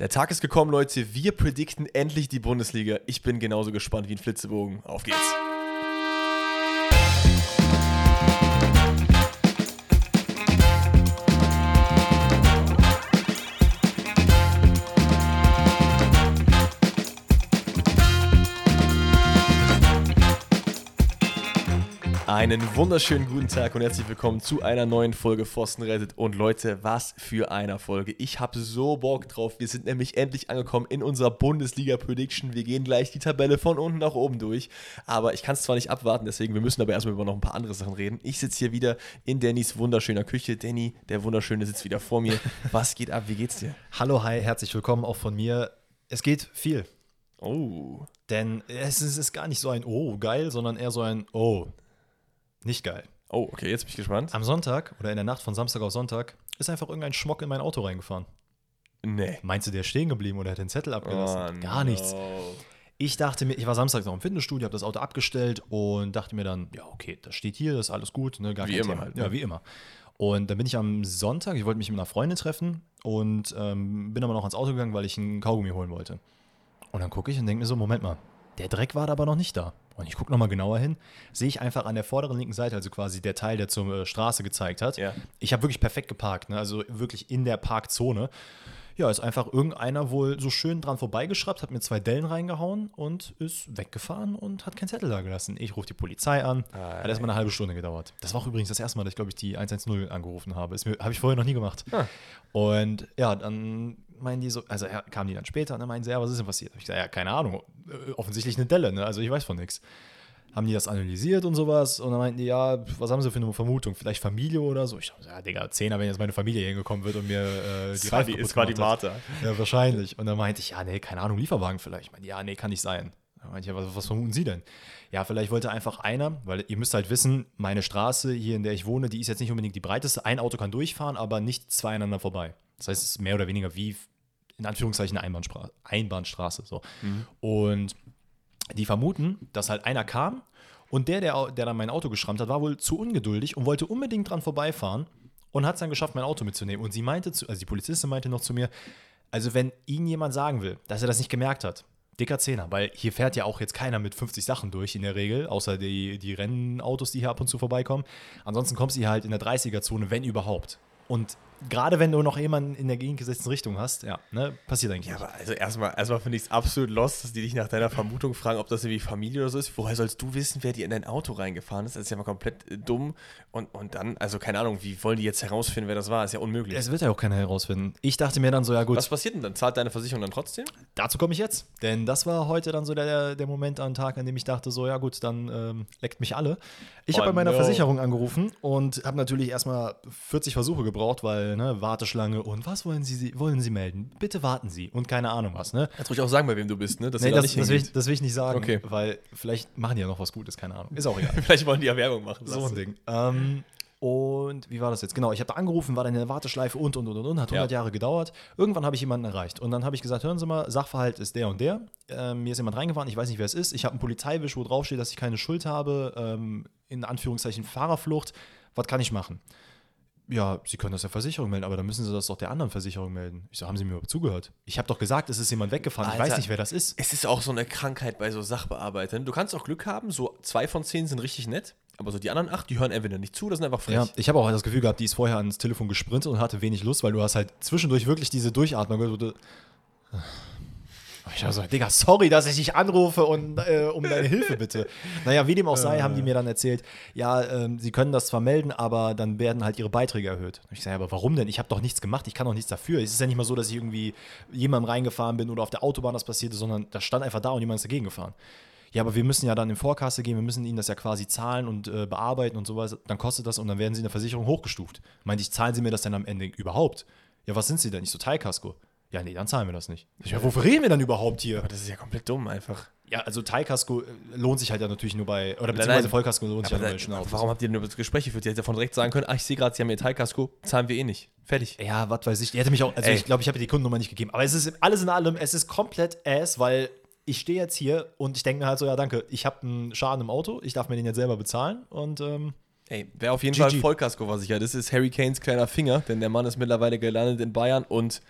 Der Tag ist gekommen, Leute. Wir predikten endlich die Bundesliga. Ich bin genauso gespannt wie ein Flitzebogen. Auf geht's. Einen wunderschönen guten Tag und herzlich willkommen zu einer neuen Folge Pfosten rettet. Und Leute, was für eine Folge. Ich habe so Bock drauf. Wir sind nämlich endlich angekommen in unserer Bundesliga-Prediction. Wir gehen gleich die Tabelle von unten nach oben durch. Aber ich kann es zwar nicht abwarten, deswegen, wir müssen aber erstmal über noch ein paar andere Sachen reden. Ich sitze hier wieder in Dannys wunderschöner Küche. Danny, der Wunderschöne, sitzt wieder vor mir. Was geht ab? Wie geht's dir? Hallo, hi, herzlich willkommen auch von mir. Es geht viel. Oh. Denn es ist, es ist gar nicht so ein Oh, geil, sondern eher so ein Oh, nicht geil. Oh, okay, jetzt bin ich gespannt. Am Sonntag oder in der Nacht von Samstag auf Sonntag ist einfach irgendein Schmock in mein Auto reingefahren. Nee. Meinst du, der ist stehen geblieben oder hat den Zettel abgelassen? Oh, Gar no. nichts. Ich dachte mir, ich war Samstag noch im Fitnessstudio, habe das Auto abgestellt und dachte mir dann, ja, okay, das steht hier, das ist alles gut, ne, gar Wie kein immer Thema. halt, ne? Ja, wie immer. Und dann bin ich am Sonntag, ich wollte mich mit einer Freundin treffen und ähm, bin aber noch ans Auto gegangen, weil ich einen Kaugummi holen wollte. Und dann gucke ich und denke mir so, Moment mal, der Dreck war da aber noch nicht da. Und ich gucke nochmal genauer hin, sehe ich einfach an der vorderen linken Seite, also quasi der Teil, der zur äh, Straße gezeigt hat. Ja. Ich habe wirklich perfekt geparkt, ne? also wirklich in der Parkzone. Ja, ist einfach irgendeiner wohl so schön dran vorbeigeschraubt, hat mir zwei Dellen reingehauen und ist weggefahren und hat keinen Zettel da gelassen. Ich rufe die Polizei an. Hat erstmal eine halbe Stunde gedauert. Das war auch übrigens das erste Mal, dass ich, glaube ich, die 110 angerufen habe. Habe ich vorher noch nie gemacht. Ah. Und ja, dann meinen die so, also ja, kamen die dann später und dann meinen sie, ja, was ist denn passiert? Hab ich gesagt, ja, keine Ahnung, äh, offensichtlich eine Delle, ne? also ich weiß von nichts. Haben die das analysiert und sowas und dann meinten die, ja, was haben sie für eine Vermutung? Vielleicht Familie oder so? Ich dachte, ja, Digga, Zehner, wenn jetzt meine Familie hier hingekommen wird und mir äh, die Reifen es war die. Martha. Ja, wahrscheinlich. Und dann meinte ich, ja, nee, keine Ahnung, Lieferwagen vielleicht. Ich meinte, ja, nee, kann nicht sein. Dann meinte ich, ja, was, was vermuten Sie denn? Ja, vielleicht wollte einfach einer, weil ihr müsst halt wissen, meine Straße hier, in der ich wohne, die ist jetzt nicht unbedingt die breiteste. Ein Auto kann durchfahren, aber nicht zwei einander vorbei. Das heißt, es ist mehr oder weniger wie, in Anführungszeichen, eine Einbahnstraße. Einbahnstraße so. Und die vermuten, dass halt einer kam und der, der, der dann mein Auto geschrammt hat, war wohl zu ungeduldig und wollte unbedingt dran vorbeifahren und hat es dann geschafft, mein Auto mitzunehmen. Und sie meinte, zu, also die Polizistin meinte noch zu mir, also wenn Ihnen jemand sagen will, dass er das nicht gemerkt hat, dicker Zehner, weil hier fährt ja auch jetzt keiner mit 50 Sachen durch in der Regel, außer die, die Rennautos, die hier ab und zu vorbeikommen. Ansonsten kommst du hier halt in der 30er-Zone, wenn überhaupt. Und gerade wenn du noch jemanden in der gegengesetzten Richtung hast, ja, ne, passiert eigentlich Ja, nicht. aber also erstmal, erstmal finde ich es absolut lost, dass die dich nach deiner Vermutung fragen, ob das irgendwie Familie oder so ist. Woher sollst du wissen, wer dir in dein Auto reingefahren ist? Das ist ja mal komplett äh, dumm. Und, und dann, also keine Ahnung, wie wollen die jetzt herausfinden, wer das war? ist ja unmöglich. Es wird ja auch keiner herausfinden. Ich dachte mir dann so, ja gut, Was passiert denn dann? Zahlt deine Versicherung dann trotzdem? Dazu komme ich jetzt. Denn das war heute dann so der, der Moment am Tag, an dem ich dachte, so, ja gut, dann ähm, leckt mich alle. Ich Oh habe bei meiner no. Versicherung angerufen und habe natürlich erstmal 40 Versuche gebraucht, weil, ne, Warteschlange und was wollen Sie, wollen Sie melden? Bitte warten Sie und keine Ahnung was, ne? Kannst ruhig auch sagen, bei wem du bist, ne? Dass Nee, ihr da das, das, will ich, das will ich nicht sagen, Okay. weil vielleicht machen die ja noch was Gutes, keine Ahnung. Ist auch egal. Vielleicht wollen die ja Werbung machen. So ein Ding. Ähm, und wie war das jetzt? Genau, ich habe da angerufen, war dann in der Warteschleife und, und, und, und, und, hat 100 Ja. Jahre gedauert. Irgendwann habe ich jemanden erreicht. Und dann habe ich gesagt, hören Sie mal, Sachverhalt ist der und der. Ähm, mir ist jemand reingefahren, ich weiß nicht, wer es ist. Ich habe einen Polizeiwisch, wo draufsteht, dass ich keine Schuld habe. Ähm, in Anführungszeichen Fahrerflucht. Was kann ich machen? Ja, Sie können das der Versicherung melden, aber dann müssen Sie das doch der anderen Versicherung melden. Ich so, haben Sie mir überhaupt zugehört? Ich habe doch gesagt, es ist jemand weggefahren. ich weiß Alter. nicht, wer das ist. Es ist auch so eine Krankheit bei so Sachbearbeitern. Du kannst auch Glück haben, so zwei von zehn sind richtig nett, aber so die anderen acht, die hören entweder nicht zu oder sind einfach frech. Ja, ich habe auch das Gefühl gehabt, die ist vorher ans Telefon gesprintet und hatte wenig Lust, weil du hast halt zwischendurch wirklich diese Durchatmung. Ich war so, Digga, sorry, dass ich dich anrufe und äh, um deine Hilfe bitte. Naja, wie dem auch sei, haben die mir dann erzählt, ja, ähm, sie können das zwar melden, aber dann werden halt ihre Beiträge erhöht. Und ich sage, aber warum denn? Ich habe doch nichts gemacht, ich kann doch nichts dafür. Es ist ja nicht mal so, dass ich irgendwie jemandem reingefahren bin oder auf der Autobahn das passierte, sondern das stand einfach da und jemand ist dagegen gefahren. Ja, aber wir müssen ja dann in Vorkasse gehen, wir müssen ihnen das ja quasi zahlen und äh, bearbeiten und sowas. Dann kostet das und dann werden sie in der Versicherung hochgestuft. Meinte ich, zahlen sie mir das denn am Ende überhaupt? Ja, was sind sie denn? Ich so, Teilkasko. Ja, nee, dann zahlen wir das nicht. Ich, ja, wofür reden wir dann überhaupt hier? Aber das ist ja komplett dumm einfach. Ja, also Teilkasko äh, lohnt sich halt ja natürlich nur bei, oder Nein, beziehungsweise nein. Vollkasko lohnt sich ja nur da, bei Autos. warum habt ihr denn über das Gespräch geführt? Ihr hättet davon direkt sagen können, ach, ich sehe gerade, sie haben ihr Teilkasko, zahlen wir eh nicht. Fertig. Ja, was weiß ich. Die hätte mich auch, also Ey. ich glaube, ich habe ihr die Kundennummer nicht gegeben. Aber es ist alles in allem, es ist komplett ass, weil ich stehe jetzt hier und ich denke mir halt so, ja, danke, ich habe einen Schaden im Auto, ich darf mir den jetzt selber bezahlen und ähm, Ey, wer auf jeden GG. Fall Vollkasko versichert ist, ist Harry Kanes kleiner Finger, denn der Mann ist mittlerweile gelandet in Bayern und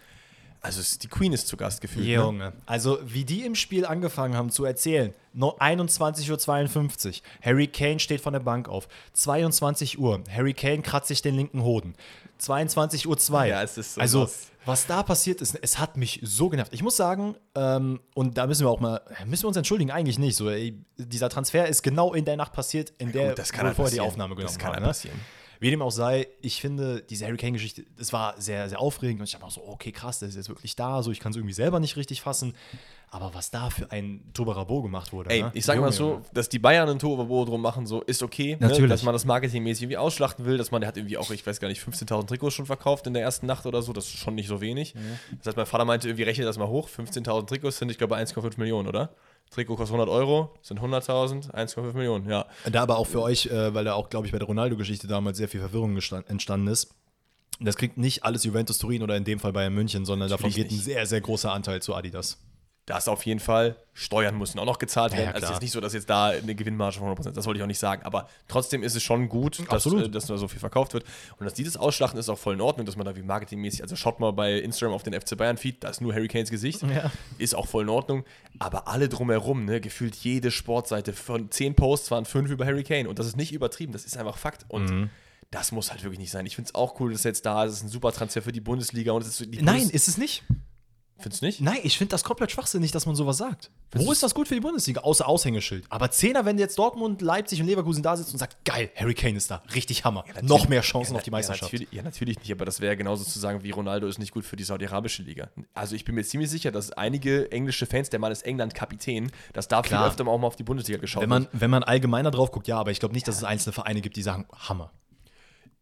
Also die Queen ist zu Gast gefühlt. Ne? Junge. Also, wie die im Spiel angefangen haben zu erzählen. No 21.52 Uhr. Harry Kane steht von der Bank auf. 22 Uhr. Harry Kane kratzt sich den linken Hoden. 22.02 Uhr. Ja, es ist so Also, was. was da passiert ist, es hat mich so genervt. Ich muss sagen, ähm, und da müssen wir auch mal, müssen wir uns entschuldigen, eigentlich nicht. So, ey, dieser Transfer ist genau in der Nacht passiert, in der gut, das kann halt vorher die. Aufnahme genommen Das kann haben. halt ne? passieren. Wie dem auch sei, ich finde, diese Harry Kane-Geschichte, das war sehr, sehr aufregend und ich dachte auch so, okay, krass, der ist jetzt wirklich da, so ich kann es irgendwie selber nicht richtig fassen. Aber was da für ein Tobarabo gemacht wurde. Ey, ne? ich sag mal so, Junge. dass die Bayern ein Toro drum machen, so ist okay. Ne? Natürlich. Dass man das marketingmäßig irgendwie ausschlachten will, dass man, der hat irgendwie auch, ich weiß gar nicht, 15.000 Trikots schon verkauft in der ersten Nacht oder so. Das ist schon nicht so wenig. Das heißt, mein Vater meinte, irgendwie rechne das mal hoch. 15.000 Trikots sind, ich glaube, 1,5 Millionen, oder? Trikot kostet 100 Euro, sind 100.000, 1,5 Millionen, ja. Da aber auch für euch, äh, weil da auch, glaube ich, bei der Ronaldo-Geschichte damals sehr viel Verwirrung entstanden ist. Das kriegt nicht alles Juventus Turin oder in dem Fall Bayern München, sondern davon Natürlich geht ein sehr, sehr großer Anteil zu Adidas. Das auf jeden Fall. Steuern müssen auch noch gezahlt Ja, werden. ja, also es ist nicht so, dass jetzt da eine Gewinnmarge von 100%, das wollte ich auch nicht sagen. Aber trotzdem ist es schon gut, dass, äh, dass da so viel verkauft wird. Und dass die das ausschlachten, ist auch voll in Ordnung, dass man da wie marketingmäßig, also schaut mal bei Instagram auf den FC Bayern Feed, da ist nur Harry Kanes Gesicht. Ja. Ist auch voll in Ordnung. Aber alle drumherum, ne, gefühlt jede Sportseite, von zehn Posts waren fünf über Harry Kane. Und das ist nicht übertrieben, das ist einfach Fakt. Und Mhm. das muss halt wirklich nicht sein. Ich finde es auch cool, dass jetzt da ist. Es ist ein super Transfer für die Bundesliga. Und es ist die Nein, Bundes ist es nicht. Findest du nicht? Nein, ich finde das komplett schwachsinnig, dass man sowas sagt. Wo ist das gut für die Bundesliga? Außer Aushängeschild. Aber Zehner, wenn jetzt Dortmund, Leipzig und Leverkusen da sitzt und sagt, geil, Harry Kane ist da, richtig Hammer. Noch mehr Chancen auf die Meisterschaft. Ja natürlich, ja, natürlich nicht, aber das wäre genauso zu sagen, wie Ronaldo ist nicht gut für die saudi-arabische Liga. Also ich bin mir ziemlich sicher, dass einige englische Fans, der Mann ist England-Kapitän, dass da viel öfter auch mal auf die Bundesliga geschaut wenn man, wird. wenn man allgemeiner drauf guckt, ja, aber ich glaube nicht, dass es einzelne Vereine gibt, die sagen, Hammer.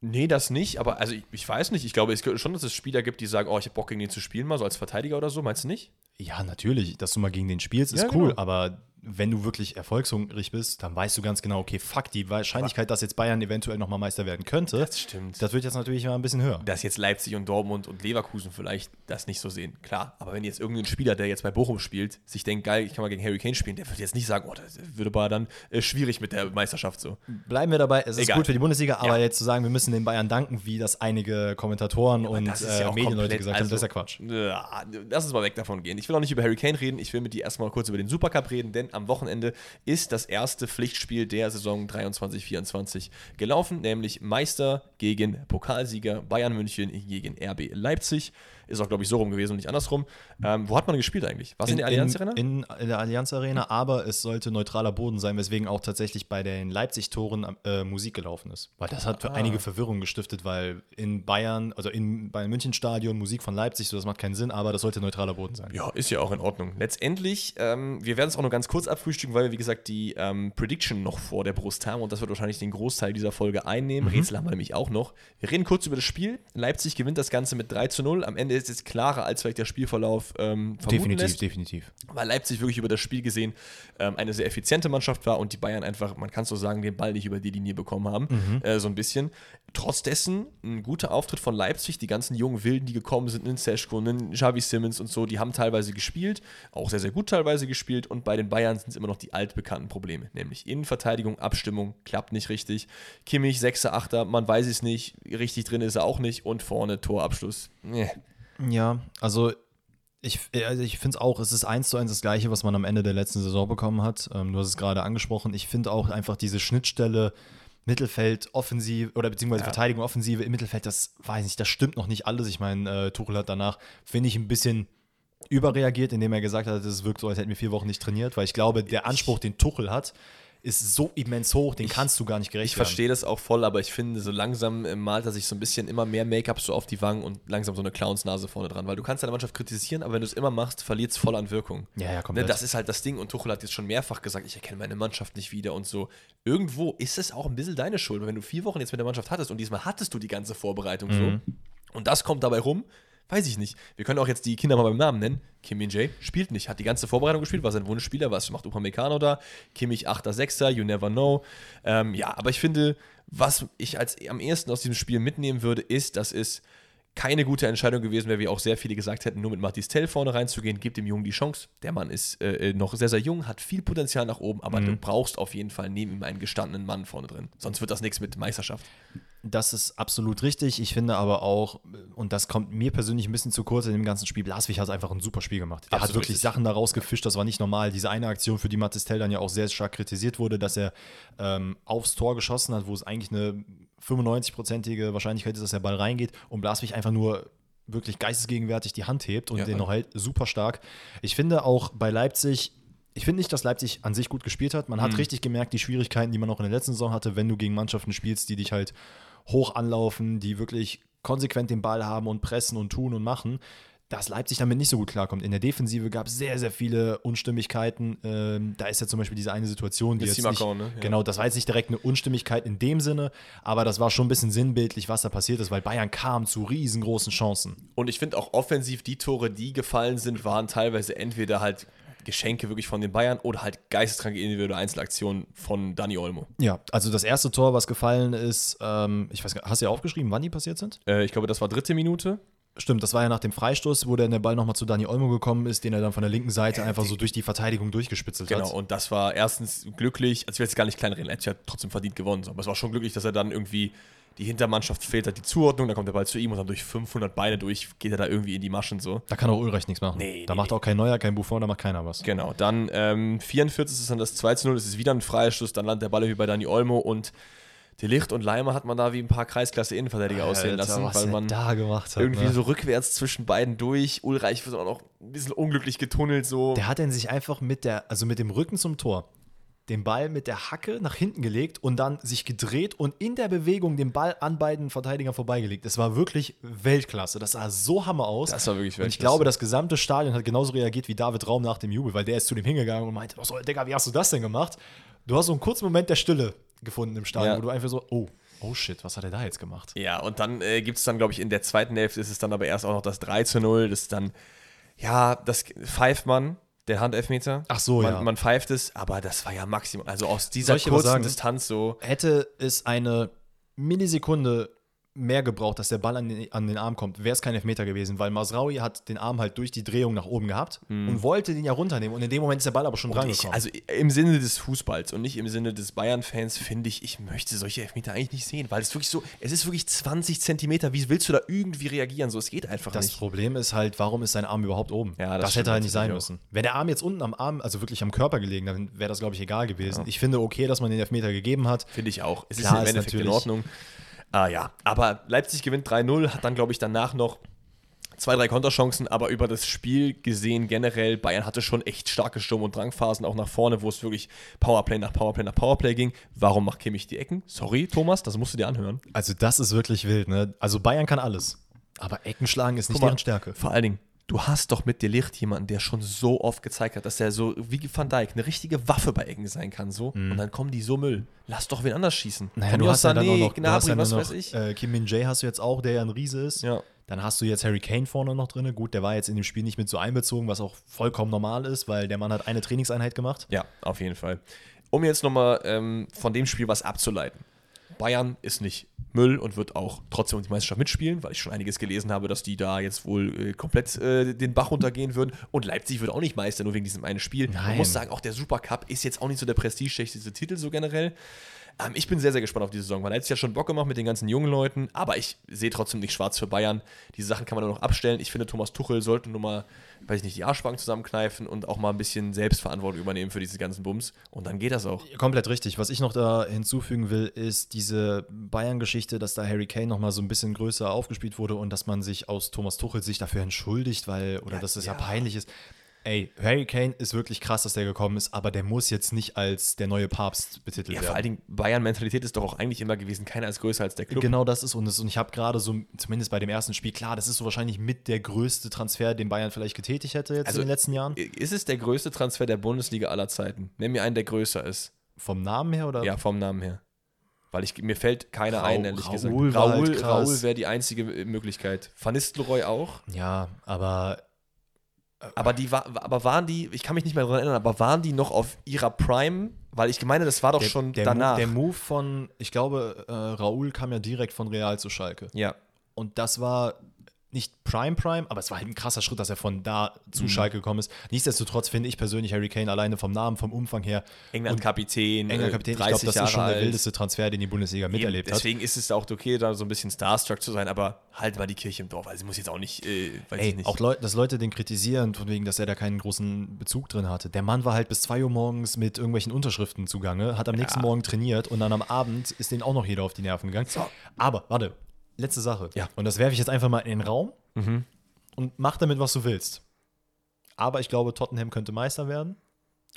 Nee, das nicht, aber also ich, ich weiß nicht. Ich glaube es gibt schon, dass es Spieler gibt, die sagen, oh, ich habe Bock gegen den zu spielen, mal so als Verteidiger oder so. Meinst du nicht? Ja, natürlich, dass du mal gegen den spielst, ist Ja, cool, genau. aber wenn du wirklich erfolgshungrig bist, dann weißt du ganz genau, okay, fuck, die Wahrscheinlichkeit, dass jetzt Bayern eventuell nochmal Meister werden könnte, Das stimmt. das wird jetzt natürlich mal ein bisschen höher. dass jetzt Leipzig und Dortmund und Leverkusen vielleicht das nicht so sehen. Klar, aber wenn jetzt irgendein Spieler, der jetzt bei Bochum spielt, sich denkt, geil, ich kann mal gegen Harry Kane spielen, der wird jetzt nicht sagen, oh, das würde aber dann äh, schwierig mit der Meisterschaft so. Bleiben wir dabei, es ist Egal. gut für die Bundesliga, aber Ja. jetzt zu sagen, wir müssen den Bayern danken, wie das einige Kommentatoren und das ist ja äh, Medienleute gesagt haben, also- das ist ja Quatsch. Ja, lass uns mal weg davon gehen. Ich will auch nicht über Harry Kane reden, ich will mit dir erstmal kurz über den Supercup reden, denn am Wochenende ist das erste Pflichtspiel der Saison 23-24 gelaufen, nämlich Meister gegen Pokalsieger Bayern München gegen RB Leipzig. Ist auch, glaube ich, so rum gewesen und nicht andersrum. Ähm, wo hat man gespielt eigentlich? Was in, der Allianz Arena? In, in der Allianz Arena, aber es sollte neutraler Boden sein, weswegen auch tatsächlich bei den Leipzig-Toren äh, Musik gelaufen ist. Weil das hat für Ah. einige Verwirrung gestiftet, weil in Bayern, also in Bayern München Stadion Musik von Leipzig, so das macht keinen Sinn, aber das sollte neutraler Boden sein. Ja, ist ja auch in Ordnung. Letztendlich, ähm, wir werden es auch nur ganz kurz abfrühstücken, weil wir, wie gesagt, die ähm, Prediction noch vor der Brust haben und das wird wahrscheinlich den Großteil dieser Folge einnehmen. Rätsel haben wir nämlich auch noch. Wir reden kurz über das Spiel. Leipzig gewinnt das Ganze mit 3 zu 0. Am Ende ist es klarer, als vielleicht der Spielverlauf ähm, vermuten Definitiv, lässt definitiv. weil Leipzig wirklich über das Spiel gesehen ähm, eine sehr effiziente Mannschaft war und die Bayern einfach, man kann so sagen, den Ball nicht über die Linie bekommen haben, äh, so ein bisschen. Trotz dessen ein guter Auftritt von Leipzig, die ganzen jungen Wilden, die gekommen sind, in Seschko, in Xavi Simmons und so, die haben teilweise gespielt, auch sehr, sehr gut teilweise gespielt und bei den Bayern sind es immer noch die altbekannten Probleme, nämlich Innenverteidigung, Abstimmung, klappt nicht richtig, Kimmich, 6er, 8er, man weiß es nicht, richtig drin ist er auch nicht und vorne Torabschluss. Nee. Ja, also ich, also ich finde es auch, es ist eins zu eins das Gleiche, was man am Ende der letzten Saison bekommen hat. Ähm, du hast es gerade angesprochen. Ich finde auch einfach diese Schnittstelle Mittelfeld, Offensive oder beziehungsweise Verteidigung, Offensive im Mittelfeld, das weiß ich das stimmt noch nicht alles. Ich meine, äh, Tuchel hat danach, finde ich, ein bisschen überreagiert, indem er gesagt hat, es wirkt so, als hätten wir vier Wochen nicht trainiert, weil ich glaube, der Anspruch, den Tuchel hat, ist so immens hoch, den kannst du gar nicht gerecht Ich verstehe das auch voll, aber ich finde, so langsam äh, malt er sich so ein bisschen immer mehr Make-up so auf die Wangen und langsam so eine Clownsnase vorne dran, weil du kannst deine Mannschaft kritisieren, aber wenn du es immer machst, verliert es voll an Wirkung. Ja, ja, Ne, komplett. das ist halt das Ding und Tuchel hat jetzt schon mehrfach gesagt, ich erkenne meine Mannschaft nicht wieder und so. Irgendwo ist es auch ein bisschen deine Schuld, weil wenn du vier Wochen jetzt mit der Mannschaft hattest und diesmal hattest du die ganze Vorbereitung Mhm. so und das kommt dabei rum, weiß ich nicht. Wir können auch jetzt die Kinder mal beim Namen nennen. Kim Min-jae spielt nicht, hat die ganze Vorbereitung gespielt, war sein Wunschspieler, was macht Upamecano da? Kimmich 8er, 6er, you never know. Ähm, ja, aber ich finde, was ich als am ehesten aus diesem Spiel mitnehmen würde, ist, dass es keine gute Entscheidung gewesen wäre, wie auch sehr viele gesagt hätten, nur mit Mathis Tell vorne reinzugehen, gibt dem Jungen die Chance. Der Mann ist äh, äh noch sehr, sehr jung, hat viel Potenzial nach oben, aber mhm. du brauchst auf jeden Fall neben ihm einen gestandenen Mann vorne drin. Sonst wird das nichts mit Meisterschaft. Das ist absolut richtig. Ich finde aber auch, und das kommt mir persönlich ein bisschen zu kurz in dem ganzen Spiel, Blaswig hat einfach ein super Spiel gemacht. Er hat wirklich richtig. Sachen da rausgefischt, das war nicht normal. Diese eine Aktion, für die Matistel dann ja auch sehr stark kritisiert wurde, dass er ähm, aufs Tor geschossen hat, wo es eigentlich eine 95-prozentige Wahrscheinlichkeit ist, dass der Ball reingeht und Blaswig einfach nur wirklich geistesgegenwärtig die Hand hebt und ja, den noch hält. Super stark. Ich finde auch bei Leipzig ich finde nicht, dass Leipzig an sich gut gespielt hat. Man hat mhm. richtig gemerkt, die Schwierigkeiten, die man auch in der letzten Saison hatte, wenn du gegen Mannschaften spielst, die dich halt hoch anlaufen, die wirklich konsequent den Ball haben und pressen und tun und machen, dass Leipzig damit nicht so gut klarkommt. In der Defensive gab es sehr, sehr viele Unstimmigkeiten. Ähm, da ist ja zum Beispiel diese eine Situation, die jetzt nicht, ne? ja. genau, das war jetzt nicht direkt eine Unstimmigkeit in dem Sinne, aber das war schon ein bisschen sinnbildlich, was da passiert ist, weil Bayern kam zu riesengroßen Chancen. Und ich finde auch offensiv die Tore, die gefallen sind, waren teilweise entweder halt Geschenke wirklich von den Bayern oder halt geisteskranke individuelle Einzelaktionen von Dani Olmo. Ja, also das erste Tor, was gefallen ist, ähm, ich weiß gar hast du ja aufgeschrieben, wann die passiert sind? Äh, ich glaube, das war dritte Minute. Stimmt, das war ja nach dem Freistoß, wo der Ball nochmal zu Dani Olmo gekommen ist, den er dann von der linken Seite einfach so durch die Verteidigung durchgespitzelt genau, hat. Genau, und das war erstens glücklich, also ich will jetzt gar nicht kleinreden, er hat ja trotzdem verdient gewonnen, aber es war schon glücklich, dass er dann irgendwie die Hintermannschaft fehlt halt die Zuordnung, dann kommt der Ball zu ihm und dann durch 500 Beine durch geht er da irgendwie in die Maschen so. Da kann auch Ulreich nichts machen. Nee, da nee, macht nee. auch kein Neuer, kein Buffon, da macht keiner was. Genau, dann ähm, 44 ist dann das 2 zu 0, es ist wieder ein Freistoß, dann landet der Ball wie bei Dani Olmo und die Licht und Leimer hat man da wie ein paar Kreisklasse-Innenverteidiger aussehen lassen, weil man da gemacht hat, irgendwie ne? so rückwärts zwischen beiden durch. Ulreich wird auch noch ein bisschen unglücklich getunnelt so. Der hat dann sich einfach mit der, also mit dem Rücken zum Tor den Ball mit der Hacke nach hinten gelegt und dann sich gedreht und in der Bewegung den Ball an beiden Verteidigern vorbeigelegt. Das war wirklich Weltklasse. Das sah so hammer aus. Das war wirklich Weltklasse. Und ich glaube, das gesamte Stadion hat genauso reagiert wie David Raum nach dem Jubel, weil der ist zu dem hingegangen und meinte, oh, Digga, wie hast du das denn gemacht? Du hast so einen kurzen Moment der Stille gefunden im Stadion, ja. wo du einfach so, oh, oh shit, was hat er da jetzt gemacht? Ja, und dann äh, gibt es dann, glaube ich, in der zweiten Hälfte ist es dann aber erst auch noch das 3 zu 0, das ist dann, ja, das Pfeifmann der Handelfmeter. Ach so, man, ja. Man pfeift es, aber das war ja maximal. Also aus dieser kurzen sagen, Distanz so. Hätte es eine Millisekunde mehr gebraucht, dass der Ball an den, an den Arm kommt, wäre es kein Elfmeter gewesen, weil Masraui hat den Arm halt durch die Drehung nach oben gehabt mm. und wollte den ja runternehmen und in dem Moment ist der Ball aber schon dran gekommen. Also im Sinne des Fußballs und nicht im Sinne des Bayern-Fans finde ich, ich möchte solche Elfmeter eigentlich nicht sehen, weil es wirklich so, es ist wirklich 20 Zentimeter, wie willst du da irgendwie reagieren? So, es geht einfach das nicht. Das Problem ist halt, warum ist sein Arm überhaupt oben? Ja, das, das hätte halt nicht sein müssen. Wäre der Arm jetzt unten am Arm, also wirklich am Körper gelegen, dann wäre das glaube ich egal gewesen. Ja. Ich finde okay, dass man den Elfmeter gegeben hat. Finde ich auch. Es Klar, ist im Endeffekt in Ordnung. Ah ja, aber Leipzig gewinnt 3-0, hat dann, glaube ich, danach noch zwei, drei Konterchancen, aber über das Spiel gesehen generell, Bayern hatte schon echt starke Sturm- und Drangphasen, auch nach vorne, wo es wirklich Powerplay nach Powerplay nach Powerplay ging. Warum macht Kimmich die Ecken? Sorry, Thomas, das musst du dir anhören. Also das ist wirklich wild, ne? Also Bayern kann alles, aber Ecken schlagen ist nicht mal, deren Stärke. Vor allen Dingen, du hast doch mit Delicht jemanden, der schon so oft gezeigt hat, dass er so wie Van Dijk eine richtige Waffe bei Ecken sein kann, so. Mm. Und dann kommen die so Müll. Lass doch wen anders schießen. Naja, du hast, ja dann noch, Gnabry, ja was noch, weiß ich. Äh, Kim Min Jae hast du jetzt auch, der ja ein Riese ist. Ja. Dann hast du jetzt Harry Kane vorne noch drin. Gut, der war jetzt in dem Spiel nicht mit so einbezogen, was auch vollkommen normal ist, weil der Mann hat eine Trainingseinheit gemacht. Ja, auf jeden Fall. Um jetzt nochmal ähm, von dem Spiel was abzuleiten. Bayern ist nicht Müll und wird auch trotzdem um die Meisterschaft mitspielen, weil ich schon einiges gelesen habe, dass die da jetzt wohl äh, komplett äh, den Bach runtergehen würden. Und Leipzig wird auch nicht Meister, nur wegen diesem einen Spiel. Nein. Man muss sagen, auch der Supercup ist jetzt auch nicht so der prestigeträchtigste Titel so generell. Ähm, ich bin sehr, sehr gespannt auf die Saison, weil er hat ja schon Bock gemacht mit den ganzen jungen Leuten, aber ich sehe trotzdem nicht schwarz für Bayern. Diese Sachen kann man nur noch abstellen. Ich finde, Thomas Tuchel sollte nur mal, weiß ich nicht, die Arschbank zusammenkneifen und auch mal ein bisschen Selbstverantwortung übernehmen für diese ganzen Bums. Und dann geht das auch. Komplett richtig. Was ich noch da hinzufügen will, ist diese Bayern-Geschichte, dass da Harry Kane noch mal so ein bisschen größer aufgespielt wurde und dass man sich aus Thomas Tuchel sich dafür entschuldigt, weil, oder ja, dass es ja. ja peinlich ist. Ey, Harry Kane ist wirklich krass, dass der gekommen ist, aber der muss jetzt nicht als der neue Papst betitelt ja, werden. Vor allen Dingen, Bayern-Mentalität ist doch auch eigentlich immer gewesen, keiner ist größer als der Club. Genau das ist und, das, und ich habe gerade so, zumindest bei dem ersten Spiel, klar, das ist so wahrscheinlich mit der größte Transfer, den Bayern vielleicht getätigt hätte jetzt also, in den letzten Jahren. Ist es der größte Transfer der Bundesliga aller Zeiten? Nenn mir einen, der größer ist. Vom Namen her oder? Ja, vom Namen her. Weil ich, mir fällt keiner Ra ein, ehrlich Raoul gesagt. Halt Raoul wäre die einzige Möglichkeit. Van Nistelrooy auch. Ja, aber aber die war, aber waren die, ich kann mich nicht mehr daran erinnern, aber waren die noch auf ihrer Prime? Weil ich meine, das war doch der, schon der danach. Move, der Move von, ich glaube, äh, Raoul kam ja direkt von Real zu Schalke. Ja. Und das war nicht Prime Prime, aber es war halt ein krasser Schritt, dass er von da Mhm. zu Schalke gekommen ist. Nichtsdestotrotz finde ich persönlich Harry Kane alleine vom Namen, vom Umfang her. England-Kapitän, England äh, Kapitän, ich 30 glaube, das Jahre ist schon der alt. wildeste Transfer, den die Bundesliga miterlebt Eben, hat. Deswegen ist es auch okay, da so ein bisschen starstruck zu sein, aber halt mal die Kirche im Dorf. Also muss jetzt auch nicht, äh, weiß ich Ey, nicht. auch Leu dass Leute den kritisieren, von wegen, dass er da keinen großen Bezug drin hatte. Der Mann war halt bis 2 Uhr morgens mit irgendwelchen Unterschriften zugange, hat am nächsten Morgen trainiert und dann am Abend ist denen auch noch jeder auf die Nerven gegangen. Aber, warte, letzte Sache. Ja. Und das werfe ich jetzt einfach mal in den Raum und mach damit, was du willst. Aber ich glaube, Tottenham könnte Meister werden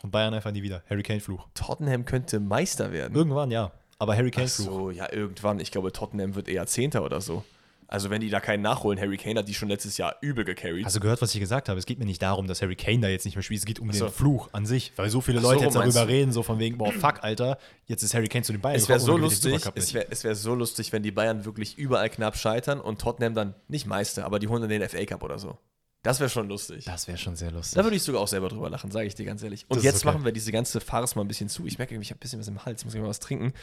und Bayern einfach nie wieder. Harry Kane-Fluch. Tottenham könnte Meister werden. Irgendwann ja. Aber Harry Kane-Fluch. so, ja, irgendwann. Ich glaube, Tottenham wird eher Zehnter oder so. Also wenn die da keinen nachholen, Harry Kane hat die schon letztes Jahr übel gecarried. Hast du gehört, was ich gesagt habe? Es geht mir nicht darum, dass Harry Kane da jetzt nicht mehr spielt. Es geht um so. den Fluch an sich. Weil so viele so, Leute jetzt darüber du? reden, so von wegen, boah, fuck, Alter, jetzt ist Harry Kane zu den Bayern es wäre so lustig, es wäre wär so lustig, wenn die Bayern wirklich überall knapp scheitern und Tottenham dann nicht Meister, aber die holen dann den FA Cup oder so. Das wäre schon lustig. Das wäre schon sehr lustig. Da würde ich sogar auch selber drüber lachen, sage ich dir ganz ehrlich. Und Das jetzt okay. machen wir diese ganze Farce mal ein bisschen zu. Ich merke, ich habe ein bisschen was im Hals, ich muss ich mal was trinken.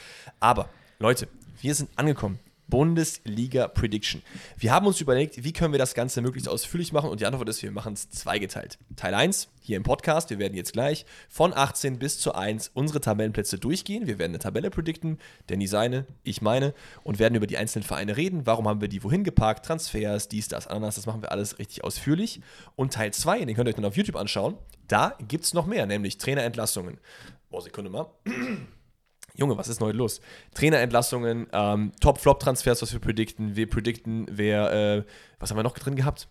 Aber, Leute, wir sind angekommen. Bundesliga Prediction. Wir haben uns überlegt, wie können wir das Ganze möglichst ausführlich machen und die Antwort ist, wir machen es zweigeteilt. Teil 1 hier im Podcast, wir werden jetzt gleich von 18 bis zu 1 unsere Tabellenplätze durchgehen. Wir werden eine Tabelle predikten, Danny seine, ich meine und werden über die einzelnen Vereine reden. Warum haben wir die wohin geparkt, Transfers, dies, das, Ananas, das machen wir alles richtig ausführlich. Und Teil 2, den könnt ihr euch dann auf YouTube anschauen, da gibt es noch mehr, nämlich Trainerentlassungen. Oh, Sekunde mal. Junge, was ist heute los? Trainerentlassungen, ähm, Top-Flop-Transfers, was wir predikten. Wir predikten, wer, äh, was haben wir noch drin gehabt?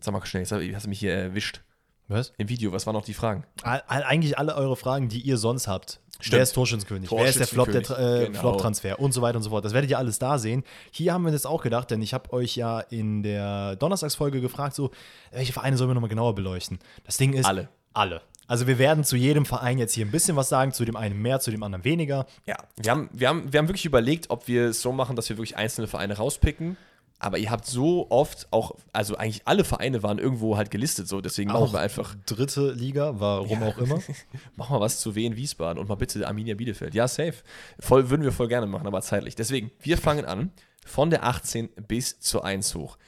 Sag mal schnell, jetzt hast du mich hier erwischt. Was? Im Video, was waren noch die Fragen? All, all, eigentlich alle eure Fragen, die ihr sonst habt. Stimmt. Wer ist Torschützenkönig? Wer ist der Flop, Tra- äh, genau. Flop-Transfer und so weiter und so fort. Das werdet ihr alles da sehen. Hier haben wir das auch gedacht, denn ich habe euch ja in der Donnerstagsfolge gefragt, so, welche Vereine sollen wir nochmal genauer beleuchten? Das Ding ist. Alle. Alle. Also wir werden zu jedem Verein jetzt hier ein bisschen was sagen, zu dem einen mehr, zu dem anderen weniger. Ja, wir haben, wir, haben, wir haben wirklich überlegt, ob wir es so machen, dass wir wirklich einzelne Vereine rauspicken. Aber ihr habt so oft auch, also eigentlich alle Vereine waren irgendwo halt gelistet, so deswegen machen wir einfach, dritte Liga, warum auch immer. machen wir was zu Wien Wiesbaden und mal bitte Arminia Bielefeld. Ja, safe. Voll, würden wir voll gerne machen, aber zeitlich. Deswegen, wir fangen an von der 18 bis zur 1 hoch.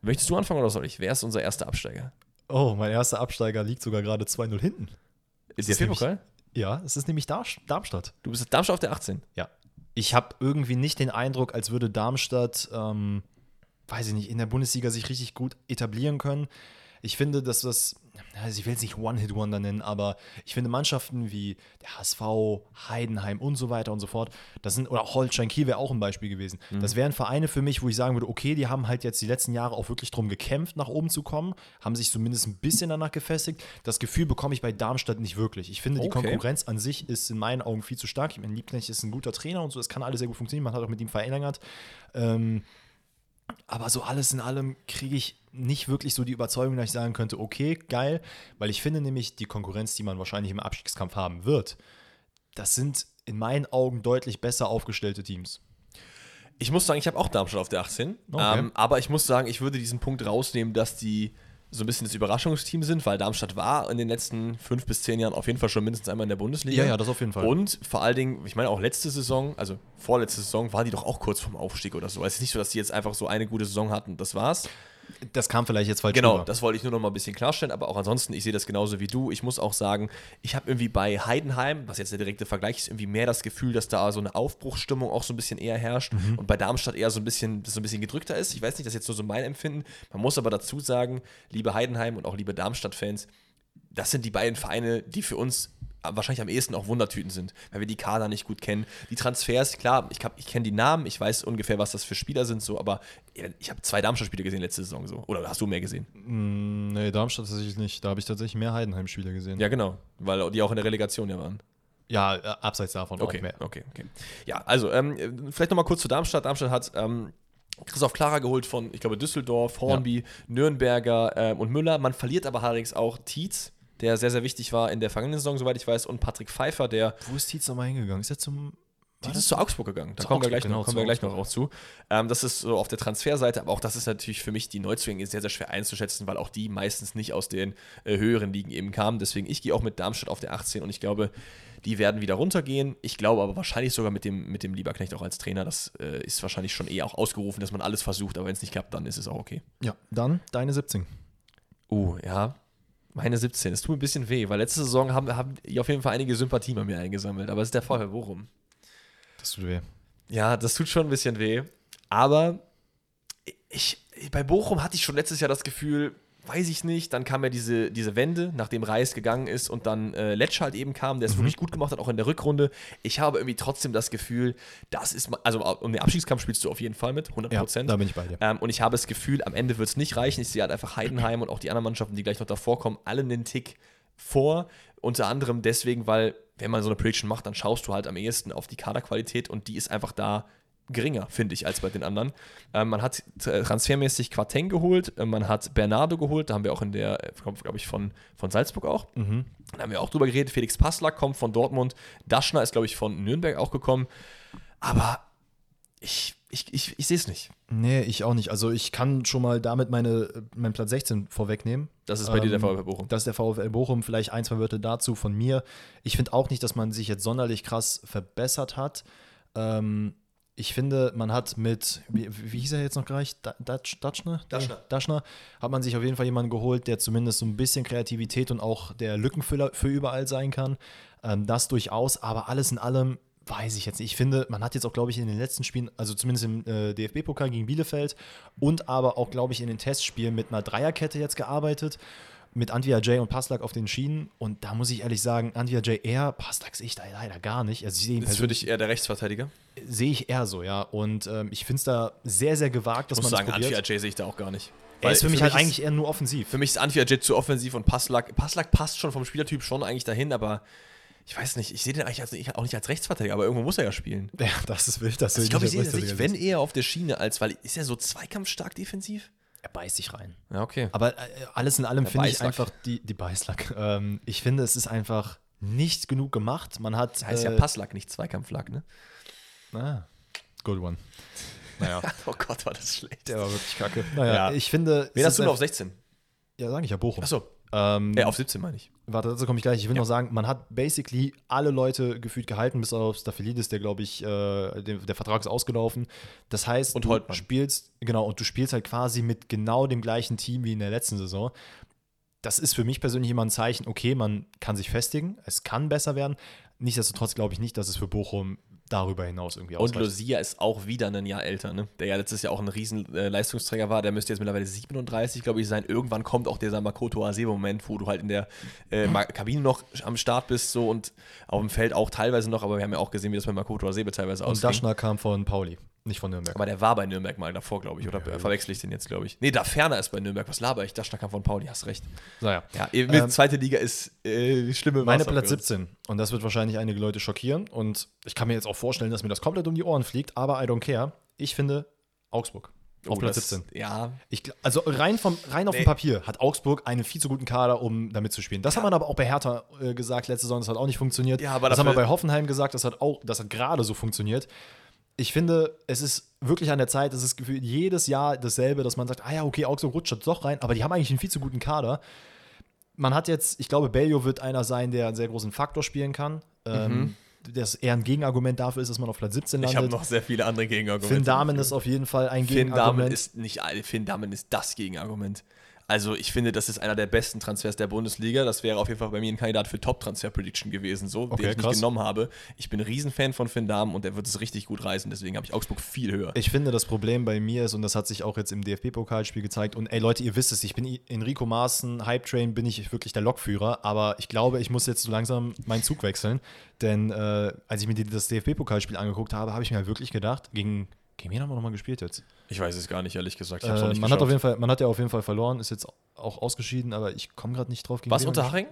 Möchtest du anfangen oder soll ich? Wer ist unser erster Absteiger? Oh, mein erster Absteiger liegt sogar gerade 2-0 hinten. Ist der Pokal? Ja, es ist nämlich Dar Darmstadt. Du bist Darmstadt auf der 18. Ja. Ich habe irgendwie nicht den Eindruck, als würde Darmstadt, ähm, weiß ich nicht, in der Bundesliga sich richtig gut etablieren können. Ich finde, dass das, also ich will es nicht One-Hit-Wonder nennen, aber ich finde Mannschaften wie der HSV, Heidenheim und so weiter und so fort, das sind, oder auch Holstein Kiel wäre auch ein Beispiel gewesen. Das wären Vereine für mich, wo ich sagen würde, okay, die haben halt jetzt die letzten Jahre auch wirklich drum gekämpft, nach oben zu kommen, haben sich zumindest ein bisschen danach gefestigt. Das Gefühl bekomme ich bei Darmstadt nicht wirklich. Ich finde, die Okay. Konkurrenz an sich ist in meinen Augen viel zu stark. Ich meine, Liebknecht ist ein guter Trainer und so, das kann alles sehr gut funktionieren. Man hat auch mit ihm verlängert. Ähm, aber so alles in allem kriege ich nicht wirklich so die Überzeugung, dass ich sagen könnte, okay, geil, weil ich finde nämlich die Konkurrenz, die man wahrscheinlich im Abstiegskampf haben wird, das sind in meinen Augen deutlich besser aufgestellte Teams. Ich muss sagen, ich habe auch Darmstadt auf der 18. Okay. Ähm, aber ich muss sagen, ich würde diesen Punkt rausnehmen, dass die so ein bisschen das Überraschungsteam sind, weil Darmstadt war in den letzten fünf bis zehn Jahren auf jeden Fall schon mindestens einmal in der Bundesliga. Ja, ja, das auf jeden Fall. Und vor allen Dingen, ich meine auch letzte Saison, also vorletzte Saison, war die doch auch kurz vorm Aufstieg oder so. Also es ist nicht so, dass die jetzt einfach so eine gute Saison hatten, das war's. Das kam vielleicht jetzt falsch Genau, rüber. das wollte ich nur noch mal ein bisschen klarstellen, aber auch ansonsten, ich sehe das genauso wie du. Ich muss auch sagen, ich habe irgendwie bei Heidenheim, was jetzt der direkte Vergleich ist, irgendwie mehr das Gefühl, dass da so eine Aufbruchsstimmung auch so ein bisschen eher herrscht und bei Darmstadt eher so ein bisschen, so ein bisschen gedrückter ist. Ich weiß nicht, das ist jetzt nur so mein Empfinden. Man muss aber dazu sagen, liebe Heidenheim und auch liebe Darmstadt-Fans, das sind die beiden Vereine, die für uns wahrscheinlich am ehesten auch Wundertüten sind, weil wir die Kader nicht gut kennen. Die Transfers, klar, ich, hab- ich kenne die Namen, ich weiß ungefähr, was das für Spieler sind, so, aber ich habe zwei Darmstadt-Spiele gesehen letzte Saison so. Oder hast du mehr gesehen? Mm, nee, Darmstadt tatsächlich nicht. Da habe ich tatsächlich mehr Heidenheim-Spiele gesehen. Ja, genau, weil die auch in der Relegation ja waren. Ja, äh, abseits davon Okay, auch mehr. okay, okay. Ja, also ähm, vielleicht nochmal kurz zu Darmstadt. Darmstadt hat ähm, Christoph Klara geholt von, ich glaube, Düsseldorf, Hornby, Nürnberger ähm, und Müller. Man verliert aber allerdings auch Tietz, der sehr, sehr wichtig war in der vergangenen Saison, soweit ich weiß, und Patrick Pfeiffer, der Wo ist Tietz nochmal hingegangen? Ist er zum. Tietz ist zu Augsburg gegangen. Da kommen wir gleich, genau, noch, kommen zu wir gleich noch auch zu. Ähm, das ist so auf der Transferseite, aber auch das ist natürlich für mich die Neuzugänge sehr, sehr schwer einzuschätzen, weil auch die meistens nicht aus den äh, höheren Ligen eben kamen. Deswegen, ich gehe auch mit Darmstadt auf der 18 und ich glaube, Die werden wieder runtergehen. Ich glaube aber wahrscheinlich sogar mit dem, mit dem Lieberknecht auch als Trainer. Das äh, ist wahrscheinlich schon eher auch ausgerufen, dass man alles versucht, aber wenn es nicht klappt, dann ist es auch okay. Ja, dann deine 17. Uh, ja. Meine 17. Es tut mir ein bisschen weh, weil letzte Saison haben, haben die auf jeden Fall einige Sympathien bei mir eingesammelt. Aber es ist der Fall, worum? Das tut weh. Ja, das tut schon ein bisschen weh. Aber ich, bei Bochum hatte ich schon letztes Jahr das Gefühl, weiß ich nicht, dann kam ja diese, diese Wende, nachdem Reis gegangen ist und dann äh, Letsch halt eben kam, der es Mhm. wirklich gut gemacht hat, auch in der Rückrunde. Ich habe irgendwie trotzdem das Gefühl, das ist, also um den Abstiegskampf spielst du auf jeden Fall mit, 100 Ja, Prozent. da bin ich bei dir. Ähm, und ich habe das Gefühl, am Ende wird es nicht reichen. Ich sehe halt einfach Heidenheim und auch die anderen Mannschaften, die gleich noch davor kommen, alle einen Tick vor. Unter anderem deswegen, weil, wenn man so eine Prediction macht, dann schaust du halt am ehesten auf die Kaderqualität und die ist einfach da geringer, finde ich, als bei den anderen. Ähm, man hat äh, transfermäßig Quateng geholt, äh, man hat Bernardo geholt, da haben wir auch in der, äh, glaube ich, von, von Salzburg auch. Mhm. Da haben wir auch drüber geredet. Felix Passlack kommt von Dortmund. Daschner ist, glaube ich, von Nürnberg auch gekommen. Aber ich, ich, ich, ich sehe es nicht. Nee, ich auch nicht. Also ich kann schon mal damit meine, meinen Platz 16 vorwegnehmen. Das ist bei dir der Ähm, VfB Bochum. Das ist der VfL Bochum. Vielleicht ein, zwei Wörter dazu von mir. Ich finde auch nicht, dass man sich jetzt sonderlich krass verbessert hat. Ähm, ich finde, man hat mit, wie, wie hieß er jetzt noch gleich? Da- Datsch, Datschner? Daschner. Nee, Daschner. Hat man sich auf jeden Fall jemanden geholt, der zumindest so ein bisschen Kreativität und auch der Lückenfüller für überall sein kann. Ähm, das durchaus, aber alles in allem weiß ich jetzt nicht. Ich finde, man hat jetzt auch, glaube ich, in den letzten Spielen, also zumindest im äh, DFB-Pokal gegen Bielefeld und aber auch, glaube ich, in den Testspielen mit einer Dreierkette jetzt gearbeitet. Mit Antwia J und Paslak auf den Schienen. Und da muss ich ehrlich sagen, Antwia J eher, Paslak sehe ich da leider gar nicht. Also ich sehe ihn ist für dich eher der Rechtsverteidiger? sehe ich eher so, ja. Und ähm, ich finde es da sehr, sehr gewagt, dass man sagen, es Anfi probiert. Ajay sehe ich da auch gar nicht. Er ist für mich halt ist- eigentlich eher nur offensiv. Für mich ist Anfi Ajay zu offensiv und Passlack. Passlack passt schon vom Spielertyp schon eigentlich dahin, aber ich weiß nicht, ich sehe den eigentlich als, auch nicht als Rechtsverteidiger, aber irgendwo muss er ja spielen. Ja, das ist wild. Das Also ich glaube, ich sehe ihn das tatsächlich, wenn eher auf der Schiene, als weil ist er so zweikampfstark defensiv? Er beißt sich rein. Ja, okay. Aber äh, alles in allem Der finde ich einfach die, die Beißlack. Ähm, ich finde, es ist einfach nicht genug gemacht. Man hat. Das heißt ja äh, Passlack, nicht Zweikampflack, ne? Ah, good one. Naja, Oh Gott, war das schlecht. der war wirklich kacke. Naja, Ja. ich finde. Wen hast du noch auf einfach- 16? Ja, sage ich ja, Bochum. Achso, Ähm, ja, auf 17 meine ich. Warte, dazu komme ich gleich. Ich will noch sagen, man hat basically alle Leute gefühlt gehalten, bis auf Staphylidis, der glaube ich, äh, der, der Vertrag ist ausgelaufen. Das heißt, Und du Holtmann. spielst, genau, und du spielst halt quasi mit genau dem gleichen Team wie in der letzten Saison. Das ist für mich persönlich immer ein Zeichen, okay, man kann sich festigen, es kann besser werden. Nichtsdestotrotz glaube ich nicht, dass es für Bochum darüber hinaus irgendwie Und ausreicht. Lucia ist auch wieder ein Jahr älter, ne? Der ja letztes Jahr auch ein riesen äh, Leistungsträger war. Der müsste jetzt mittlerweile 37, glaube ich, sein. Irgendwann kommt auch dieser Makoto Ase-Moment, wo du halt in der äh, Kabine noch am Start bist so und auf dem Feld auch teilweise noch, aber wir haben ja auch gesehen, wie das bei Makoto Asebe teilweise Und ausging. Daschner kam von Pauli, nicht von Nürnberg. Aber der war bei Nürnberg mal davor, glaube ich, oder verwechsel ich den jetzt, glaube ich. Nee, da ferner ist bei Nürnberg. Was laber ich? Daschner kam von Pauli, hast recht. naja. Ja, Ähm, zweite Liga ist äh, schlimme Meine Wasser Platz für uns. 17. Und das wird wahrscheinlich einige Leute schockieren. Und ich kann mir jetzt auch vorstellen, dass mir das komplett um die Ohren fliegt, aber I don't care. Ich finde Augsburg. Auf Oh, Platz das- 17. Ja, Ich, also rein, vom, rein auf Nee. dem Papier hat Augsburg einen viel zu guten Kader, um damit zu spielen. Das hat man aber auch bei Hertha äh, gesagt letzte Saison, das hat auch nicht funktioniert. Ja, aber das haben wir bei Hoffenheim gesagt, das hat auch, das hat gerade so funktioniert. Ich finde, es ist wirklich an der Zeit, es ist gefühlt jedes Jahr dasselbe, dass man sagt, ah ja, okay, Augsburg rutscht jetzt doch rein, aber die haben eigentlich einen viel zu guten Kader. Man hat jetzt, ich glaube, Bellio wird einer sein, der einen sehr großen Faktor spielen kann. Ähm, das eher ein Gegenargument dafür ist, dass man auf Platz 17 Mhm. ich habe landet. noch sehr viele andere Gegenargumente. Finn Dahmen ist auf jeden Fall ein Finn Gegenargument. ist nicht Finn Dahmen ist das Gegenargument. Also ich finde, das ist einer der besten Transfers der Bundesliga. Das wäre auf jeden Fall bei mir ein Kandidat für Top-Transfer-Prediction gewesen, so, Okay, den ich krass. nicht genommen habe. Ich bin ein Riesenfan von Finn Dahmen und der wird es richtig gut reißen. Deswegen habe ich Augsburg viel höher. Ich finde, das Problem bei mir ist, und das hat sich auch jetzt im DFB-Pokalspiel gezeigt, und ey Leute, ihr wisst es, ich bin Enrico Maaßen, Hype Train, bin ich wirklich der Lokführer, aber ich glaube, ich muss jetzt so langsam meinen Zug wechseln, denn äh, als ich mir das DFB-Pokalspiel angeguckt habe, habe ich mir halt wirklich gedacht, gegen, gegen wen haben wir nochmal gespielt jetzt? Ich weiß es gar nicht, ehrlich gesagt. Äh, man, hat auf jeden Fall, man hat ja auf jeden Fall verloren, ist jetzt auch ausgeschieden, aber ich komme gerade nicht drauf. gegen Was Unterhaching?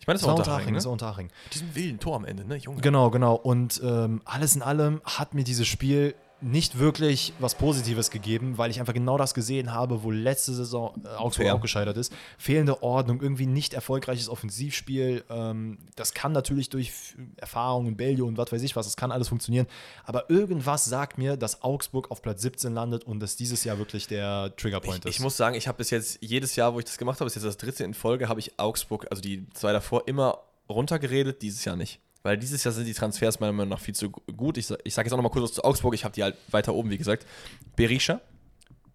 Ich meine, das war Unterhaching, ne? Unterhaching. Mit diesem wilden Tor am Ende, ne, Junge? Genau, genau. Und ähm, alles in allem hat mir dieses Spiel nicht wirklich was Positives gegeben, weil ich einfach genau das gesehen habe, wo letzte Saison äh, Augsburg Fair. auch gescheitert ist. Fehlende Ordnung, irgendwie nicht erfolgreiches Offensivspiel. Ähm, das kann natürlich durch F- Erfahrung in Belgien und was weiß ich was, das kann alles funktionieren. Aber irgendwas sagt mir, dass Augsburg auf Platz 17 landet und dass dieses Jahr wirklich der Triggerpoint Ich, ist. ich muss sagen, ich habe bis jetzt jedes Jahr, wo ich das gemacht habe, ist jetzt das dritte in Folge, habe ich Augsburg, also die zwei davor, immer runtergeredet, dieses Jahr nicht. Weil dieses Jahr sind die Transfers meiner Meinung nach viel zu gut. Ich, ich sage jetzt auch noch mal kurz was zu Augsburg. Ich habe die halt weiter oben, wie gesagt. Berisha.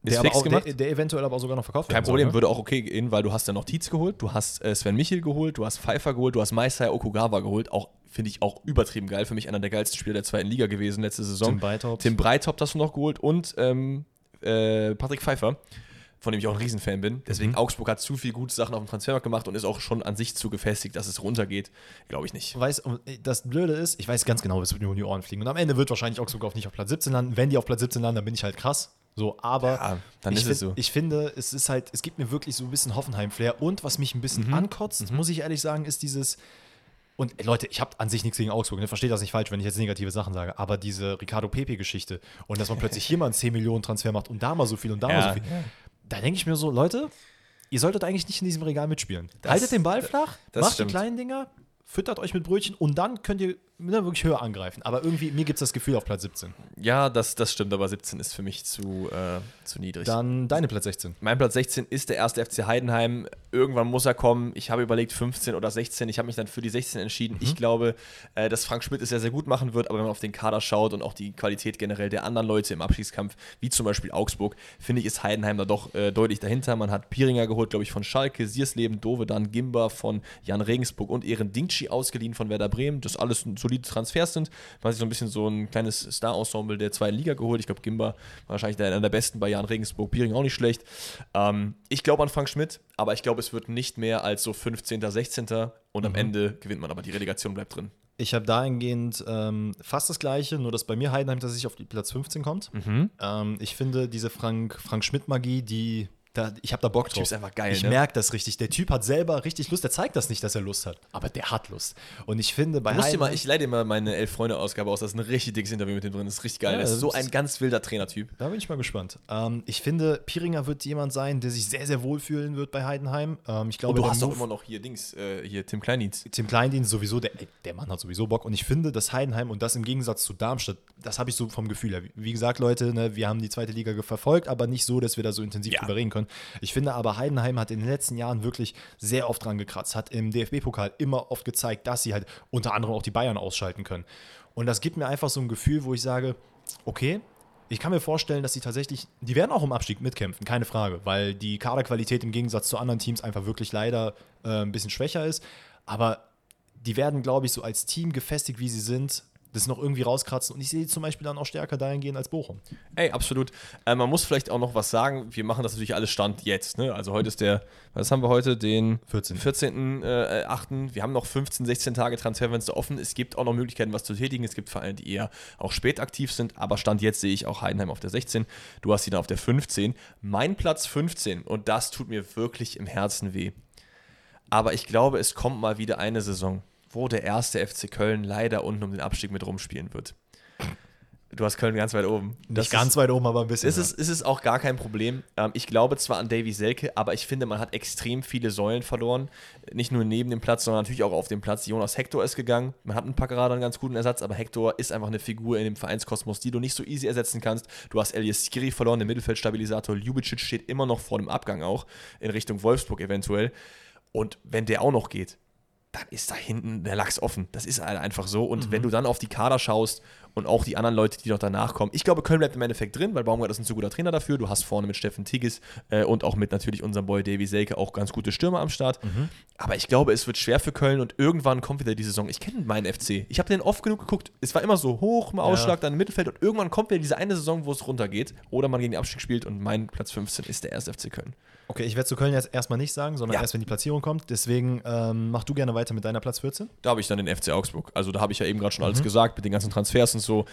Ist Der, fix auch, gemacht. der, der eventuell aber auch sogar noch verkauft Kein werden soll, Problem, ne? würde auch okay gehen, weil du hast ja noch Tietz geholt, du hast äh, Sven Michel geholt, du hast Pfeiffer geholt, du hast Meister Okugawa geholt. Auch, finde ich, auch übertrieben geil. Für mich einer der geilsten Spieler der zweiten Liga gewesen letzte Saison. Tim Breithaupt. Tim Breithaupt hast du noch geholt und ähm, äh, Patrick Pfeiffer, von dem ich auch ein Riesenfan bin. Deswegen Mhm. Augsburg hat zu viel gute Sachen auf dem Transfermarkt gemacht und ist auch schon an sich zu gefestigt, dass es runtergeht. Glaube ich nicht. weiß, und das Blöde ist, ich weiß ganz genau, wird mir um die Ohren fliegen. Und am Ende wird wahrscheinlich Augsburg auch nicht auf Platz 17 landen. Wenn die auf Platz 17 landen, dann bin ich halt krass. So, aber Ja, dann ich, ist es so. ich finde, es ist halt, es gibt mir wirklich so ein bisschen Hoffenheim-Flair. Und was mich ein bisschen ankotzt, muss ich ehrlich sagen, ist dieses. Und ey, Leute, ich habe an sich nichts gegen Augsburg, ne? versteht das nicht falsch, wenn ich jetzt negative Sachen sage, aber diese Ricardo Pepe-Geschichte und dass man plötzlich hier mal einen 10 Millionen Transfer macht und da mal so viel und da Ja, mal so viel, ja. Da denke ich mir so, Leute, ihr solltet eigentlich nicht in diesem Regal mitspielen. Das- Haltet den Ball flach, macht stimmt. die kleinen Dinger, füttert euch mit Brötchen und dann könnt ihr ne, wirklich höher angreifen. Aber irgendwie, mir gibt es das Gefühl auf Platz 17. Ja, das, das stimmt, aber 17 ist für mich zu, äh, zu niedrig. Dann deine Platz 16. Mein Platz 16 ist der erste FC Heidenheim. Irgendwann muss er kommen. Ich habe überlegt 15 oder 16. Ich habe mich dann für die 16 entschieden. Ich glaube, äh, dass Frank Schmidt es sehr, sehr gut machen wird. Aber wenn man auf den Kader schaut und auch die Qualität generell der anderen Leute im Abstiegskampf, wie zum Beispiel Augsburg, finde ich, ist Heidenheim da doch äh, deutlich dahinter. Man hat Piringer geholt, glaube ich, von Schalke, Siersleben, Dove, dann Gimba von Jan Regensburg und Ehren Dingchi ausgeliehen von Werder Bremen. Das alles solide Transfers sind. Man hat sich so ein bisschen so ein kleines Star-Ensemble der zweiten Liga geholt. Ich glaube, Gimba war wahrscheinlich einer der besten bei Jan Regensburg. Piering auch nicht schlecht. Ähm, ich glaube an Frank Schmidt, aber ich glaube, es wird nicht mehr als so 15., 16. und am Ende gewinnt man, aber die Relegation bleibt drin. Ich habe dahingehend ähm, fast das gleiche, nur dass bei mir Heidenheim tatsächlich auf die Platz 15 kommt. Ähm, ich finde diese Frank, Frank Schmidt-Magie, die. Da, ich habe da Bock Typ drauf. ist einfach geil, Ich ne? merke das richtig. Der Typ hat selber richtig Lust. Der zeigt das nicht, dass er Lust hat. Aber der hat Lust. Und ich finde, bei dir mal, Heidenheim- ich leite dir mal meine Elf-Freunde-Ausgabe aus. Das ist ein richtig dickes Interview mit dem drin. Das ist richtig geil. Ja, das ist so ein ganz wilder Trainertyp. Da bin ich mal gespannt. Ähm, ich finde, Piringer wird jemand sein, der sich sehr, sehr wohlfühlen wird bei Heidenheim. Ähm, ich glaube, Und du der hast doch immer noch hier Dings, äh, hier Tim Kleindienst. Tim Kleindienst sowieso, der, der Mann hat sowieso Bock. Und ich finde, dass Heidenheim und das im Gegensatz zu Darmstadt, das habe ich so vom Gefühl her. Wie- gesagt, Leute, ne, wir haben die zweite Liga verfolgt, aber nicht so, dass wir da so intensiv Ja. drüber reden können. Ich finde aber, Heidenheim hat in den letzten Jahren wirklich sehr oft dran gekratzt, hat im DFB-Pokal immer oft gezeigt, dass sie halt unter anderem auch die Bayern ausschalten können. Und das gibt mir einfach so ein Gefühl, wo ich sage, okay, ich kann mir vorstellen, dass sie tatsächlich, die werden auch im Abstieg mitkämpfen, keine Frage, weil die Kaderqualität im Gegensatz zu anderen Teams einfach wirklich leider äh, ein bisschen schwächer ist. Aber die werden, glaube ich, so als Team gefestigt, wie sie sind, das noch irgendwie rauskratzen. Und ich sehe zum Beispiel dann auch stärker dahingehend als Bochum. Ey, absolut. Äh, man muss vielleicht auch noch was sagen. Wir machen das natürlich alles Stand jetzt. Ne? Also heute ist der, was haben wir heute? Den 14.. 14. Äh, 8. Wir haben noch 15, 16 Tage Transferfenster offen. Es gibt auch noch Möglichkeiten, was zu tätigen. Es gibt Vereine, die eher auch spät aktiv sind. Aber Stand jetzt sehe ich auch Heidenheim auf der 16. Du hast sie dann auf der 15. Mein Platz 15. Und das tut mir wirklich im Herzen weh. Aber ich glaube, es kommt mal wieder eine Saison, wo der erste FC Köln leider unten um den Abstieg mit rumspielen wird. Du hast Köln ganz weit oben. Nicht ganz weit oben, aber ein bisschen. Ist es, ist es auch gar kein Problem. Ähm, ich glaube zwar an Davy Selke, aber ich finde, man hat extrem viele Säulen verloren. Nicht nur neben dem Platz, sondern natürlich auch auf dem Platz. Jonas Hector ist gegangen. Man hat einen Packerada einen ganz guten Ersatz, aber Hector ist einfach eine Figur in dem Vereinskosmos, die du nicht so easy ersetzen kannst. Du hast Elias Skiri verloren, den Mittelfeldstabilisator. Ljubicic steht immer noch vor dem Abgang auch, in Richtung Wolfsburg eventuell. Und wenn der auch noch geht, dann ist da hinten der Lachs offen. Das ist halt einfach so. Und wenn du dann auf die Kader schaust und auch die anderen Leute, die noch danach kommen, ich glaube, Köln bleibt im Endeffekt drin, weil Baumgart ist ein zu guter Trainer dafür. Du hast vorne mit Steffen Tigges äh, und auch mit natürlich unserem Boy Davy Selke auch ganz gute Stürmer am Start. Aber ich glaube, es wird schwer für Köln und irgendwann kommt wieder die Saison. Ich kenne meinen FC. Ich habe den oft genug geguckt. Es war immer so hoch im Ausschlag, dann im Mittelfeld und irgendwann kommt wieder diese eine Saison, wo es runtergeht oder man gegen den Abstieg spielt und mein Platz 15 ist der erste FC Köln. Okay, ich werde zu Köln jetzt erstmal nicht sagen, sondern Ja. erst, wenn die Platzierung kommt. Deswegen ähm, mach du gerne weiter mit deiner Platz 14. Da habe ich dann den FC Augsburg. Also da habe ich ja eben gerade schon alles gesagt mit den ganzen Transfers und so.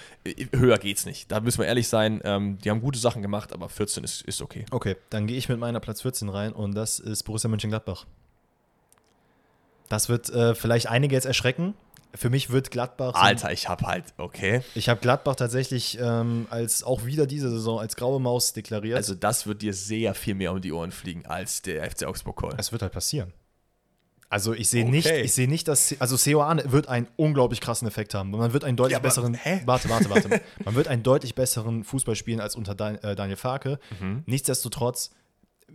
Höher geht's nicht. Da müssen wir ehrlich sein. Ähm, die haben gute Sachen gemacht, aber 14 ist, ist okay. Okay, dann gehe ich mit meiner Platz 14 rein und das ist Borussia Mönchengladbach. Das wird äh, vielleicht einige jetzt erschrecken. Für mich wird Gladbach. so- Alter, ich habe halt, okay. Ich habe Gladbach tatsächlich ähm, als auch wieder diese Saison als graue Maus deklariert. Also das wird dir sehr viel mehr um die Ohren fliegen als der FC Augsburg Call. es wird halt passieren. Also ich sehe Okay. nicht, ich sehe nicht, dass also Seoane wird einen unglaublich krassen Effekt haben. Man wird einen deutlich Ja, aber- besseren, hä? warte, warte, warte. Man wird einen deutlich besseren Fußball spielen als unter äh, Daniel Farke. Mhm. Nichtsdestotrotz,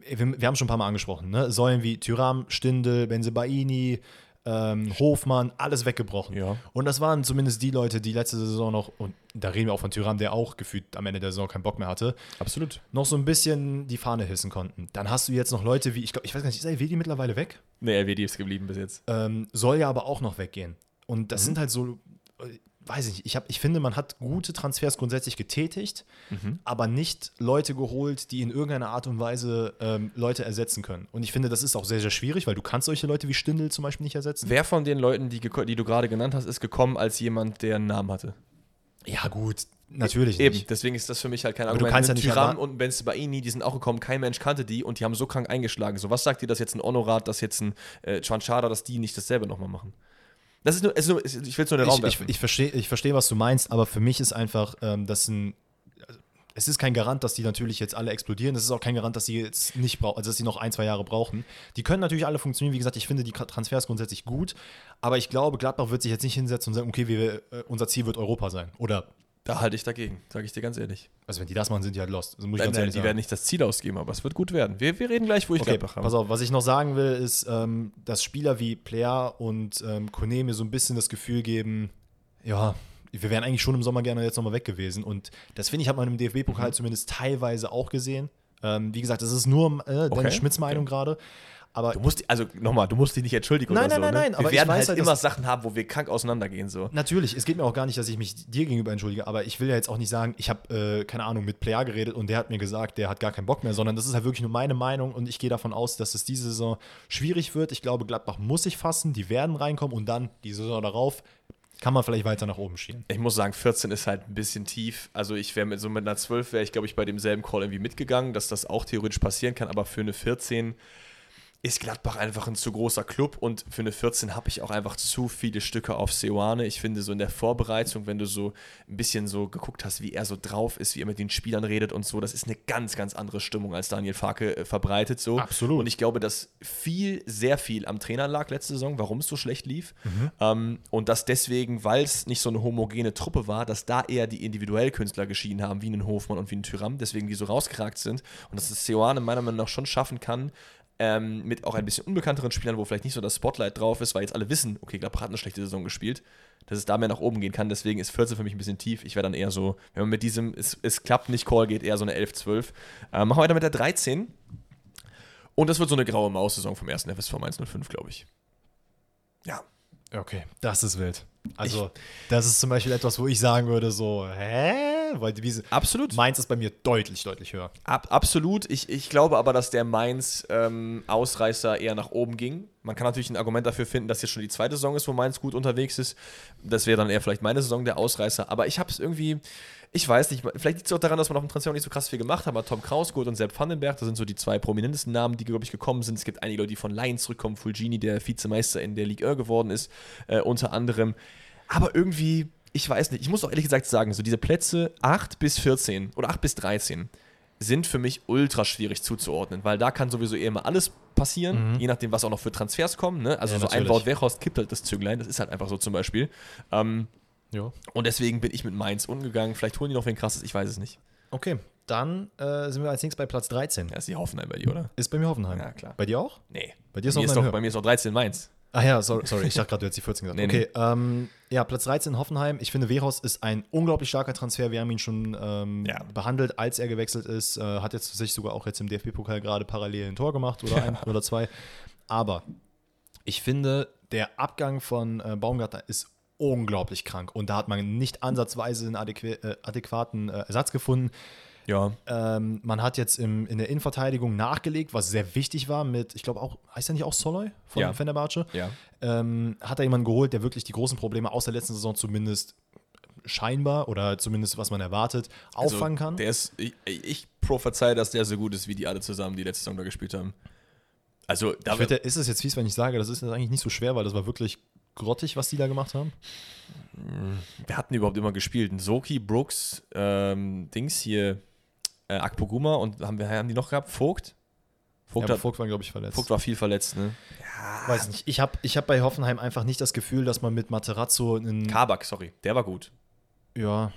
wir, wir haben schon ein paar Mal angesprochen, ne? Säulen wie Tyram, Stindel, Benzebaini, ähm, Hofmann, alles weggebrochen. Ja. Und das waren zumindest die Leute, die letzte Saison noch, und da reden wir auch von Tyram, der auch gefühlt am Ende der Saison keinen Bock mehr hatte, Absolut. noch so ein bisschen die Fahne hissen konnten. Dann hast du jetzt noch Leute wie, ich glaube, ich weiß gar nicht, ist Elvedi mittlerweile weg? Nee, LWD ist geblieben bis jetzt. Ähm, soll ja aber auch noch weggehen. Und Mhm. das sind halt so, weiß ich nicht, ich, hab, ich finde, man hat gute Transfers grundsätzlich getätigt, Mhm. aber nicht Leute geholt, die in irgendeiner Art und Weise ähm, Leute ersetzen können. Und ich finde, das ist auch sehr, sehr schwierig, weil du kannst solche Leute wie Stindl zum Beispiel nicht ersetzen. Wer von den Leuten, die, die du gerade genannt hast, ist gekommen als jemand, der einen Namen hatte? Ja gut, natürlich Eben, nicht. deswegen ist das für mich halt kein Aber du Argument. kannst ja Ein nicht Tyram und Benzibaini, die sind auch gekommen, kein Mensch kannte die und die haben so krank eingeschlagen. So, was sagt dir das jetzt ein Honorat, dass jetzt ein äh, Chanchada, dass die nicht dasselbe nochmal machen? Das ist nur, ist nur ich will es nur in den Raum Ich, ich, ich verstehe, ich versteh, was du meinst, aber für mich ist einfach, ähm, das ein. also, Es ist kein Garant, dass die natürlich jetzt alle explodieren. Es ist auch kein Garant, dass sie jetzt nicht brauchen, also dass sie noch ein, zwei Jahre brauchen. Die können natürlich alle funktionieren. Wie gesagt, ich finde die Transfers grundsätzlich gut, aber ich glaube, Gladbach wird sich jetzt nicht hinsetzen und sagen, okay, wir, äh, unser Ziel wird Europa sein. Oder, da halte ich dagegen, sage ich dir ganz ehrlich. also wenn die das machen, sind die halt lost. Also muss ich Nein, ganz nein, die sagen. werden nicht das Ziel ausgeben, aber es wird gut werden. Wir, wir reden gleich, wo ich Okay, Gladbach pass habe. auf, was ich noch sagen will, ist, ähm, dass Spieler wie Player und ähm, Kone mir so ein bisschen das Gefühl geben, ja, wir wären eigentlich schon im Sommer gerne jetzt nochmal weg gewesen. Und das finde ich, hat man im DFB-Pokal Mhm. zumindest teilweise auch gesehen. Ähm, wie gesagt, das ist nur äh, Okay, Dennis Schmidts Meinung gerade. Aber Du musst, also nochmal, du musst dich nicht entschuldigen Nein, oder so. nein, nein, ne? nein, Wir werden halt halt, immer Sachen haben, wo wir krank auseinandergehen. So. Natürlich, es geht mir auch gar nicht, dass ich mich dir gegenüber entschuldige, aber ich will ja jetzt auch nicht sagen, ich habe, äh, keine Ahnung, mit Player geredet und der hat mir gesagt, der hat gar keinen Bock mehr, sondern das ist halt wirklich nur meine Meinung und ich gehe davon aus, dass es diese Saison schwierig wird. Ich glaube, Gladbach muss sich fassen, die werden reinkommen und dann die Saison darauf kann man vielleicht weiter nach oben schielen. Ich muss sagen, 14 ist halt ein bisschen tief. Also ich wäre mit so mit einer 12 wäre ich, glaube ich, bei demselben Call irgendwie mitgegangen, dass das auch theoretisch passieren kann, aber für eine 14 ist Gladbach einfach ein zu großer Club und für eine 14 habe ich auch einfach zu viele Stücke auf Seoane. Ich finde so in der Vorbereitung, wenn du so ein bisschen so geguckt hast, wie er so drauf ist, wie er mit den Spielern redet und so, das ist eine ganz, ganz andere Stimmung, als Daniel Farke äh, verbreitet so. Absolut. Und ich glaube, dass viel, sehr viel am Trainer lag letzte Saison, warum es so schlecht lief. Ähm, und dass deswegen, weil es nicht so eine homogene Truppe war, dass da eher die individuell Künstler geschieden haben, wie einen Hofmann und wie einen Tyram, deswegen die so rausgeragt sind. Und dass es Seoane meiner Meinung nach schon schaffen kann, ähm, mit auch ein bisschen unbekannteren Spielern, wo vielleicht nicht so das Spotlight drauf ist, weil jetzt alle wissen, okay, Gladbach hat eine schlechte Saison gespielt, dass es da mehr nach oben gehen kann. Deswegen ist 14 für mich ein bisschen tief. Ich wäre dann eher so, wenn man mit diesem, es, es klappt nicht, Call geht, eher so eine 11, 12. Ähm, machen wir weiter mit der 13. Und das wird so eine graue Maus-Saison vom ersten FSV 105, glaube ich. Ja. Okay, das ist wild. Also, das ist zum Beispiel etwas, wo ich sagen würde, so, hä? Weil die Wiese. Absolut. Mainz ist bei mir deutlich, deutlich höher. Ab, absolut. Ich, ich glaube aber, dass der Mainz-Ausreißer eher nach oben ging. Man kann natürlich ein Argument dafür finden, dass jetzt schon die zweite Saison ist, wo Mainz gut unterwegs ist. Das wäre dann eher vielleicht meine Saison der Ausreißer. Aber ich habe es irgendwie, ich weiß nicht, vielleicht liegt es auch daran, dass man auf dem Transfer nicht so krass viel gemacht hat. Aber Tom Krausgut und Sepp Vandenberg, das sind so die zwei prominentesten Namen, die, glaube ich, gekommen sind. Es gibt einige Leute, die von Laien zurückkommen. Fulgini, der Vizemeister in der Ligue 1 geworden ist, äh, unter anderem. Aber irgendwie, ich weiß nicht, ich muss auch ehrlich gesagt sagen, so diese Plätze 8 bis 14 oder 8 bis 13 sind für mich ultra schwierig zuzuordnen, weil da kann sowieso eher mal alles passieren, je nachdem, was auch noch für Transfers kommen. Ne? Also Ja, so ein. Wout Weghorst kippt halt das Züglein, das ist halt einfach so zum Beispiel. Ähm, Ja. und deswegen bin ich mit Mainz umgegangen. Vielleicht holen die noch wen krasses, ich weiß es nicht. Okay, dann äh, sind wir als nächstes bei Platz 13. Ja, ist die Hoffenheim bei dir, oder? Ist bei mir Hoffenheim. Ja, klar. Bei dir auch? Nee. Bei dir ist bei, mir ist doch, höher. bei mir ist noch 13 Mainz. Ah ja, sorry, sorry. ich dachte gerade, du hättest die 14 gesagt. Nee, okay, Ähm, ja, Platz 13 Hoffenheim. Ich finde, Wehrhaus ist ein unglaublich starker Transfer. Wir haben ihn schon ähm, Ja. behandelt, als er gewechselt ist. Äh, hat jetzt sich sogar auch jetzt im DFB-Pokal gerade parallel ein Tor gemacht oder ein oder zwei. Aber ich finde, der Abgang von äh, Baumgartner ist unglaublich krank. Und da hat man nicht ansatzweise einen adäqu äh, adäquaten äh, Ersatz gefunden. Ja. Ähm, man hat jetzt im, in der Innenverteidigung nachgelegt, was sehr wichtig war mit, ich glaube auch, heißt er nicht auch Soloy von Ja. Fenerbahce? Ja. Ähm, hat er jemanden geholt, der wirklich die großen Probleme aus der letzten Saison zumindest scheinbar oder zumindest was man erwartet, auffangen Also, kann? Der ist, ich, ich prophezei, dass der so gut ist, wie die alle zusammen, die letzte Saison da gespielt haben. Also, da ich finde, ist es jetzt fies, wenn ich sage, das ist jetzt eigentlich nicht so schwer, weil das war wirklich grottig, was die da gemacht haben. Wer hat denn überhaupt immer gespielt? Soki, Brooks, ähm, Dings hier, äh, Akpoguma und haben, wir, haben die noch gehabt? Vogt? Ja, Vogt, aber hat, Vogt war, glaube ich, verletzt. Vogt war viel verletzt, ne? Weiß nicht. Ich habe ich hab bei Hoffenheim einfach nicht das Gefühl, dass man mit Materazzo einen. Kabak, sorry, der war gut. Ja.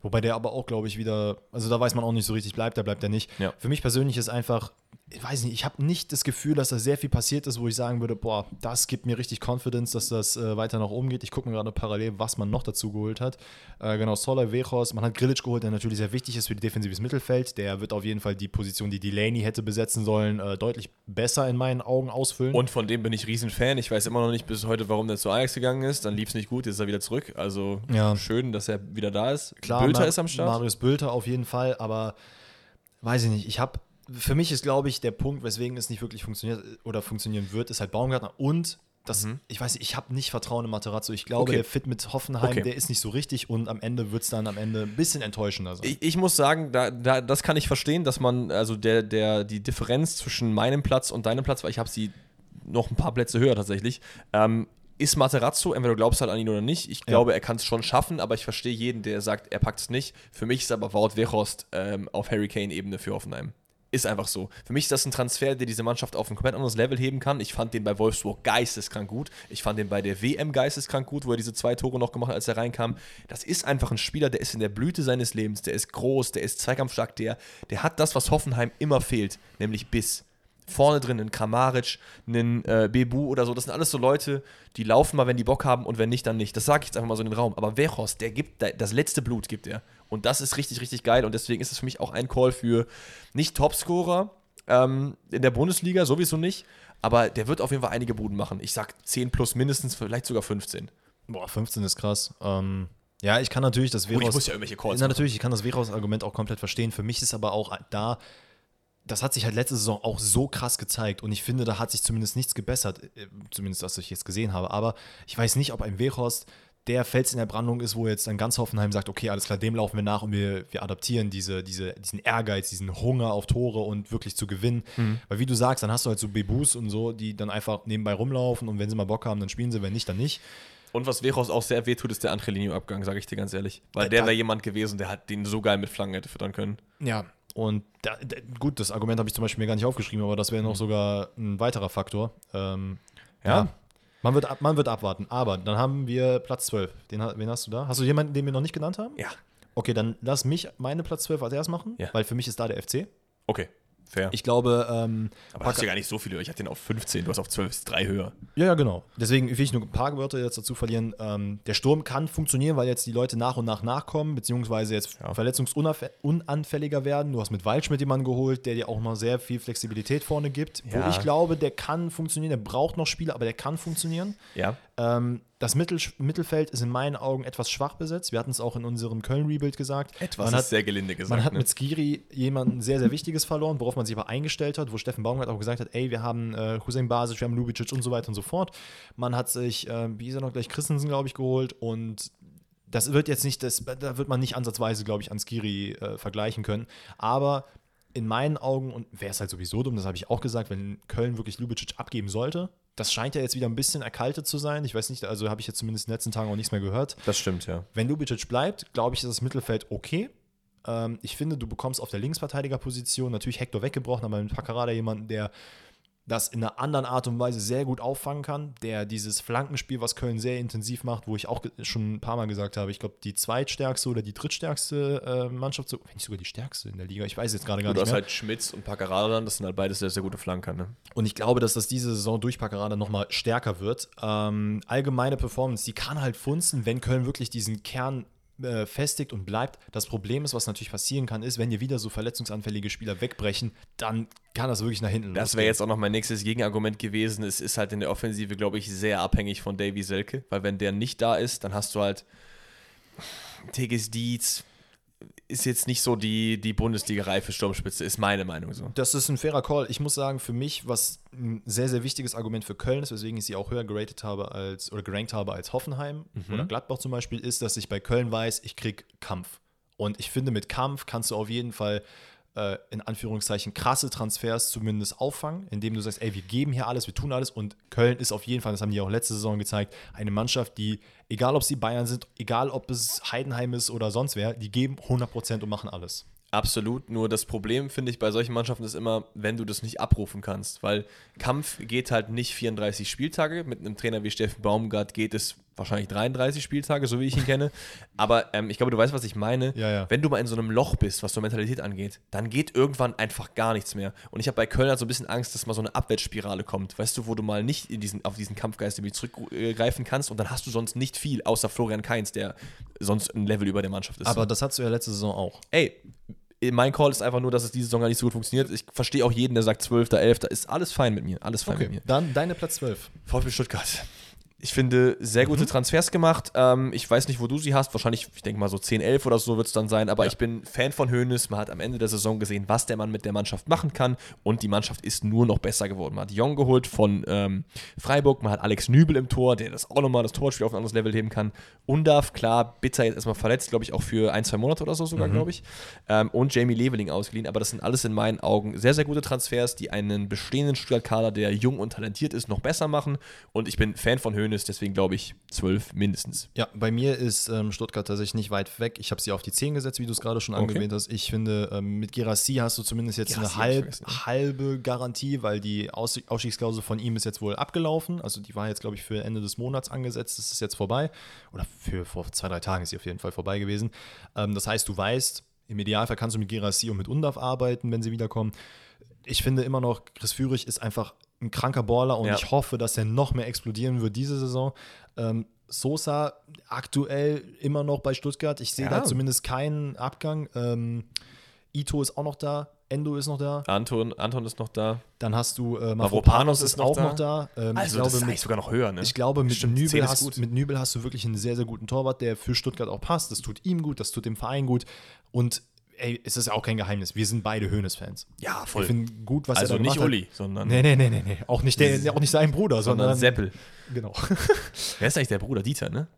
Wobei der aber auch, glaube ich, wieder, also da weiß man auch nicht so richtig, bleibt er, bleibt er nicht. Ja. Für mich persönlich ist einfach, ich weiß nicht, ich habe nicht das Gefühl, dass da sehr viel passiert ist, wo ich sagen würde, boah, das gibt mir richtig Confidence, dass das äh, weiter nach oben geht. Ich gucke mir gerade parallel, was man noch dazu geholt hat. Äh, genau, Solar Vejos, man hat Grilic geholt, der natürlich sehr wichtig ist für die defensives Mittelfeld. Der wird auf jeden Fall die Position, die Delaney hätte besetzen sollen, äh, deutlich besser in meinen Augen ausfüllen. Und von dem bin ich riesen Fan. Ich weiß immer noch nicht bis heute, warum der zu Ajax gegangen ist. Dann lief es nicht gut, jetzt ist er wieder zurück. Also Ja. schön, dass er wieder da ist. Klar, Bülter Ma- ist am Start. Marius Bülter auf jeden Fall, aber weiß ich nicht. Ich habe, für mich ist, glaube ich, der Punkt, weswegen es nicht wirklich funktioniert oder funktionieren wird, ist halt Baumgartner und das, ich weiß nicht, ich habe nicht Vertrauen in Materazzo. Ich glaube, Mhm. Okay. der Fit mit Hoffenheim, Okay. der ist nicht so richtig und am Ende wird es dann am Ende ein bisschen enttäuschender sein. Ich, ich muss sagen, da, da, das kann ich verstehen, dass man, also der, der, die Differenz zwischen meinem Platz und deinem Platz, weil ich habe sie noch ein paar Plätze höher tatsächlich, ähm, ist Materazzo, entweder du glaubst halt an ihn oder nicht. Ich glaube, er kann es schon schaffen, aber ich verstehe jeden, der sagt, er packt es nicht. Für mich ist aber Wout Weghorst ähm, auf Hurricane-Ebene für Hoffenheim. Ist einfach so. Für mich ist das ein Transfer, der diese Mannschaft auf ein komplett anderes Level heben kann. Ich fand den bei Wolfsburg geisteskrank gut. Ich fand den bei der WM geisteskrank gut, wo er diese zwei Tore noch gemacht hat, als er reinkam. Das ist einfach ein Spieler, der ist in der Blüte seines Lebens. Der ist groß, der ist zweikampfstark, der, der hat das, was Hoffenheim immer fehlt, nämlich Biss. Vorne drin einen Kramaric, einen äh, Bebu oder so. Das sind alles so Leute, die laufen mal, wenn die Bock haben und wenn nicht, dann nicht. Das sage ich jetzt einfach mal so in den Raum. Aber Wechos, der gibt, das letzte Blut gibt er. Und das ist richtig, richtig geil. Und deswegen ist es für mich auch ein Call für nicht Topscorer ähm, in der Bundesliga, sowieso nicht. Aber der wird auf jeden Fall einige Buden machen. Ich sag 10 plus mindestens, vielleicht sogar 15. Boah, 15 ist krass. Ähm, ja, ich kann natürlich das Gut, ich Veros. muss ja irgendwelche Calls Na, natürlich, ich kann das Veros-Argument auch komplett verstehen. Für mich ist aber auch da, das hat sich halt letzte Saison auch so krass gezeigt und ich finde, da hat sich zumindest nichts gebessert, äh, zumindest was ich jetzt gesehen habe. Aber ich weiß nicht, ob ein Weghorst der Fels in der Brandung ist, wo jetzt dann ganz Hoffenheim sagt, okay, alles klar, dem laufen wir nach und wir, wir adaptieren diese, diese, diesen Ehrgeiz, diesen Hunger auf Tore und wirklich zu gewinnen. Weil wie du sagst, dann hast du halt so Bebus und so, die dann einfach nebenbei rumlaufen und wenn sie mal Bock haben, dann spielen sie, wenn nicht, dann nicht. Und was Wechos auch sehr wehtut, ist der Angelino-Abgang, sage ich dir ganz ehrlich. Weil Äh, der wäre jemand gewesen, der hat den so geil mit Flanken hätte füttern können. Ja, und da, da, gut, das Argument habe ich zum Beispiel mir gar nicht aufgeschrieben, aber das wäre noch sogar ein weiterer Faktor. Ähm, Ja. Man wird, ab, man wird abwarten. Aber dann haben wir Platz 12. Den, wen hast du da? Hast du jemanden, den wir noch nicht genannt haben? Ja. Okay, dann lass mich meine Platz 12 als erstes machen, Ja. weil für mich ist da der FC. Okay, fair. Ich glaube, ähm, aber hast du ja gar nicht so viel höher. Ich hatte den auf 15, du hast auf 12, ist drei höher. Ja, ja, genau. Deswegen will ich nur ein paar Wörter jetzt dazu verlieren. Ähm, der Sturm kann funktionieren, weil jetzt die Leute nach und nach nachkommen, beziehungsweise jetzt Ja. verletzungsunanfälliger werden. Du hast mit Waldschmidt jemanden geholt, der dir auch noch sehr viel Flexibilität vorne gibt. Ja. Wo ich glaube, der kann funktionieren. Der braucht noch Spieler, aber der kann funktionieren. Ja. Ähm, das Mittel, Mittelfeld ist in meinen Augen etwas schwach besetzt. Wir hatten es auch in unserem Köln-Rebuild gesagt. Etwas Man ist hat, sehr gelinde gesagt. man hat ne? mit Skiri jemanden sehr, sehr Wichtiges verloren, worauf man sich aber eingestellt hat, wo Steffen Baumgart auch gesagt hat, ey, wir haben äh, Hussein Basic, wir haben Lubicic und so weiter und so fort. Man hat sich, äh, wie ist er noch gleich, Christensen, glaube ich, geholt und das wird jetzt nicht, das, da wird man nicht ansatzweise, glaube ich, an Skiri äh, vergleichen können. Aber in meinen Augen, und wäre es halt sowieso dumm, das habe ich auch gesagt, wenn Köln wirklich Lubicic abgeben sollte, das scheint ja jetzt wieder ein bisschen erkaltet zu sein. Ich weiß nicht, also habe ich jetzt zumindest in den letzten Tagen auch nichts mehr gehört. das stimmt, ja. Wenn Lubicic bleibt, glaube ich, ist das Mittelfeld okay. Ähm, ich finde, du bekommst auf der Linksverteidigerposition natürlich Hector weggebrochen, aber mit Paccarada jemanden, der das in einer anderen Art und Weise sehr gut auffangen kann, der dieses Flankenspiel, was Köln sehr intensiv macht, wo ich auch schon ein paar Mal gesagt habe, ich glaube, die zweitstärkste oder die drittstärkste äh, Mannschaft, so, wenn nicht sogar die stärkste in der Liga, ich weiß jetzt gerade gar Du nicht hast mehr. halt Schmitz und Paccarada dann, das sind halt beides sehr, sehr gute Flanker, ne? Und ich glaube, dass das diese Saison durch Paccarada nochmal stärker wird. Ähm, allgemeine Performance, die kann halt funzen, wenn Köln wirklich diesen Kern äh, festigt und bleibt. Das Problem ist, was natürlich passieren kann, ist, wenn dir wieder so verletzungsanfällige Spieler wegbrechen, dann kann das wirklich nach hinten Das wäre jetzt auch noch mein nächstes Gegenargument gewesen. Es ist halt in der Offensive, glaube ich, sehr abhängig von Davy Selke, weil wenn der nicht da ist, dann hast du halt Tegis Dietz ist jetzt nicht so die, die Bundesliga-reife Sturmspitze, ist meine Meinung so. Das ist ein fairer Call. Ich muss sagen, für mich, was ein sehr, sehr wichtiges Argument für Köln ist, weswegen ich sie auch höher geratet habe als oder gerankt habe als Hoffenheim oder Gladbach zum Beispiel, ist, dass ich bei Köln weiß, ich krieg Kampf. Und ich finde, mit Kampf kannst du auf jeden Fall äh, in Anführungszeichen krasse Transfers zumindest auffangen, indem du sagst, ey, wir geben hier alles, wir tun alles. Und Köln ist auf jeden Fall, das haben die auch letzte Saison gezeigt, eine Mannschaft, die, egal ob sie Bayern sind, egal ob es Heidenheim ist oder sonst wer, die geben 100% und machen alles. Absolut, nur das Problem finde ich bei solchen Mannschaften ist immer, wenn du das nicht abrufen kannst, weil Kampf geht halt nicht 34 Spieltage, mit einem Trainer wie Steffen Baumgart geht es wahrscheinlich 33 Spieltage, so wie ich ihn kenne. Aber ähm, ich glaube, du weißt, was ich meine. Ja, ja. Wenn du mal in so einem Loch bist, was so Mentalität angeht, dann geht irgendwann einfach gar nichts mehr. Und ich habe bei Köln halt so ein bisschen Angst, dass mal so eine Abwärtsspirale kommt. Weißt du, wo du mal nicht in diesen, auf diesen Kampfgeist irgendwie zurückgreifen kannst und dann hast du sonst nicht viel, außer Florian Kainz, der sonst ein Level über der Mannschaft ist. Aber das hattest du ja letzte Saison auch. ey, mein Call ist einfach nur, dass es diese Saison gar nicht so gut funktioniert. Ich verstehe auch jeden, der sagt 12., 11. Ist alles fein mit mir. Alles fein mit mir. dann deine Platz 12. VfB Stuttgart. Ich finde, sehr gute Transfers gemacht. Ähm, ich weiß nicht, wo du sie hast. Wahrscheinlich, ich denke mal so 10, 11 oder so wird es dann sein. Aber Ja. ich bin Fan von Hoeneß. Man hat am Ende der Saison gesehen, was der Mann mit der Mannschaft machen kann. Und die Mannschaft ist nur noch besser geworden. Man hat Jong geholt von ähm, Freiburg. Man hat Alex Nübel im Tor, der das auch nochmal das Torspiel auf ein anderes Level heben kann. Undarf, klar, bitter jetzt erstmal verletzt, glaube ich, auch für ein, zwei Monate oder so sogar, glaube ich. Ähm, und Jamie Leveling ausgeliehen. Aber das sind alles in meinen Augen sehr, sehr gute Transfers, die einen bestehenden Stuttgart-Kader, der jung und talentiert ist, noch besser machen. Und ich bin Fan von Hoeneß, deswegen glaube ich zwölf mindestens. Ja, bei mir ist ähm, Stuttgart tatsächlich nicht weit weg. Ich habe sie auf die 10 gesetzt, wie du es gerade schon Okay. angewähnt hast. Ich finde, ähm, mit Gerassi hast du zumindest jetzt Guirassy eine halb, halbe Garantie, weil die Aus Ausstiegsklausel von ihm ist jetzt wohl abgelaufen. Also die war jetzt, glaube ich, für Ende des Monats angesetzt. Das ist jetzt vorbei. Oder für vor zwei, drei Tagen ist sie auf jeden Fall vorbei gewesen. Ähm, das heißt, du weißt, im Idealfall kannst du mit Gerassi und mit Undav arbeiten, wenn sie wiederkommen. Ich finde immer noch, Chris Führig ist einfach ein kranker Baller und Ja. ich hoffe, dass er noch mehr explodieren wird diese Saison. Ähm, Sosa aktuell immer noch bei Stuttgart. Ich sehe Ja. da zumindest keinen Abgang. Ähm, Ito ist auch noch da. Endo ist noch da. Anton, Anton ist noch da. Dann hast du äh, Mavropanos ist ist noch auch da. noch da. Ähm, Also, ich glaube, das ist mit, sogar noch höher, ne? ich glaube, mit Stimmt, 10 Nübel, hast, mit Nübel hast du wirklich einen sehr, sehr guten Torwart, der für Stuttgart auch passt. Das tut ihm gut, das tut dem Verein gut. Und ey, es ist ja auch kein Geheimnis. Wir sind beide Höhnes-Fans. Ja, Wir finden gut, was Also er da nicht Uli, sondern, Hat. Nee, nee, nee, nee, nee. Auch nicht, der, auch nicht sein Bruder, sondern sondern. Seppel. Genau. Wer ist eigentlich der Bruder? Dieter, ne?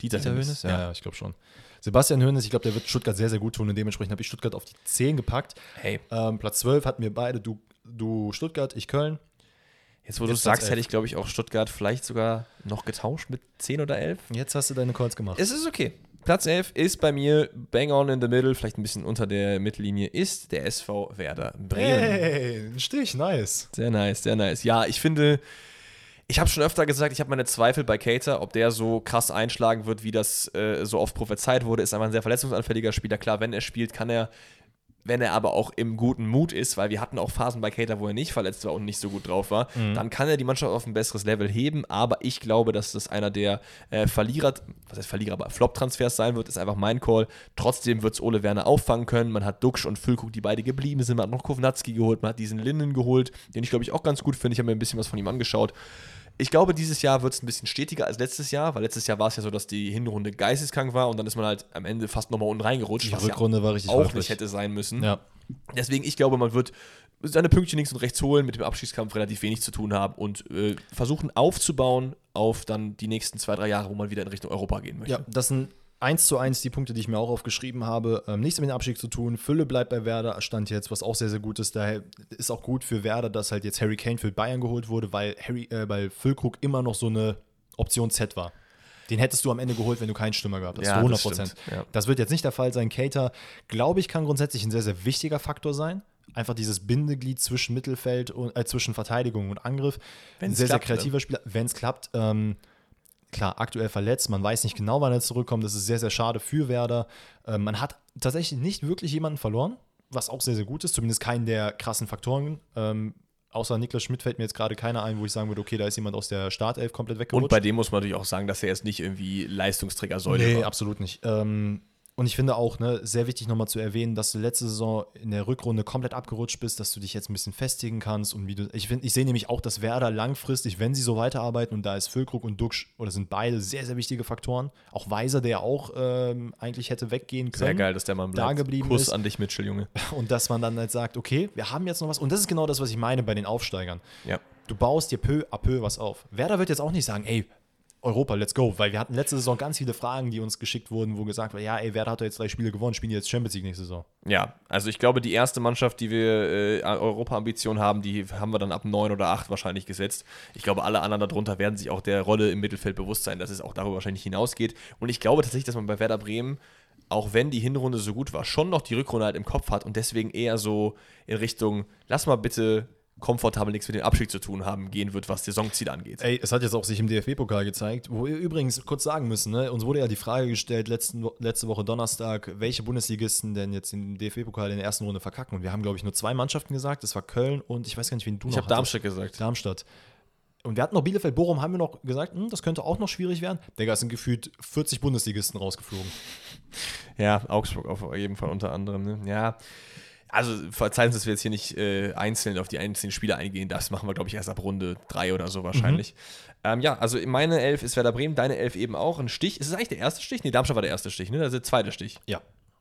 Dieter, Dieter Hönes? Ja, ja, ich glaube schon. Sebastian Hönes, ich glaube, der wird Stuttgart sehr, sehr gut tun und dementsprechend habe ich Stuttgart auf die 10 gepackt. Hey, Ähm, Platz 12 hatten wir beide, du, du Stuttgart, ich Köln. jetzt wo du es sagst, hätte ich, glaube ich, auch Stuttgart vielleicht sogar noch getauscht mit 10 oder 11. Jetzt hast du deine Calls gemacht. Es ist okay. Platz 11 ist bei mir bang on in the middle, vielleicht ein bisschen unter der Mittellinie, ist der SV Werder Bremen. Hey, ein Stich, nice. Sehr nice, sehr nice. Ja, ich finde, ich habe schon öfter gesagt, ich habe meine Zweifel bei Cater, ob der so krass einschlagen wird, wie das äh, so oft prophezeit wurde. Ist einfach ein sehr verletzungsanfälliger Spieler. Klar, wenn er spielt, kann er, wenn er aber auch im guten Mut ist, weil wir hatten auch Phasen bei Cater, wo er nicht verletzt war und nicht so gut drauf war, dann kann er die Mannschaft auf ein besseres Level heben. Aber ich glaube, dass das einer der äh, Verlierer, was heißt Verlierer, aber Flop-Transfers sein wird, ist einfach mein Call. Trotzdem wird es Ole Werner auffangen können. Man hat Duxch und Füllkrug, die beide geblieben sind. Man hat noch Kovnatski geholt, man hat diesen Linden geholt, den ich glaube ich auch ganz gut finde. Ich habe mir ein bisschen was von ihm angeschaut. Ich glaube, dieses Jahr wird es ein bisschen stetiger als letztes Jahr, weil letztes Jahr war es ja so, dass die Hinrunde geisteskrank war und dann ist man halt am Ende fast nochmal unten reingerutscht. Die was Rückrunde war richtig auch nicht hätte sein müssen. Ja. Deswegen, ich glaube, man wird seine Pünktchen links und rechts holen, mit dem Abschiedskampf relativ wenig zu tun haben und äh, versuchen aufzubauen auf dann die nächsten zwei, drei Jahre, wo man wieder in Richtung Europa gehen möchte. ja, das sind eins zu eins die Punkte, die ich mir auch aufgeschrieben habe. Ähm, nichts mit dem Abstieg zu tun. Fülle bleibt bei Werder, stand jetzt, was auch sehr, sehr gut ist. Daher ist auch gut für Werder, dass halt jetzt Harry Kane für Bayern geholt wurde, weil Harry, äh, weil Füllkrug immer noch so eine Option Z war. Den hättest du am Ende geholt, wenn du keinen Stürmer gehabt hast. Ja, zu 100 das Prozent. stimmt, ja. Das wird jetzt nicht der Fall sein. Cater, glaube ich, kann grundsätzlich ein sehr, sehr wichtiger Faktor sein. Einfach dieses Bindeglied zwischen Mittelfeld und äh, zwischen Verteidigung und Angriff. Ein Wenn's sehr, klappt, sehr kreativer Spieler, wenn es klappt. Ähm, klar, aktuell verletzt. Man weiß nicht genau, wann er zurückkommt. Das ist sehr, sehr schade für Werder. Ähm, man hat tatsächlich nicht wirklich jemanden verloren, was auch sehr, sehr gut ist. Zumindest keinen der krassen Faktoren. Ähm, außer Niklas Schmidt fällt mir jetzt gerade keiner ein, wo ich sagen würde, okay, da ist jemand aus der Startelf komplett weggerutscht. Und bei dem muss man natürlich auch sagen, dass er jetzt nicht irgendwie Leistungsträgersäule Nee, war. absolut nicht. Ähm, und ich finde auch, ne, sehr wichtig nochmal zu erwähnen, dass du letzte Saison in der Rückrunde komplett abgerutscht bist, dass du dich jetzt ein bisschen festigen kannst und wie du. Ich ich sehe nämlich auch, dass Werder langfristig, wenn sie so weiterarbeiten, und da ist Füllkrug und Duxch, oder sind beide sehr, sehr wichtige Faktoren. Auch Weiser, der ja auch ähm, eigentlich hätte weggehen können. Sehr geil, dass der Mann da bleibt. geblieben Kuss ist. an dich, Mitchell, Junge. Und dass man dann halt sagt, okay, wir haben jetzt noch was. Und das ist genau das, was ich meine bei den Aufsteigern. Ja. Du baust dir peu à peu was auf. Werder wird jetzt auch nicht sagen, ey, Europa, let's go, weil wir hatten letzte Saison ganz viele Fragen, die uns geschickt wurden, wo gesagt wurde, ja, ey, Werder hat doch jetzt drei Spiele gewonnen, spielen jetzt Champions League nächste Saison. Ja, also ich glaube, die erste Mannschaft, die wir äh, Europa-Ambitionen haben, die haben wir dann ab neun oder acht wahrscheinlich gesetzt. Ich glaube, alle anderen darunter werden sich auch der Rolle im Mittelfeld bewusst sein, dass es auch darüber wahrscheinlich hinausgeht. Und ich glaube tatsächlich, dass man bei Werder Bremen, auch wenn die Hinrunde so gut war, schon noch die Rückrunde halt im Kopf hat und deswegen eher so in Richtung, lass mal bitte komfortabel nichts mit dem Abstieg zu tun haben gehen wird, was Saisonziele angeht. Ey, es hat jetzt auch sich im DFB-Pokal gezeigt, wo wir übrigens kurz sagen müssen, ne? uns wurde ja die Frage gestellt letzten, letzte Woche Donnerstag, welche Bundesligisten denn jetzt im DFB-Pokal in der ersten Runde verkacken. Und wir haben, glaube ich, nur zwei Mannschaften gesagt. Das war Köln und ich weiß gar nicht, wen du ich noch habe Darmstadt gesagt. Darmstadt. Und wir hatten noch Bielefeld, Bochum, haben wir noch gesagt, hm, das könnte auch noch schwierig werden. Digga, es sind gefühlt 40 Bundesligisten rausgeflogen. Ja, Augsburg auf jeden Fall unter anderem. Ne? Ja, also verzeihen Sie, dass wir jetzt hier nicht äh, einzeln auf die einzelnen Spiele eingehen. Das machen wir, glaube ich, erst ab Runde 3 oder so wahrscheinlich. Mhm. Ähm, ja, also meine Elf ist Werder Bremen, deine Elf eben auch. Ein Stich. Ist es eigentlich der erste Stich? Nee, Darmstadt war der erste Stich, ne? Das ist der zweite Stich. Ja.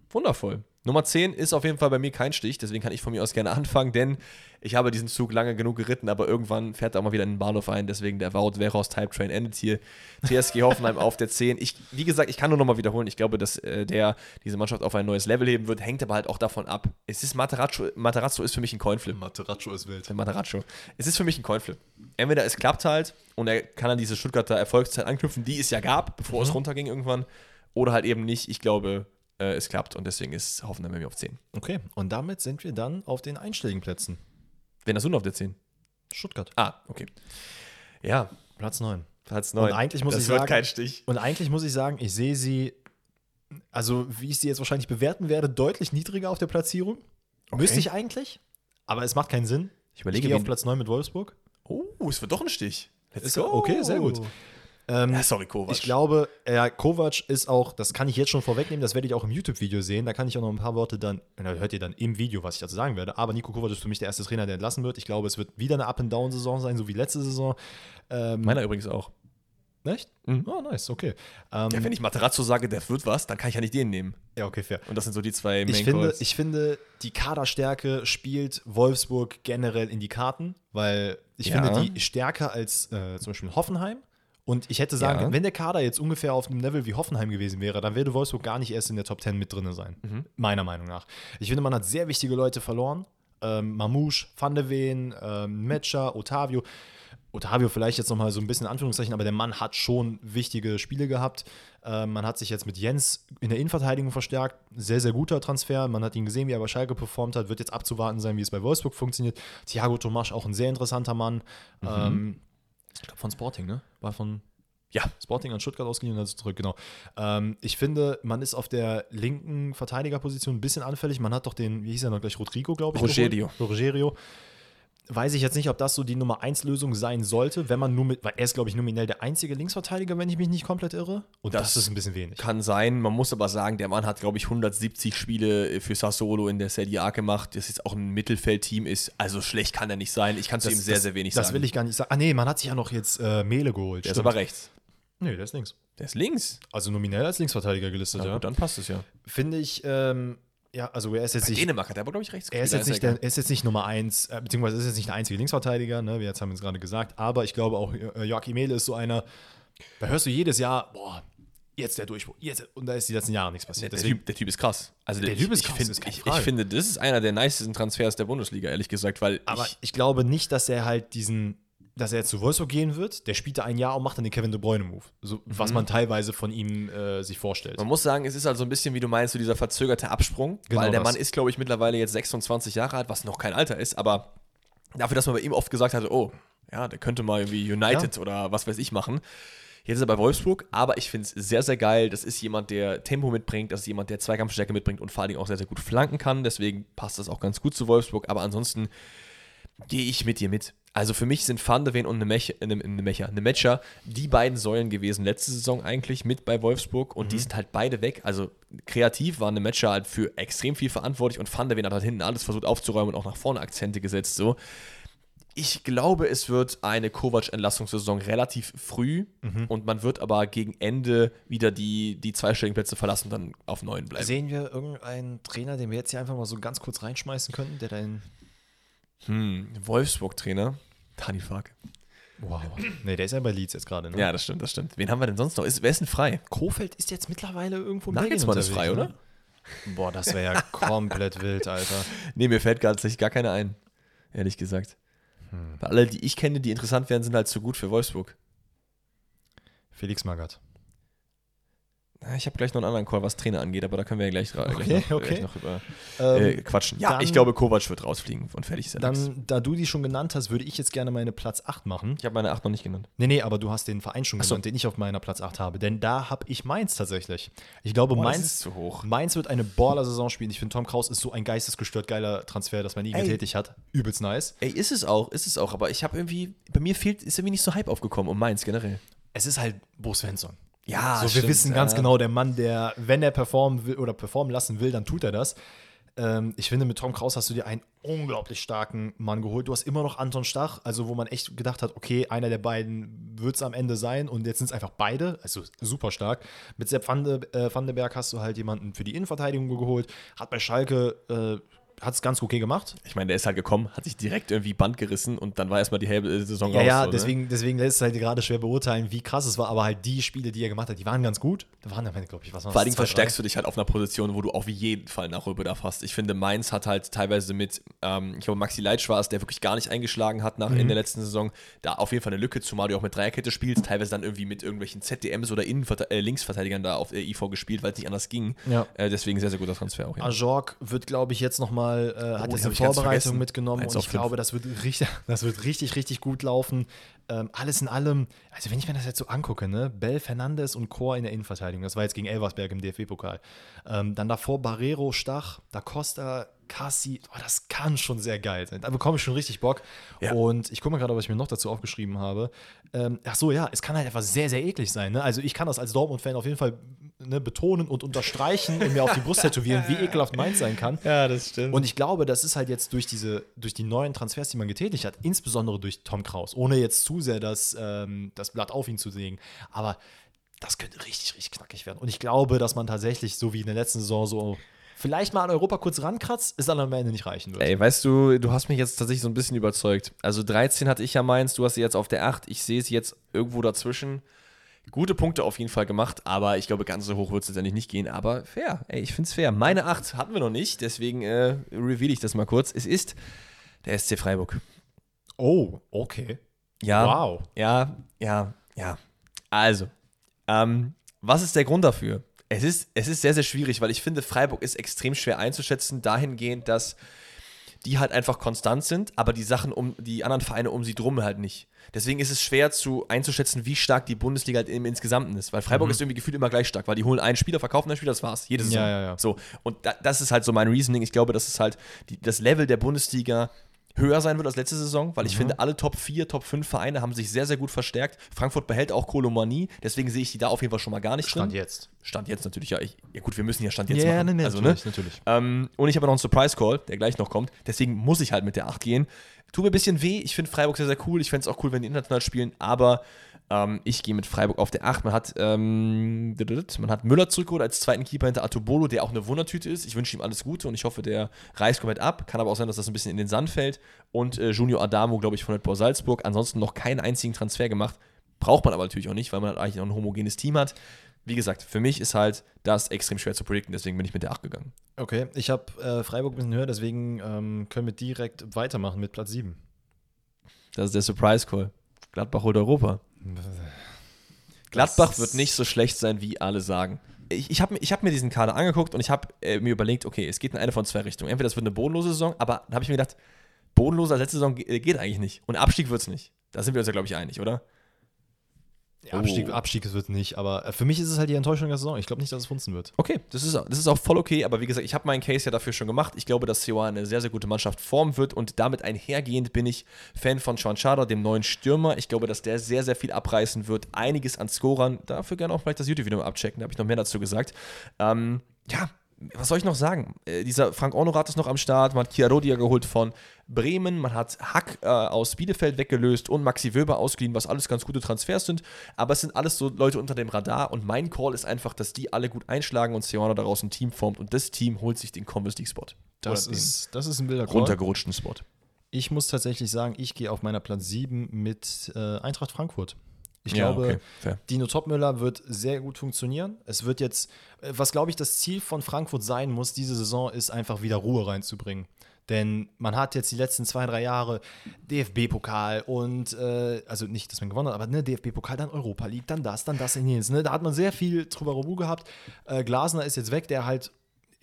Wundervoll. Nummer 10 ist auf jeden Fall bei mir kein Stich, deswegen kann ich von mir aus gerne anfangen, denn ich habe diesen Zug lange genug geritten, aber irgendwann fährt er auch mal wieder in den Bahnhof ein, deswegen der Wout Wehrhaus Type Train endet hier. TSG Hoffenheim auf der 10. Ich, wie gesagt, ich kann nur nochmal wiederholen, ich glaube, dass äh, der diese Mannschaft auf ein neues Level heben wird, hängt aber halt auch davon ab. Es ist Materazzo, Materazzo ist für mich ein Coinflip. Materazzo ist wild. Materazzo. Es ist für mich ein Coinflip. Entweder es klappt halt und er kann an diese Stuttgarter Erfolgszeit anknüpfen, die es ja gab, bevor mhm. es runterging irgendwann, oder halt eben nicht. Ich glaube, äh, es klappt und deswegen ist Hoffenheim bei mir auf 10. Okay, und damit sind wir dann auf den einstelligen Plätzen. Wen hast du noch auf der 10? Stuttgart. Ah, okay. Ja. Platz 9. Platz 9. Und eigentlich muss das ich wird sagen, kein Stich. Und eigentlich muss ich sagen, ich sehe sie, also wie ich sie jetzt wahrscheinlich bewerten werde, deutlich niedriger auf der Platzierung. Okay. Müsste ich eigentlich, aber es macht keinen Sinn. Ich überlege, ich gehe auf Platz 9 mit Wolfsburg. Oh, es wird doch ein Stich. Let's Ist- okay, sehr gut. Ähm, Ja, sorry, Kovac. Ich glaube, ja, Kovac ist auch, das kann ich jetzt schon vorwegnehmen, das werde ich auch im YouTube-Video sehen. Da kann ich auch noch ein paar Worte dann, da hört ihr dann im Video, was ich dazu sagen werde. Aber Nico Kovac ist für mich der erste Trainer, der entlassen wird. Ich glaube, es wird wieder eine Up-and-Down-Saison sein, so wie letzte Saison. Ähm, Meiner übrigens auch. echt? Mhm. Oh, nice, okay. Ähm, Ja, wenn ich Materazzo sage, der wird was, dann kann ich ja nicht den nehmen. ja, okay, fair. Und das sind so die zwei Ich finde, ich finde, die Kaderstärke spielt Wolfsburg generell in die Karten, weil ich Ja. finde die stärker als äh, zum Beispiel Hoffenheim. Und ich hätte sagen, Ja. wenn der Kader jetzt ungefähr auf einem Level wie Hoffenheim gewesen wäre, dann würde Wolfsburg gar nicht erst in der Top 10 mit drin sein. Mhm. Meiner Meinung nach. Ich finde, man hat sehr wichtige Leute verloren. Ähm, Mamouche, Van de Ven, ähm, Metscher, Otavio. Otavio vielleicht jetzt nochmal so ein bisschen in Anführungszeichen, aber der Mann hat schon wichtige Spiele gehabt. Ähm, man hat sich jetzt mit Jens in der Innenverteidigung verstärkt. Sehr, sehr guter Transfer. Man hat ihn gesehen, wie er bei Schalke performt hat. Wird jetzt abzuwarten sein, wie es bei Wolfsburg funktioniert. Thiago Tomasch, auch ein sehr interessanter Mann. Ähm, ich glaube von Sporting, ne? War von Ja. Sporting an Stuttgart ausgeliehen und dann zurück, genau. Ähm, ich finde, man ist auf der linken Verteidigerposition ein bisschen anfällig. Man hat doch den, wie hieß er noch gleich, Rodrigo, glaube ich. Rogerio. geholt. Rogerio. Weiß ich jetzt nicht, ob das so die Nummer 1 Lösung sein sollte, wenn man nur mit, weil er ist, glaube ich, nominell der einzige Linksverteidiger, wenn ich mich nicht komplett irre. Und das, Das ist ein bisschen wenig. Kann sein, man muss aber sagen, der Mann hat, glaube ich, 170 Spiele für Sassuolo in der Serie A gemacht. Das jetzt auch ein Mittelfeldteam ist. Also schlecht kann er nicht sein. Ich kann zu ihm sehr, sehr wenig das sagen. will ich gar nicht sagen. Ah, nee, man hat sich ja noch jetzt äh, Mele geholt. der ist stimmt. aber rechts. Nee, der ist links. Der ist links. Also nominell als Linksverteidiger gelistet, Na ja. gut, dann passt es ja. Finde ich, ähm, ja, also er ist jetzt Bei nicht. Dänemark hat er aber, glaube ich, rechts Er ist, jetzt nicht er der, er ist jetzt nicht Nummer eins, äh, beziehungsweise ist jetzt nicht der einzige Linksverteidiger, ne? wir jetzt haben es gerade gesagt, aber ich glaube auch, äh, Joachim Mehle ist so einer, da hörst du jedes Jahr, boah, jetzt der Durchbruch, jetzt, und da ist die letzten Jahre nichts Der, passiert. der, Deswegen, typ, der Typ ist krass. Also Der Typ ist ich, krass, Ich, find, ich, ich finde, das ist einer der nicesten Transfers der Bundesliga, ehrlich gesagt, weil aber ich, ich glaube nicht, dass er halt diesen, dass er jetzt zu Wolfsburg gehen wird, der spielt da ein Jahr und macht dann den Kevin De Bruyne-Move, so, was man teilweise von ihm äh, sich vorstellt. man muss sagen, es ist halt so ein bisschen, wie du meinst, so dieser verzögerte Absprung, Genau weil der das. Mann ist, glaube ich, mittlerweile jetzt 26 Jahre alt, was noch kein Alter ist, aber dafür, dass man bei ihm oft gesagt hatte, oh, ja, der könnte mal irgendwie United oder was weiß ich machen. Jetzt ist er bei Wolfsburg, aber ich finde es sehr, sehr geil. Das ist jemand, der Tempo mitbringt, das ist jemand, der Zweikampfstärke mitbringt und vor allen Dingen auch sehr, sehr gut flanken kann. Deswegen passt das auch ganz gut zu Wolfsburg. Aber ansonsten gehe ich mit dir mit. Also für mich sind Van de Ven und Nemecha, äh, Nemecha, Nemecha die beiden Säulen gewesen letzte Saison eigentlich mit bei Wolfsburg und die sind halt beide weg. Also kreativ war Nemecha halt für extrem viel verantwortlich und Van de Ven hat halt hinten alles versucht aufzuräumen und auch nach vorne Akzente gesetzt. So. Ich glaube, es wird eine Kovac-Entlassungssaison relativ früh und man wird aber gegen Ende wieder die, die zweistelligen Plätze verlassen und dann auf neun bleiben. Sehen wir irgendeinen Trainer, den wir jetzt hier einfach mal so ganz kurz reinschmeißen könnten, der dann. Hm, Wolfsburg-Trainer. Tani Fark. Wow. Nee, der ist ja bei Leeds jetzt gerade, ne? Ja, das stimmt, das stimmt. Wen haben wir denn sonst noch? Ist, wer ist denn frei? Kofeld ist jetzt mittlerweile irgendwo im Nagelsmann ist frei, oder? Boah, das wäre ja komplett wild, Alter. Nee, mir fällt gar, gar keine ein. Ehrlich gesagt. Weil alle, die ich kenne, die interessant wären, sind halt zu gut für Wolfsburg. Felix Magath. Ich habe gleich noch einen anderen Call, was Trainer angeht, aber da können wir ja gleich, okay, gleich, noch, okay. gleich noch über Ähm, äh, quatschen. Ja, dann- ich glaube, Kovac wird rausfliegen und fertig ist er. Dann, da du die schon genannt hast, würde ich jetzt gerne meine Platz 8 machen. Ich habe meine 8 noch nicht genannt. Nee, nee, aber du hast den Verein schon so. genannt, den ich auf meiner Platz 8 habe. Denn da habe ich Mainz tatsächlich. Ich glaube, Boah, Mainz, ist zu hoch. Mainz wird eine Baller-Saison spielen. Ich finde, Tom Kraus ist so ein geistesgestört geiler Transfer, das man nie Ey. getätigt hat. Übelst nice. Ey, ist es auch, ist es auch, aber ich habe irgendwie, bei mir fehlt, ist irgendwie nicht so Hype aufgekommen um Mainz generell. Es ist halt Bo Svensson. Ja, so, wir wissen ganz genau, der Mann, der, wenn er performen will oder performen lassen will, dann tut er das. Ähm, ich finde, mit Tom Kraus hast du dir einen unglaublich starken Mann geholt. Du hast immer noch Anton Stach, also wo man echt gedacht hat, okay, einer der beiden wird es am Ende sein und jetzt sind es einfach beide, also super stark. Mit Sepp Van de, äh, Van de Berg hast du halt jemanden für die Innenverteidigung geholt, hat bei Schalke, äh, hat es ganz okay gemacht. Ich meine, der ist halt gekommen, hat sich direkt irgendwie Band gerissen und dann war erstmal die halbe Saison Ja, raus. ja, so, ne? deswegen, deswegen lässt es halt gerade schwer beurteilen, wie krass es war, aber halt die Spiele, die er gemacht hat, die waren ganz gut. Da waren am Ende, glaube ich, was Vor allen Dingen verstärkst du dich halt auf einer Position, wo du auf jeden Fall Nachholbedarf hast. Ich finde, Mainz hat halt teilweise mit, ähm, ich glaube, Maxi Leitsch war es, der wirklich gar nicht eingeschlagen hat nach, Mhm. in der letzten Saison, da auf jeden Fall eine Lücke, zumal du auch mit Dreierkette spielst, teilweise dann irgendwie mit irgendwelchen ZDMs oder Innenverte äh, Linksverteidigern da auf äh, IV gespielt, weil es nicht anders ging. Ja. Äh, deswegen sehr, sehr guter Transfer auch. Ja. Ajorg wird, glaube ich, jetzt nochmal, äh, hat Oh, jetzt eine Vorbereitung mitgenommen und ich glaube, das wird richtig, das wird richtig, richtig gut laufen. Ähm, alles in allem, also wenn ich mir das jetzt so angucke, ne, Bell, Fernandes und Chor in der Innenverteidigung, das war jetzt gegen Elversberg im DFB-Pokal. Ähm, dann davor Barrero, Stach, Da Costa, Cassi, oh, das kann schon sehr geil sein. Da bekomme ich schon richtig Bock. Ja. Und ich gucke mal gerade, was ich mir noch dazu aufgeschrieben habe. Ähm, ach so, ja, es kann halt einfach sehr, sehr eklig sein. Ne? Also ich kann das als Dortmund-Fan auf jeden Fall ne, betonen und unterstreichen und mir auf die Brust tätowieren, wie ekelhaft Mainz sein kann. ja, das stimmt. Und ich glaube, das ist halt jetzt durch diese, durch die neuen Transfers, die man getätigt hat, insbesondere durch Tom Kraus, ohne jetzt zu sehr das, ähm, das Blatt auf ihn zu legen. Aber das könnte richtig, richtig knackig werden. Und ich glaube, dass man tatsächlich, so wie in der letzten Saison, so vielleicht mal an Europa kurz rankratzt, es dann am Ende nicht reichen wird. Ey, weißt du, du hast mich jetzt tatsächlich so ein bisschen überzeugt. Also 13 hatte ich ja meins, du hast sie jetzt auf der 8. Ich sehe es jetzt irgendwo dazwischen. Gute Punkte auf jeden Fall gemacht, aber ich glaube, ganz so hoch wird es letztendlich nicht gehen. Aber fair, ey, ich finde es fair. Meine 8 hatten wir noch nicht, deswegen äh, reveal ich das mal kurz. Es ist der SC Freiburg. Oh, okay. Ja. Wow. Ja, ja, ja. Also, ähm, was ist der Grund dafür? Es ist, es ist sehr, sehr schwierig, weil ich finde, Freiburg ist extrem schwer einzuschätzen, dahingehend, dass die halt einfach konstant sind, aber die Sachen um die anderen Vereine um sie drum halt nicht. Deswegen ist es schwer zu einzuschätzen, wie stark die Bundesliga halt im Insgesamten ist, weil Freiburg ist irgendwie gefühlt immer gleich stark, weil die holen einen Spieler, verkaufen einen Spieler, das war's, jede Saison. Ja, ja, ja. So und da, das ist halt so mein Reasoning. Ich glaube, dass es halt die, das Level der Bundesliga höher sein wird als letzte Saison, weil ich finde, alle Top 4, Top 5 Vereine haben sich sehr, sehr gut verstärkt. Frankfurt behält auch Kolomanie, deswegen sehe ich die da auf jeden Fall schon mal gar nicht Stand drin. jetzt. Stand jetzt natürlich, ja. Ich, ja gut, wir müssen ja Stand jetzt Ja, machen. nee, nee, also, natürlich, ne? natürlich. Ähm, und ich habe noch einen Surprise Call, der gleich noch kommt. Deswegen muss ich halt mit der 8 gehen. Tut mir ein bisschen weh. Ich finde Freiburg sehr, sehr cool. Ich fände es auch cool, wenn die international spielen. Aber ähm, ich gehe mit Freiburg auf der 8. Man hat, ähm, man hat Müller zurückgeholt als zweiten Keeper hinter Atobolo, der auch eine Wundertüte ist. Ich wünsche ihm alles Gute und ich hoffe, der reißt komplett ab. Kann aber auch sein, dass das ein bisschen in den Sand fällt. Und äh, Junior Adamo, glaube ich, von Red Bull Salzburg. Ansonsten noch keinen einzigen Transfer gemacht. Braucht man aber natürlich auch nicht, weil man halt eigentlich noch ein homogenes Team hat. Wie gesagt, für mich ist halt das extrem schwer zu predikten, deswegen bin ich mit der 8 gegangen. Okay, ich habe äh, Freiburg ein bisschen höher, deswegen ähm, können wir direkt weitermachen mit Platz 7. Das ist der Surprise Call. Gladbach holt Europa. Gladbach wird nicht so schlecht sein, wie alle sagen. Ich, ich habe hab mir diesen Kader angeguckt und ich habe äh, mir überlegt, okay, es geht in eine von zwei Richtungen. Entweder das wird eine bodenlose Saison, aber dann habe ich mir gedacht, bodenloser letzte Saison äh, geht eigentlich nicht. Und Abstieg wird es nicht. Da sind wir uns ja, glaube ich, einig, oder? Ja, Abstieg, Oh. Abstieg wird nicht, aber äh, für mich ist es halt die Enttäuschung der Saison. Ich glaube nicht, dass es funzen wird. Okay, das ist, das ist auch voll okay, aber wie gesagt, ich habe meinen Case ja dafür schon gemacht. Ich glaube, dass Seoane eine sehr, sehr gute Mannschaft formen wird und damit einhergehend bin ich Fan von Schwanschada, dem neuen Stürmer. Ich glaube, dass der sehr, sehr viel abreißen wird. Einiges an Scorern. Dafür gerne auch vielleicht das YouTube-Video mal abchecken, da habe ich noch mehr dazu gesagt. Ähm, ja, was soll ich noch sagen? Äh, dieser Frank Ornorat ist noch am Start, man hat Chiarodia geholt von Bremen, man hat Hack äh, aus Bielefeld weggelöst und Maxi Wöber ausgeliehen, was alles ganz gute Transfers sind. Aber es sind alles so Leute unter dem Radar und mein Call ist einfach, dass die alle gut einschlagen und Seoane daraus ein Team formt und das Team holt sich den Conference League Spot. Das Oder ist, das ist ein wilder Call. runtergerutschten Spot. Ich muss tatsächlich sagen, ich gehe auf meiner Platz 7 mit äh, Eintracht Frankfurt. Ich Ja, glaube, okay. Dino Topmüller wird sehr gut funktionieren. Es wird jetzt, äh, was glaube ich das Ziel von Frankfurt sein muss, diese Saison ist einfach wieder Ruhe reinzubringen. Denn man hat jetzt die letzten zwei, drei Jahre DFB-Pokal und, äh, also nicht, dass man gewonnen hat, aber ne, DFB-Pokal, dann Europa League, dann das, dann das, in jenes. Ne? Da hat man sehr viel drüber gehabt. Äh, Glasner ist jetzt weg, der halt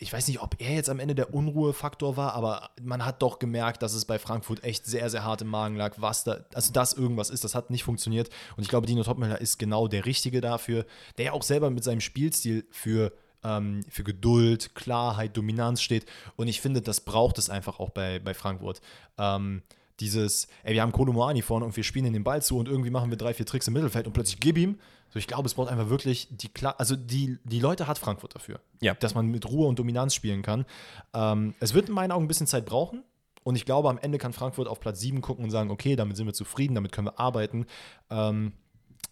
ich weiß nicht, ob er jetzt am Ende der Unruhefaktor war, aber man hat doch gemerkt, dass es bei Frankfurt echt sehr, sehr hart im Magen lag, was da, also das irgendwas ist, das hat nicht funktioniert. Und ich glaube, Dino Topmüller ist genau der Richtige dafür, der ja auch selber mit seinem Spielstil für, ähm, für Geduld, Klarheit, Dominanz steht. Und ich finde, das braucht es einfach auch bei, bei Frankfurt. Ähm, dieses, ey, wir haben Kolomoani vorne und wir spielen in den Ball zu und irgendwie machen wir drei, vier Tricks im Mittelfeld und plötzlich gib ihm. So, ich glaube, es braucht einfach wirklich die Kla also die, die Leute hat Frankfurt dafür. Ja. Dass man mit Ruhe und Dominanz spielen kann. Ähm, es wird in meinen Augen ein bisschen Zeit brauchen. Und ich glaube, am Ende kann Frankfurt auf Platz 7 gucken und sagen, okay, damit sind wir zufrieden, damit können wir arbeiten. Ähm,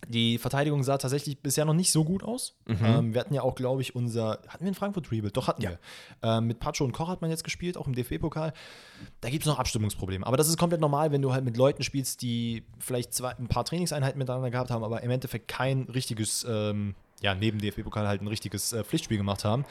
die Verteidigung sah tatsächlich bisher noch nicht so gut aus. Mhm. Ähm, wir hatten ja auch, glaube ich, unser. Hatten wir in Frankfurt Rebuild? Doch, hatten ja. wir. Ähm, mit Pacho und Koch hat man jetzt gespielt, auch im DFB-Pokal. Da gibt es noch Abstimmungsprobleme. Aber das ist komplett normal, wenn du halt mit Leuten spielst, die vielleicht zwei, ein paar Trainingseinheiten miteinander gehabt haben, aber im Endeffekt kein richtiges, ähm, ja, neben DFB-Pokal halt ein richtiges äh, Pflichtspiel gemacht haben.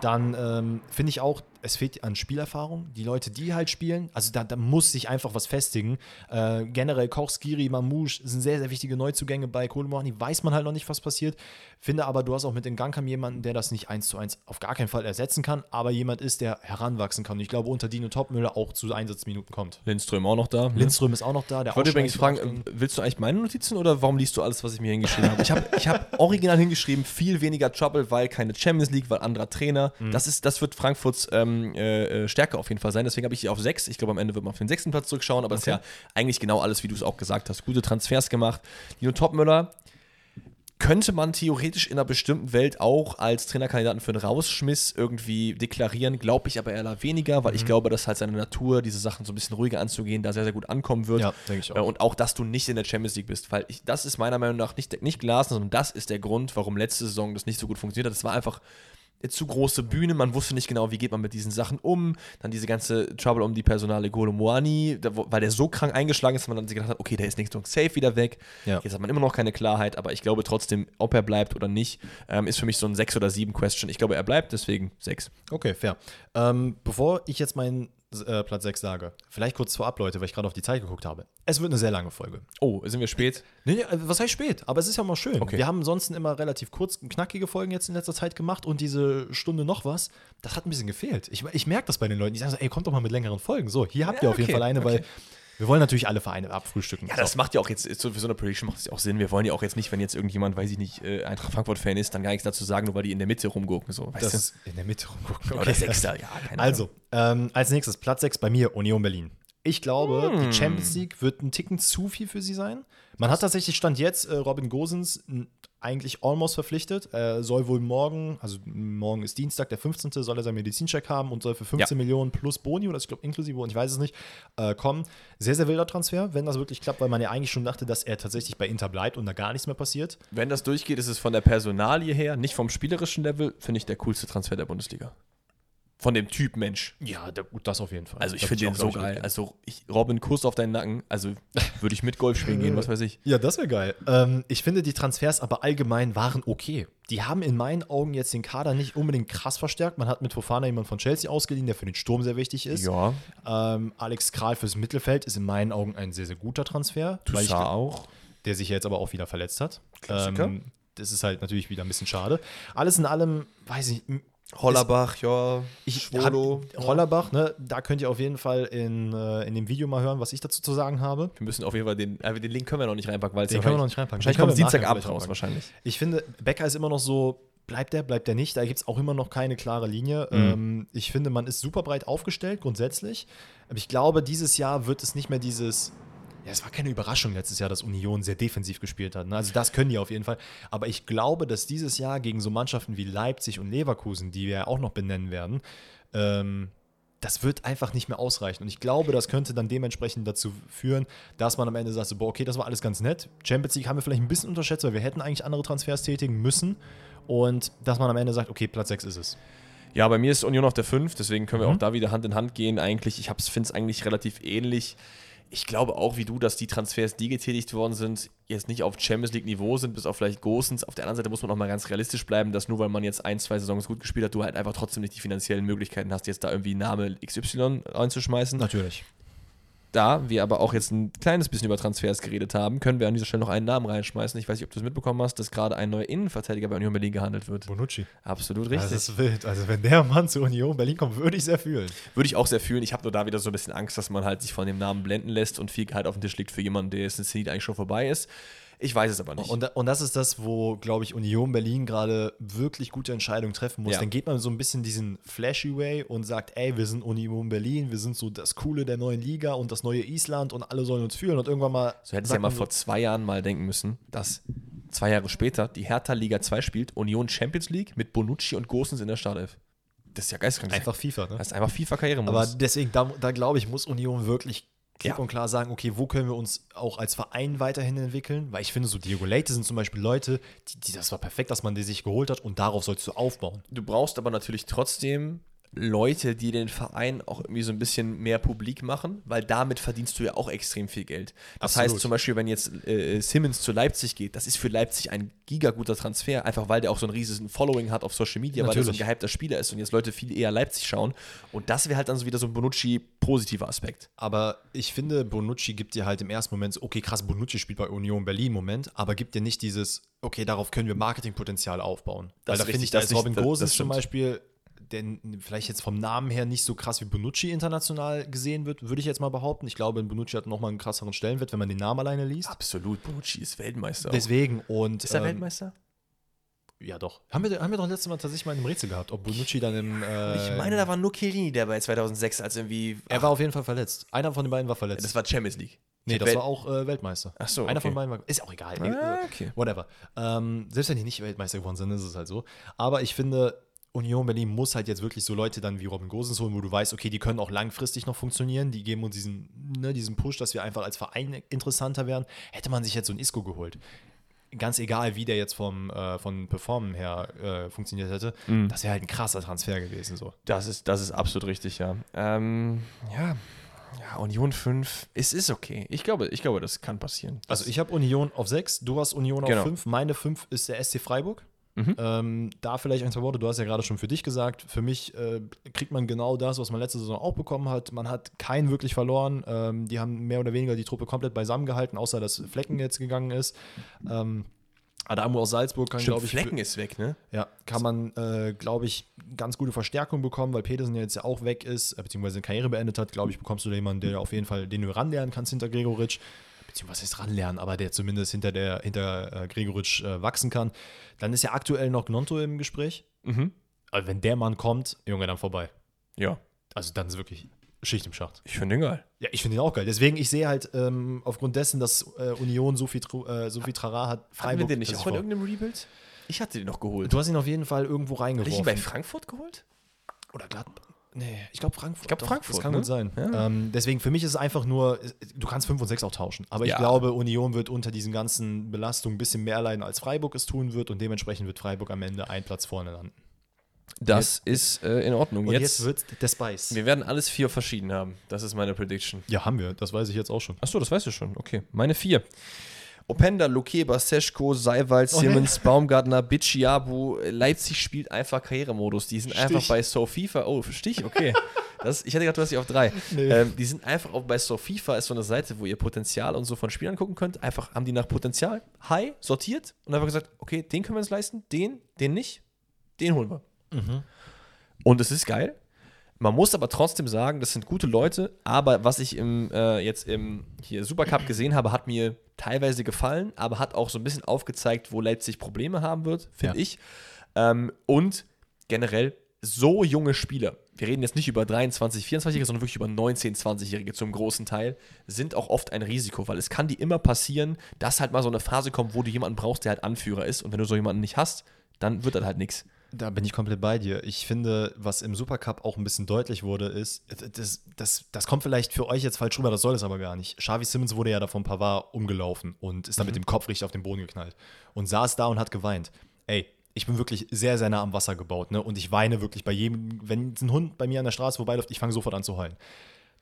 Dann ähm, finde ich auch, es fehlt an Spielerfahrung. Die Leute, die halt spielen, also da, da muss sich einfach was festigen. Äh, generell Koch, Skiri, Mamouche sind sehr, sehr wichtige Neuzugänge bei Kohlemorni. Weiß man halt noch nicht, was passiert. Finde aber, du hast auch mit den Gangkam jemanden, der das nicht eins zu eins auf gar keinen Fall ersetzen kann, aber jemand ist, der heranwachsen kann. Und ich glaube, unter Dino Topmüller auch zu Einsatzminuten kommt. Lindström auch noch da. Lindström ist auch noch da. ich wollte übrigens fragen, willst du eigentlich meine Notizen oder warum liest du alles, was ich mir hingeschrieben habe? Ich habe ich hab original hingeschrieben, viel weniger Trouble, weil keine Champions League, weil anderer Trainer. Mhm. Das, ist, das wird Frankfurts ähm, äh, Stärke auf jeden Fall sein. Deswegen habe ich die auf sechs. Ich glaube, am Ende wird man auf den sechsten Platz zurückschauen, aber okay. ist ja eigentlich genau alles, wie du es auch gesagt hast. Gute Transfers gemacht. Dino Topmüller könnte man theoretisch in einer bestimmten Welt auch als Trainerkandidaten für einen Rausschmiss irgendwie deklarieren, glaube ich aber eher weniger, weil mhm. ich glaube, dass halt seine Natur, diese Sachen so ein bisschen ruhiger anzugehen, da sehr, sehr gut ankommen wird. Ja, denke ich auch. Äh, und auch, dass du nicht in der Champions League bist, weil ich, das ist meiner Meinung nach nicht, nicht Glas, sondern das ist der Grund, warum letzte Saison das nicht so gut funktioniert hat. Das war einfach zu große Bühne, man wusste nicht genau, wie geht man mit diesen Sachen um. Dann diese ganze Trouble um die Personale Golo Moani, weil der so krank eingeschlagen ist, dass man dann sich gedacht hat, okay, der ist nächstes safe wieder weg. Ja. Jetzt hat man immer noch keine Klarheit, aber ich glaube trotzdem, ob er bleibt oder nicht, ähm, ist für mich so ein 6 oder 7 Question. Ich glaube, er bleibt, deswegen 6. Okay, fair. Ähm, bevor ich jetzt meinen äh, Platz 6 sage. Vielleicht kurz vorab, Leute, weil ich gerade auf die Zeit geguckt habe. Es wird eine sehr lange Folge. Oh, sind wir spät? Nee, nee, was heißt spät? Aber es ist ja mal schön. Okay. Wir haben ansonsten immer relativ kurz, knackige Folgen jetzt in letzter Zeit gemacht und diese Stunde noch was, das hat ein bisschen gefehlt. Ich, ich merke das bei den Leuten. Die sagen so, ey, kommt doch mal mit längeren Folgen. So, hier habt ja, ihr auf okay, jeden Fall eine, okay. weil wir wollen natürlich alle Vereine abfrühstücken. Ja, das macht ja auch jetzt, für so eine Prediction macht es ja auch Sinn. Wir wollen ja auch jetzt nicht, wenn jetzt irgendjemand, weiß ich nicht, äh, Eintracht Frankfurt-Fan ist, dann gar nichts dazu sagen, nur weil die in der Mitte rumgucken. So, weißt das du? In der Mitte rumgucken. Okay. Oder Sechster, ja, keine Also, ähm, als nächstes, Platz 6 bei mir, Union Berlin. Ich glaube, hm. die Champions League wird ein Ticken zu viel für sie sein. Man hat tatsächlich Stand jetzt äh, Robin Gosens eigentlich almost verpflichtet. Er soll wohl morgen, also morgen ist Dienstag, der 15., soll er seinen Medizincheck haben und soll für 15 ja. Millionen plus Boni, oder ich glaube inklusive Boni, ich weiß es nicht, äh, kommen. Sehr, sehr wilder Transfer, wenn das wirklich klappt, weil man ja eigentlich schon dachte, dass er tatsächlich bei Inter bleibt und da gar nichts mehr passiert. Wenn das durchgeht, ist es von der Personalie her, nicht vom spielerischen Level, finde ich der coolste Transfer der Bundesliga von dem Typ Mensch. Ja, das auf jeden Fall. Also ich finde den so geil. Also ich, Robin, Kuss auf deinen Nacken. Also würde ich mit Golf spielen gehen, was weiß ich. Ja, das wäre geil. Ähm, ich finde die Transfers aber allgemein waren okay. Die haben in meinen Augen jetzt den Kader nicht unbedingt krass verstärkt. Man hat mit Fofana jemanden von Chelsea ausgeliehen, der für den Sturm sehr wichtig ist. Ja. Ähm, Alex Kral fürs Mittelfeld ist in meinen Augen ein sehr, sehr guter Transfer. Toussaint auch. Der sich jetzt aber auch wieder verletzt hat. Klassiker. Ähm, das ist halt natürlich wieder ein bisschen schade. Alles in allem, weiß ich, Hollerbach, ja, ich Schwolo. Hab, Hollerbach, ne, da könnt ihr auf jeden Fall in, äh, in dem Video mal hören, was ich dazu zu sagen habe. Wir müssen auf jeden Fall den, äh, den Link können wir noch nicht reinpacken, weil den können wir noch nicht reinpacken. Wahrscheinlich kommt Dienstagabend raus, wahrscheinlich. Ich finde, Becker ist immer noch so, bleibt der, bleibt der nicht, da gibt es auch immer noch keine klare Linie. Mhm. Ähm, ich finde, man ist super breit aufgestellt, grundsätzlich. Aber ich glaube, dieses Jahr wird es nicht mehr dieses ja, es war keine Überraschung letztes Jahr, dass Union sehr defensiv gespielt hat. Ne? Also das können die auf jeden Fall. Aber ich glaube, dass dieses Jahr gegen so Mannschaften wie Leipzig und Leverkusen, die wir ja auch noch benennen werden, ähm, das wird einfach nicht mehr ausreichen. Und ich glaube, das könnte dann dementsprechend dazu führen, dass man am Ende sagt, so, boah, okay, das war alles ganz nett. Champions League haben wir vielleicht ein bisschen unterschätzt, weil wir hätten eigentlich andere Transfers tätigen müssen. Und dass man am Ende sagt, okay, Platz 6 ist es. Ja, bei mir ist Union auf der 5, deswegen können wir mhm. auch da wieder Hand in Hand gehen. Eigentlich, ich finde es eigentlich relativ ähnlich ich glaube auch wie du, dass die Transfers, die getätigt worden sind, jetzt nicht auf Champions League Niveau sind, bis auf vielleicht Gosens. Auf der anderen Seite muss man auch mal ganz realistisch bleiben, dass nur weil man jetzt ein, zwei Saisons gut gespielt hat, du halt einfach trotzdem nicht die finanziellen Möglichkeiten hast, jetzt da irgendwie Name XY reinzuschmeißen. Natürlich. Da wir aber auch jetzt ein kleines bisschen über Transfers geredet haben, können wir an dieser Stelle noch einen Namen reinschmeißen. Ich weiß nicht, ob du es mitbekommen hast, dass gerade ein neuer Innenverteidiger bei Union Berlin gehandelt wird. Bonucci. Absolut Das richtig. ist wild. Also wenn der Mann zu Union Berlin kommt, würde ich sehr fühlen. Würde ich auch sehr fühlen. Ich habe nur da wieder so ein bisschen Angst, dass man halt sich von dem Namen blenden lässt und viel Gehalt auf den Tisch liegt für jemanden, der jetzt in Zenit eigentlich schon vorbei ist. Ich weiß es aber nicht. Und, und das ist das, wo, glaube ich, Union Berlin gerade wirklich gute Entscheidungen treffen muss. Ja. Dann geht man so ein bisschen diesen flashy way und sagt, ey, wir sind Union Berlin, wir sind so das Coole der neuen Liga und das neue Island und alle sollen uns fühlen. Und irgendwann mal. so hättest du sagt ja mal vor zwei Jahren mal denken müssen, dass zwei Jahre später die Hertha Liga 2 spielt, Union Champions League mit Bonucci und Gosens in der Startelf. Das ist ja geistkrank. Einfach FIFA, ne? das ist einfach Aber FIFA-Karrieremodus. deswegen, da, da glaube ich, muss Union wirklich klipp Ja. und klar sagen, okay, wo können wir uns auch als Verein weiterhin entwickeln? Weil ich finde, so Diego Leite sind zum Beispiel Leute, die, die das war perfekt, dass man die sich geholt hat und darauf sollst du aufbauen. Du brauchst aber natürlich trotzdem Leute, die den Verein auch irgendwie so ein bisschen mehr publik machen, weil damit verdienst du ja auch extrem viel Geld. Das Absolut. heißt zum Beispiel, wenn jetzt äh, Simmons zu Leipzig geht, das ist für Leipzig ein gigaguter Transfer, einfach weil der auch so ein riesiges Following hat auf Social Media, weil er so ein Natürlich. gehypter Spieler ist und jetzt Leute viel eher Leipzig schauen. Und das wäre halt dann so wieder so ein Bonucci-positiver Aspekt. Aber ich finde, Bonucci gibt dir halt im ersten Moment so, okay, krass, Bonucci spielt bei Union Berlin, Moment, aber gibt dir nicht dieses, okay, darauf können wir Marketingpotenzial aufbauen. Das Weil da finde ich, da das ist Robin das zum. Beispiel, der vielleicht jetzt vom Namen her nicht so krass wie Bonucci international gesehen wird, würde ich jetzt mal behaupten. Ich glaube, Bonucci hat nochmal einen krasseren Stellenwert, wenn man den Namen alleine liest. Absolut, Bonucci ist Weltmeister. Deswegen und. ist er ähm, Weltmeister? Ja, doch. Haben wir, haben wir doch letztes Mal tatsächlich mal in einem Rätsel gehabt, ob Bonucci dann im. Äh, Ich meine, da war nur Chiellini, der bei 2006 als irgendwie. er war auf jeden Fall verletzt. Einer von den beiden war verletzt. das war Champions League. nee, das Welt- war auch äh, Weltmeister. Ach so, Einer okay. von beiden war. Ist auch egal. Ah, okay. Whatever. Ähm, selbst wenn die nicht Weltmeister geworden sind, ist es halt so. Aber ich finde, Union Berlin muss halt jetzt wirklich so Leute dann wie Robin Gosens holen, wo du weißt, okay, die können auch langfristig noch funktionieren. Die geben uns diesen, ne, diesen Push, dass wir einfach als Verein interessanter werden. Hätte man sich jetzt so ein Isco geholt. Ganz egal, wie der jetzt vom, äh, von Performen her äh, funktioniert hätte, Mhm. das wäre halt ein krasser Transfer gewesen. So. Das ist, das ist absolut richtig, ja. Ähm, ja. Ja, Union 5, es ist okay. Ich glaube, ich glaube, das kann passieren. Also ich habe Union auf 6, du hast Union Genau. auf 5. Meine 5 ist der SC Freiburg. Mhm. Ähm, da vielleicht ein, zwei Worte. Du hast ja gerade schon für dich gesagt. Für mich äh, kriegt man genau das, was man letzte Saison auch bekommen hat. Man hat keinen wirklich verloren. Ähm, die haben mehr oder weniger die Truppe komplett beisammen gehalten, außer dass Flecken jetzt gegangen ist. Ähm, Adamo aus Salzburg kann, glaube ich, Flecken ist weg, ne? ja, kann man, äh, glaube ich, ganz gute Verstärkung bekommen, weil Petersen ja jetzt ja auch weg ist, äh, beziehungsweise seine Karriere beendet hat. Glaube ich, bekommst du da jemanden, der auf jeden Fall, den du ranlernen kannst hinter Gregoritsch. Beziehungsweise was heißt ranlernen, aber der zumindest hinter, der, hinter äh, Gregoritsch äh, wachsen kann. Dann ist ja aktuell noch Gnonto im Gespräch. Mhm. Aber wenn der Mann kommt, Junge, dann vorbei. Ja, Also dann ist wirklich Schicht im Schacht. ich finde den geil. Ja, ich finde ihn auch geil. Deswegen, ich sehe halt ähm, aufgrund dessen, dass äh, Union so viel, äh, so viel Trara hat, Hatten wir den nicht auch ist in vor. irgendeinem Rebuild? Ich hatte den noch geholt. Du hast ihn auf jeden Fall irgendwo Hatte ich ihn reingeworfen. bei Frankfurt geholt? Oder Gladbach. Nee, ich glaube Frankfurt. Ich glaub, Doch, Frankfurt, Das kann ne? gut sein. Ja. Ähm, deswegen, für mich ist es einfach nur, du kannst 5 und 6 auch tauschen. Aber ich Ja. glaube, Union wird unter diesen ganzen Belastungen ein bisschen mehr leiden, als Freiburg es tun wird. Und dementsprechend wird Freiburg am Ende ein Platz vorne landen. Das ist äh, in Ordnung. Und jetzt, jetzt, wird der Spice. wir werden alles vier verschieden haben. Das ist meine Prediction. Ja, haben wir. Das weiß ich jetzt auch schon. Achso, das weißt du schon. Okay. Meine vier. Openda, Lukeba, Seschko, Seiwald, Simmons, Baumgartner, Bicciabu. Leipzig spielt einfach Karrieremodus. Die sind einfach bei SoFIFA. Oh, Stich, okay. Das, ich hätte gedacht, du hast sie auf drei. Nee. Ähm, die sind einfach auch bei SoFIFA ist so eine Seite, wo ihr Potenzial und so von Spielern gucken könnt. Einfach haben die nach Potenzial High sortiert und einfach gesagt, okay, den können wir uns leisten, den, den nicht, den holen wir. Und es ist geil. Man muss aber trotzdem sagen, das sind gute Leute, aber was ich im, äh, jetzt im hier Supercup gesehen habe, hat mir teilweise gefallen, aber hat auch so ein bisschen aufgezeigt, wo Leipzig Probleme haben wird, finde Ja. ich. Ähm, und generell so junge Spieler, wir reden jetzt nicht über 23, 24-Jährige, sondern wirklich über 19, 20-Jährige zum großen Teil, sind auch oft ein Risiko, weil es kann dir immer passieren, dass halt mal so eine Phase kommt, wo du jemanden brauchst, der halt Anführer ist. Und wenn du so jemanden nicht hast, dann wird das halt nichts. Da bin ich komplett bei dir. Ich finde, was im Supercup auch ein bisschen deutlich wurde, ist, das, das, das kommt vielleicht für euch jetzt falsch rüber, das soll es aber gar nicht. Xavi Simmons wurde ja da von Pavard umgelaufen und ist dann mit dem Kopf richtig auf den Boden geknallt und saß da und hat geweint. Ey, ich bin wirklich sehr, sehr nah am Wasser gebaut, ne? Und ich weine wirklich bei jedem, wenn ein Hund bei mir an der Straße vorbeiläuft, ich fange sofort an zu heulen.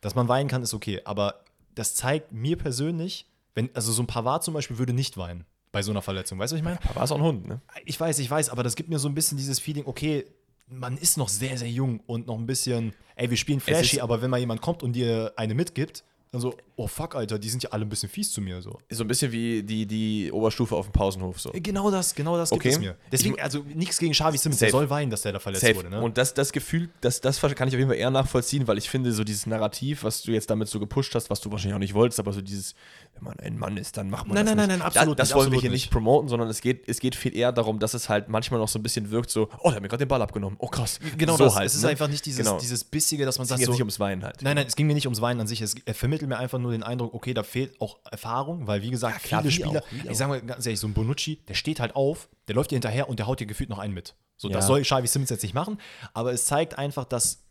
Dass man weinen kann, ist okay, aber das zeigt mir persönlich, wenn, also so ein Pavard zum Beispiel würde nicht weinen bei so einer Verletzung. Weißt du, was ich meine? War es auch ein Hund, ne? Ich weiß, ich weiß, aber das gibt mir so ein bisschen dieses Feeling, okay, man ist noch sehr, sehr jung und noch ein bisschen, ey, wir spielen flashy, aber wenn mal jemand kommt und dir eine mitgibt, dann so, oh fuck, Alter, die sind ja alle ein bisschen fies zu mir. So. So ein bisschen wie die, die Oberstufe auf dem Pausenhof. So. Genau das, genau das gibt Okay. es mir. Deswegen, also nichts gegen Xavi Simmons, der soll weinen, dass der da verletzt Safe. wurde. Ne? Und das, das Gefühl, das, das kann ich auf jeden Fall eher nachvollziehen, weil ich finde, so dieses Narrativ, was du jetzt damit so gepusht hast, was du wahrscheinlich auch nicht wolltest, aber so dieses, wenn man ein Mann ist, dann macht man Nein, das nein, nicht. nein, nein, absolut Das, das nicht, wollen wir hier nicht. nicht promoten, sondern es geht, es geht viel eher darum, dass es halt manchmal noch so ein bisschen wirkt, so, oh, der hat mir gerade den Ball abgenommen, oh krass. genau so das. halt, es ist ne? einfach nicht dieses, Genau. dieses Bissige, dass man Es sagt ging jetzt so, nicht ums Weinen halt. Nein, nein, es ging mir nicht ums Weinen an sich. Es, er vermittelt mir einfach nur den Eindruck, okay, da fehlt auch Erfahrung, weil wie gesagt, Ja, klar, viele wie Spieler, auch, ich auch. sag mal ganz ehrlich, so ein Bonucci, der steht halt auf, der läuft dir hinterher und der haut dir gefühlt noch einen mit. So, das Ja. soll Xavi Simmons jetzt nicht machen, aber es zeigt einfach, dass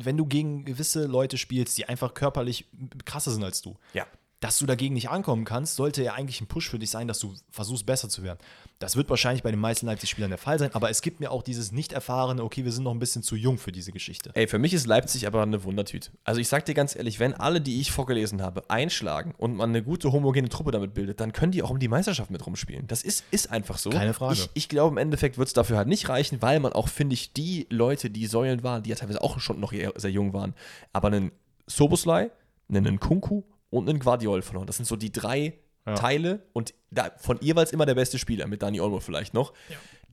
wenn du gegen gewisse Leute spielst, die einfach körperlich krasser sind als du, Ja. Dass du dagegen nicht ankommen kannst, sollte ja eigentlich ein Push für dich sein, dass du versuchst, besser zu werden. Das wird wahrscheinlich bei den meisten Leipzig-Spielern der Fall sein, aber es gibt mir auch dieses nicht erfahrene, okay, wir sind noch ein bisschen zu jung für diese Geschichte. Ey, für mich ist Leipzig aber eine Wundertüte. Also ich sag dir ganz ehrlich, wenn alle, die ich vorgelesen habe, einschlagen und man eine gute homogene Truppe damit bildet, dann können die auch um die Meisterschaft mit rumspielen. Das ist, ist einfach so. Keine Frage. Ich, ich glaube, im Endeffekt wird es dafür halt nicht reichen, weil man auch, finde ich, die Leute, die Säulen waren, die ja teilweise auch schon noch sehr jung waren, aber einen Soboslai, einen Kunku und einen Guardiol verloren. Das sind so die drei Ja. Teile und da, von jeweils immer der beste Spieler, mit Dani Olmo vielleicht noch.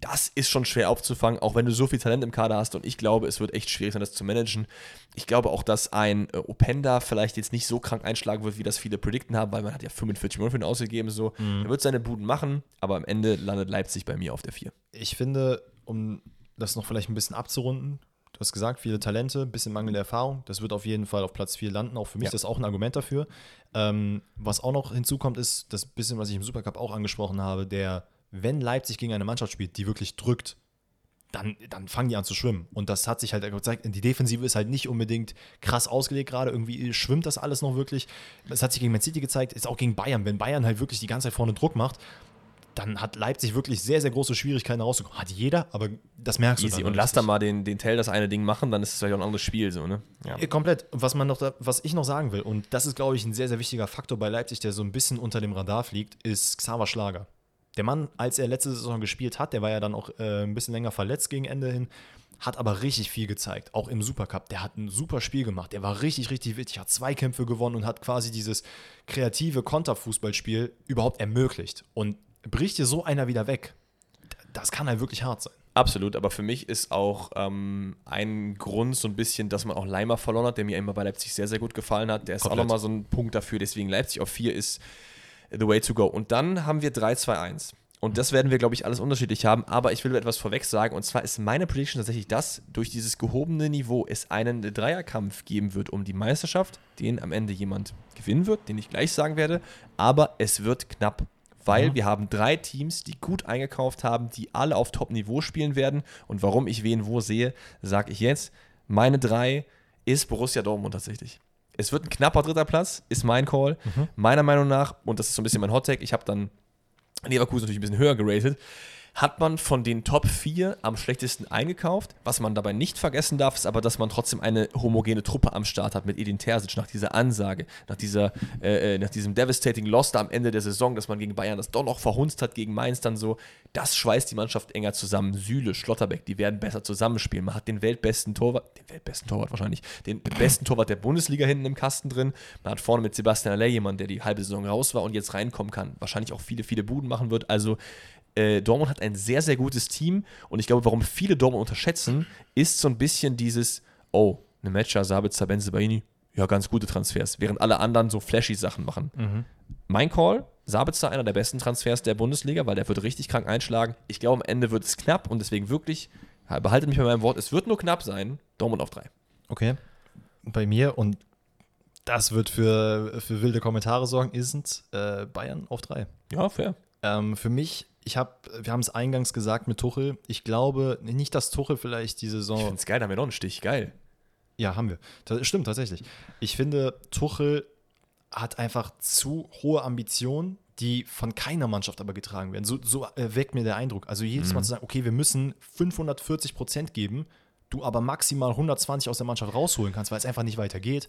Das ist schon schwer aufzufangen, auch wenn du so viel Talent im Kader hast. Und ich glaube, es wird echt schwierig sein, das zu managen. Ich glaube auch, dass ein äh, Openda vielleicht jetzt nicht so krank einschlagen wird, wie das viele predikten haben, weil man hat ja 45 Millionen für ihn ausgegeben. So. Er wird seine Buden machen, aber am Ende landet Leipzig bei mir auf der 4. Ich finde, um das noch vielleicht ein bisschen abzurunden, du hast gesagt, viele Talente, ein bisschen mangelnde Erfahrung. Das wird auf jeden Fall auf Platz 4 landen. Auch für mich Ja. ist das auch ein Argument dafür. Ähm, was auch noch hinzukommt, ist das bisschen, was ich im Supercup auch angesprochen habe, der, wenn Leipzig gegen eine Mannschaft spielt, die wirklich drückt, dann, dann fangen die an zu schwimmen. Und das hat sich halt gezeigt, die Defensive ist halt nicht unbedingt krass ausgelegt gerade. Irgendwie schwimmt das alles noch wirklich. Das hat sich gegen Man City gezeigt, ist auch gegen Bayern. Wenn Bayern halt wirklich die ganze Zeit vorne Druck macht, dann hat Leipzig wirklich sehr, sehr große Schwierigkeiten rauszukommen. Hat jeder, aber das merkst du Easy. dann. Und lass da mal den, den Tell das eine Ding machen, dann ist es vielleicht auch ein anderes Spiel. So, ne? ja. Ja, Komplett. Was, man noch da, was ich noch sagen will, und das ist, glaube ich, ein sehr, sehr wichtiger Faktor bei Leipzig, der so ein bisschen unter dem Radar fliegt, ist Xaver Schlager. Der Mann, als er letzte Saison gespielt hat, der war ja dann auch äh, ein bisschen länger verletzt gegen Ende hin, hat aber richtig viel gezeigt, auch im Supercup. Der hat ein super Spiel gemacht, der war richtig, richtig wichtig, hat zwei Kämpfe gewonnen und hat quasi dieses kreative Konterfußballspiel überhaupt ermöglicht. Und bricht dir so einer wieder weg, das kann halt wirklich hart sein. Absolut, aber für mich ist auch ähm, ein Grund so ein bisschen, dass man auch Leimer verloren hat, der mir immer bei Leipzig sehr, sehr gut gefallen hat. Der ist auch Komplett. nochmal so ein Punkt dafür, deswegen Leipzig auf 4 ist the way to go. Und dann haben wir 3-2-1. Und das werden wir, glaube ich, alles unterschiedlich haben. Aber ich will etwas vorweg sagen. Und zwar ist meine Prediction tatsächlich, dass durch dieses gehobene Niveau es einen Dreierkampf geben wird um die Meisterschaft, den am Ende jemand gewinnen wird, den ich gleich sagen werde. Aber es wird knapp. Weil wir haben drei Teams, die gut eingekauft haben, die alle auf Top-Niveau spielen werden. Und warum ich wen wo sehe, sage ich jetzt. Meine drei ist Borussia Dortmund tatsächlich. Es wird ein knapper dritter Platz, ist mein Call. Meiner Meinung nach, und das ist so ein bisschen mein Hottag, ich habe dann Leverkusen natürlich ein bisschen höher geratet, hat man von den Top 4 am schlechtesten eingekauft. Was man dabei nicht vergessen darf, ist aber, dass man trotzdem eine homogene Truppe am Start hat mit Edin Terzic nach dieser Ansage, nach, dieser, äh, äh, nach diesem devastating Loss da am Ende der Saison, dass man gegen Bayern das doch noch verhunzt hat, gegen Mainz dann so. Das schweißt die Mannschaft enger zusammen. Süle, Schlotterbeck, die werden besser zusammenspielen. Man hat den weltbesten Torwart, den weltbesten Torwart wahrscheinlich, den besten Torwart der Bundesliga hinten im Kasten drin. Man hat vorne mit Sebastian Aller jemanden, der die halbe Saison raus war und jetzt reinkommen kann. Wahrscheinlich auch viele, viele Buden machen wird. Also äh, Dortmund hat ein sehr, sehr gutes Team und ich glaube, warum viele Dortmund unterschätzen, ist so ein bisschen dieses, oh, eine Matcher, Sabitzer, Benzebaini, ja, ganz gute Transfers, während alle anderen so flashy Sachen machen. Mein Call, Sabitzer, einer der besten Transfers der Bundesliga, weil der wird richtig krank einschlagen. Ich glaube, am Ende wird es knapp und deswegen wirklich, behaltet mich bei meinem Wort, es wird nur knapp sein, Dortmund auf drei. Okay. Bei mir, und das wird für, für wilde Kommentare sorgen, ist äh, Bayern auf drei. Ja, fair. Ähm, für mich, ich habe, wir haben es eingangs gesagt mit Tuchel, ich glaube nicht, dass Tuchel vielleicht die Ich Saison. finde es geil, da haben wir noch einen Stich, geil. Ja, haben wir. Das stimmt tatsächlich. Ich finde, Tuchel hat einfach zu hohe Ambitionen, die von keiner Mannschaft aber getragen werden. So, so äh, weckt mir der Eindruck. Also jedes Mal zu sagen, okay, wir müssen 540 Prozent geben, du aber maximal 120 aus der Mannschaft rausholen kannst, weil es einfach nicht weitergeht.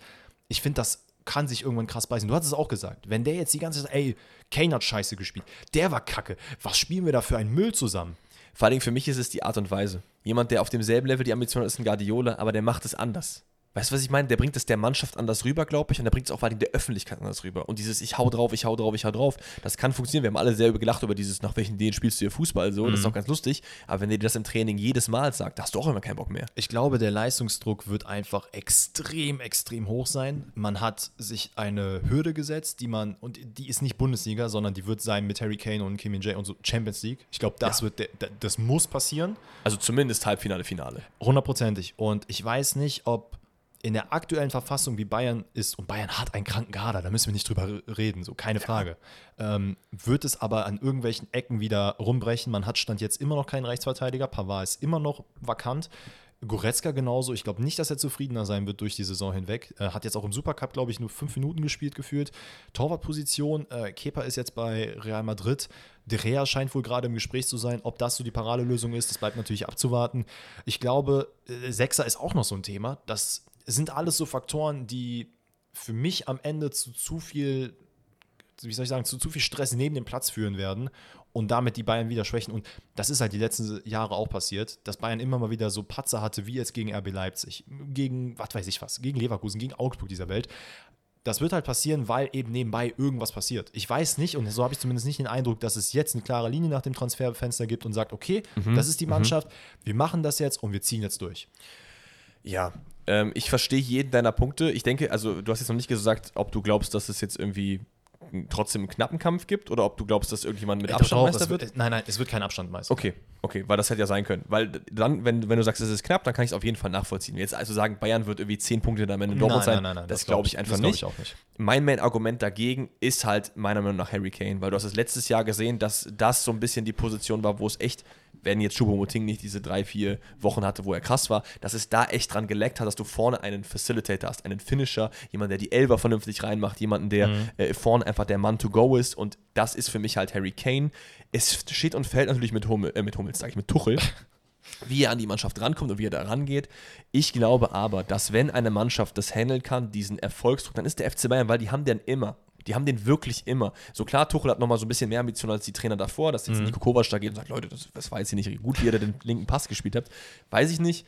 Ich finde das kann sich irgendwann krass beißen. Du hast es auch gesagt. Wenn der jetzt die ganze Zeit, ey, Kane hat scheiße gespielt, der war kacke. Was spielen wir da für einen Müll zusammen? Vor allem für mich ist es die Art und Weise. Jemand, der auf demselben Level die Ambition hat, ist ein Guardiola, aber der macht es anders. Weißt du, was ich meine? Der bringt es der Mannschaft anders rüber, glaube ich, und der bringt es auch vor allem der Öffentlichkeit anders rüber. Und dieses Ich hau drauf, ich hau drauf, ich hau drauf, das kann funktionieren. Wir haben alle sehr gelacht über dieses, nach welchen Ideen spielst du hier Fußball so. Das ist auch ganz lustig. Aber wenn dir das im Training jedes Mal sagt, da hast du auch immer keinen Bock mehr. Ich glaube, der Leistungsdruck wird einfach extrem, extrem hoch sein. Man hat sich eine Hürde gesetzt, die man, und die ist nicht Bundesliga, sondern die wird sein mit Harry Kane und Kim Min-jae und so Champions League. Ich glaube, das Ja. wird, der, der- das muss passieren. Also zumindest Halbfinale, Finale. Hundertprozentig. Und ich weiß nicht, ob in der aktuellen Verfassung, wie Bayern ist, und Bayern hat einen kranken Kader, da müssen wir nicht drüber reden, so keine Frage, ähm, wird es aber an irgendwelchen Ecken wieder rumbrechen. Man hat Stand jetzt immer noch keinen Rechtsverteidiger, Pavard ist immer noch vakant. Goretzka genauso. Ich glaube nicht, dass er zufriedener sein wird durch die Saison hinweg. Äh, hat jetzt auch im Supercup, glaube ich, nur fünf Minuten gespielt gefühlt. Torwartposition, äh, Kepa ist jetzt bei Real Madrid. De Gea scheint wohl gerade im Gespräch zu sein. Ob das so die Paradelösung ist, das bleibt natürlich abzuwarten. Ich glaube, äh, Sechser ist auch noch so ein Thema. Das sind alles so Faktoren, die für mich am Ende zu zu viel, wie soll ich sagen, zu zu viel Stress neben dem Platz führen werden und damit die Bayern wieder schwächen. Und das ist halt die letzten Jahre auch passiert, dass Bayern immer mal wieder so Patzer hatte, wie jetzt gegen RB Leipzig, gegen, was weiß ich was, gegen Leverkusen, gegen Augsburg dieser Welt. Das wird halt passieren, weil eben nebenbei irgendwas passiert. Ich weiß nicht, und so habe ich zumindest nicht den Eindruck, dass es jetzt eine klare Linie nach dem Transferfenster gibt und sagt, okay, das ist die Mannschaft, wir machen das jetzt und wir ziehen jetzt durch. Ja, ähm, ich verstehe jeden deiner Punkte. Ich denke, also du hast jetzt noch nicht gesagt, ob du glaubst, dass es jetzt irgendwie trotzdem einen knappen Kampf gibt oder ob du glaubst, dass irgendjemand mit Abstand Doch, Meister das wird. wird. Nein, nein, es wird kein Abstand Meister. Okay, okay, weil das hätte ja sein können. Weil dann, wenn, wenn du sagst, es ist knapp, dann kann ich es auf jeden Fall nachvollziehen. Jetzt also sagen, Bayern wird irgendwie 10 Punkte am Ende Dortmund sein, das, glaube ich einfach das glaub nicht. ich auch nicht. Mein Main-Argument dagegen ist halt meiner Meinung nach Harry Kane, weil du hast es letztes Jahr gesehen, dass das so ein bisschen die Position war, wo es echt, wenn jetzt Choupo-Moting nicht diese drei, vier Wochen hatte, wo er krass war, dass es da echt dran geleckt hat, dass du vorne einen Facilitator hast, einen Finisher, jemand, der die Elber vernünftig reinmacht, jemanden, der äh, vorne einfach der Mann to go ist und das ist für mich halt Harry Kane. Es steht und fällt natürlich mit, Hummel, äh, mit Hummels, sage ich, mit Tuchel wie er an die Mannschaft rankommt und wie er da rangeht. Ich glaube aber, dass wenn eine Mannschaft das handeln kann, diesen Erfolgsdruck, dann ist der FC Bayern, weil die haben den immer. Die haben den wirklich immer. So klar, Tuchel hat nochmal so ein bisschen mehr Ambition als die Trainer davor, dass jetzt Nico Kovac da geht und sagt, Leute, das, das war jetzt hier nicht gut, wie ihr da den linken Pass gespielt habt. Weiß ich nicht.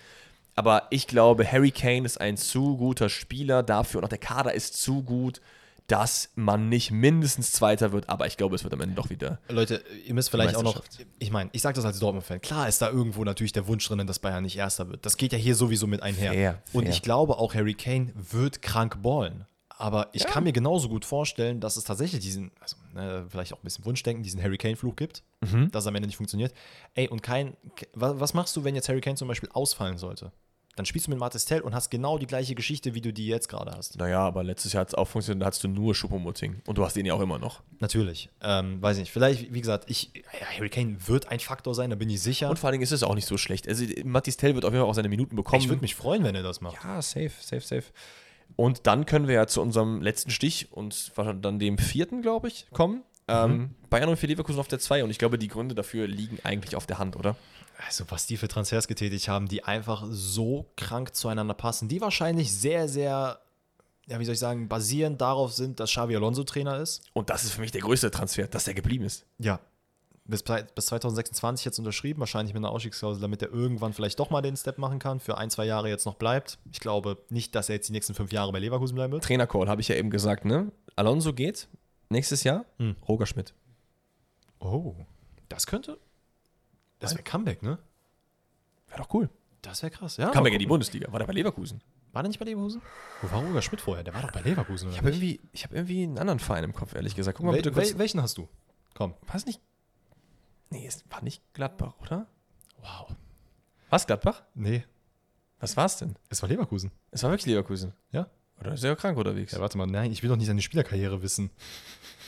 Aber ich glaube, Harry Kane ist ein zu guter Spieler dafür und auch der Kader ist zu gut, dass man nicht mindestens Zweiter wird. Aber ich glaube, es wird am Ende doch wieder Leute, ihr müsst vielleicht auch noch, ich meine, ich sage das als Dortmund-Fan, klar ist da irgendwo natürlich der Wunsch drin, dass Bayern nicht Erster wird. Das geht ja hier sowieso mit einher. Fair, Und fair. ich glaube auch, Harry Kane wird krank ballen. Aber ich kann mir genauso gut vorstellen, dass es tatsächlich diesen, also ne, vielleicht auch ein bisschen Wunschdenken, diesen Harry Kane-Fluch gibt, Mhm. dass es am Ende nicht funktioniert. Ey, und kein, wa- was machst du, wenn jetzt Harry Kane zum Beispiel ausfallen sollte? Dann spielst du mit Martis Tell und hast genau die gleiche Geschichte, wie du die jetzt gerade hast. Naja, aber letztes Jahr hat es auch funktioniert, da hattest du nur Schuppomoting. Und du hast ihn ja auch immer noch. Natürlich. Ähm, weiß ich nicht. Vielleicht, wie gesagt, ich, ja, Harry Kane wird ein Faktor sein, da bin ich sicher. Und vor allen Dingen ist es auch nicht so schlecht. Also, Mathis Tell wird auf jeden Fall auch seine Minuten bekommen. ich würde mich freuen, wenn er das macht. Ja, safe, safe, safe. Und dann können wir ja zu unserem letzten Stich und wahrscheinlich dann dem vierten, glaube ich, kommen. Ähm, Bayern und für Leverkusen auf der 2. Und ich glaube, die Gründe dafür liegen eigentlich auf der Hand, oder? Also, was die für Transfers getätigt haben, die einfach so krank zueinander passen, die wahrscheinlich sehr, sehr, ja, wie soll ich sagen, basierend darauf sind, dass Xavi Alonso Trainer ist. Und das ist für mich der größte Transfer, dass der geblieben ist. Ja. Bis, bis 2026 jetzt unterschrieben, wahrscheinlich mit einer Ausstiegsklausel, damit er irgendwann vielleicht doch mal den Step machen kann, für ein, zwei Jahre jetzt noch bleibt. Ich glaube nicht, dass er jetzt die nächsten fünf Jahre bei Leverkusen bleiben wird. Trainercall, habe ich ja eben gesagt, ne? Alonso geht nächstes Jahr. Hm. Roger Schmidt. Oh. Das könnte. Das wäre Comeback, ne? Wäre doch cool. Das wäre krass. Ja, ja in die. Bundesliga. War der bei Leverkusen? War der nicht bei Leverkusen? Wo war Roger Schmidt vorher? Der war doch bei Leverkusen, oder? Ich habe irgendwie, ich hab irgendwie einen anderen Verein im Kopf, ehrlich gesagt. Guck mal Wel bitte kurz. wel welchen hast du? Komm. War es nicht. Nee, es war nicht Gladbach, oder? Wow. Was Gladbach? Nee, Was war es denn? es war Leverkusen. Es war wirklich Leverkusen. Ja. Oder ist er krank unterwegs? Ja, warte mal, nein, ich will doch nicht seine Spielerkarriere wissen.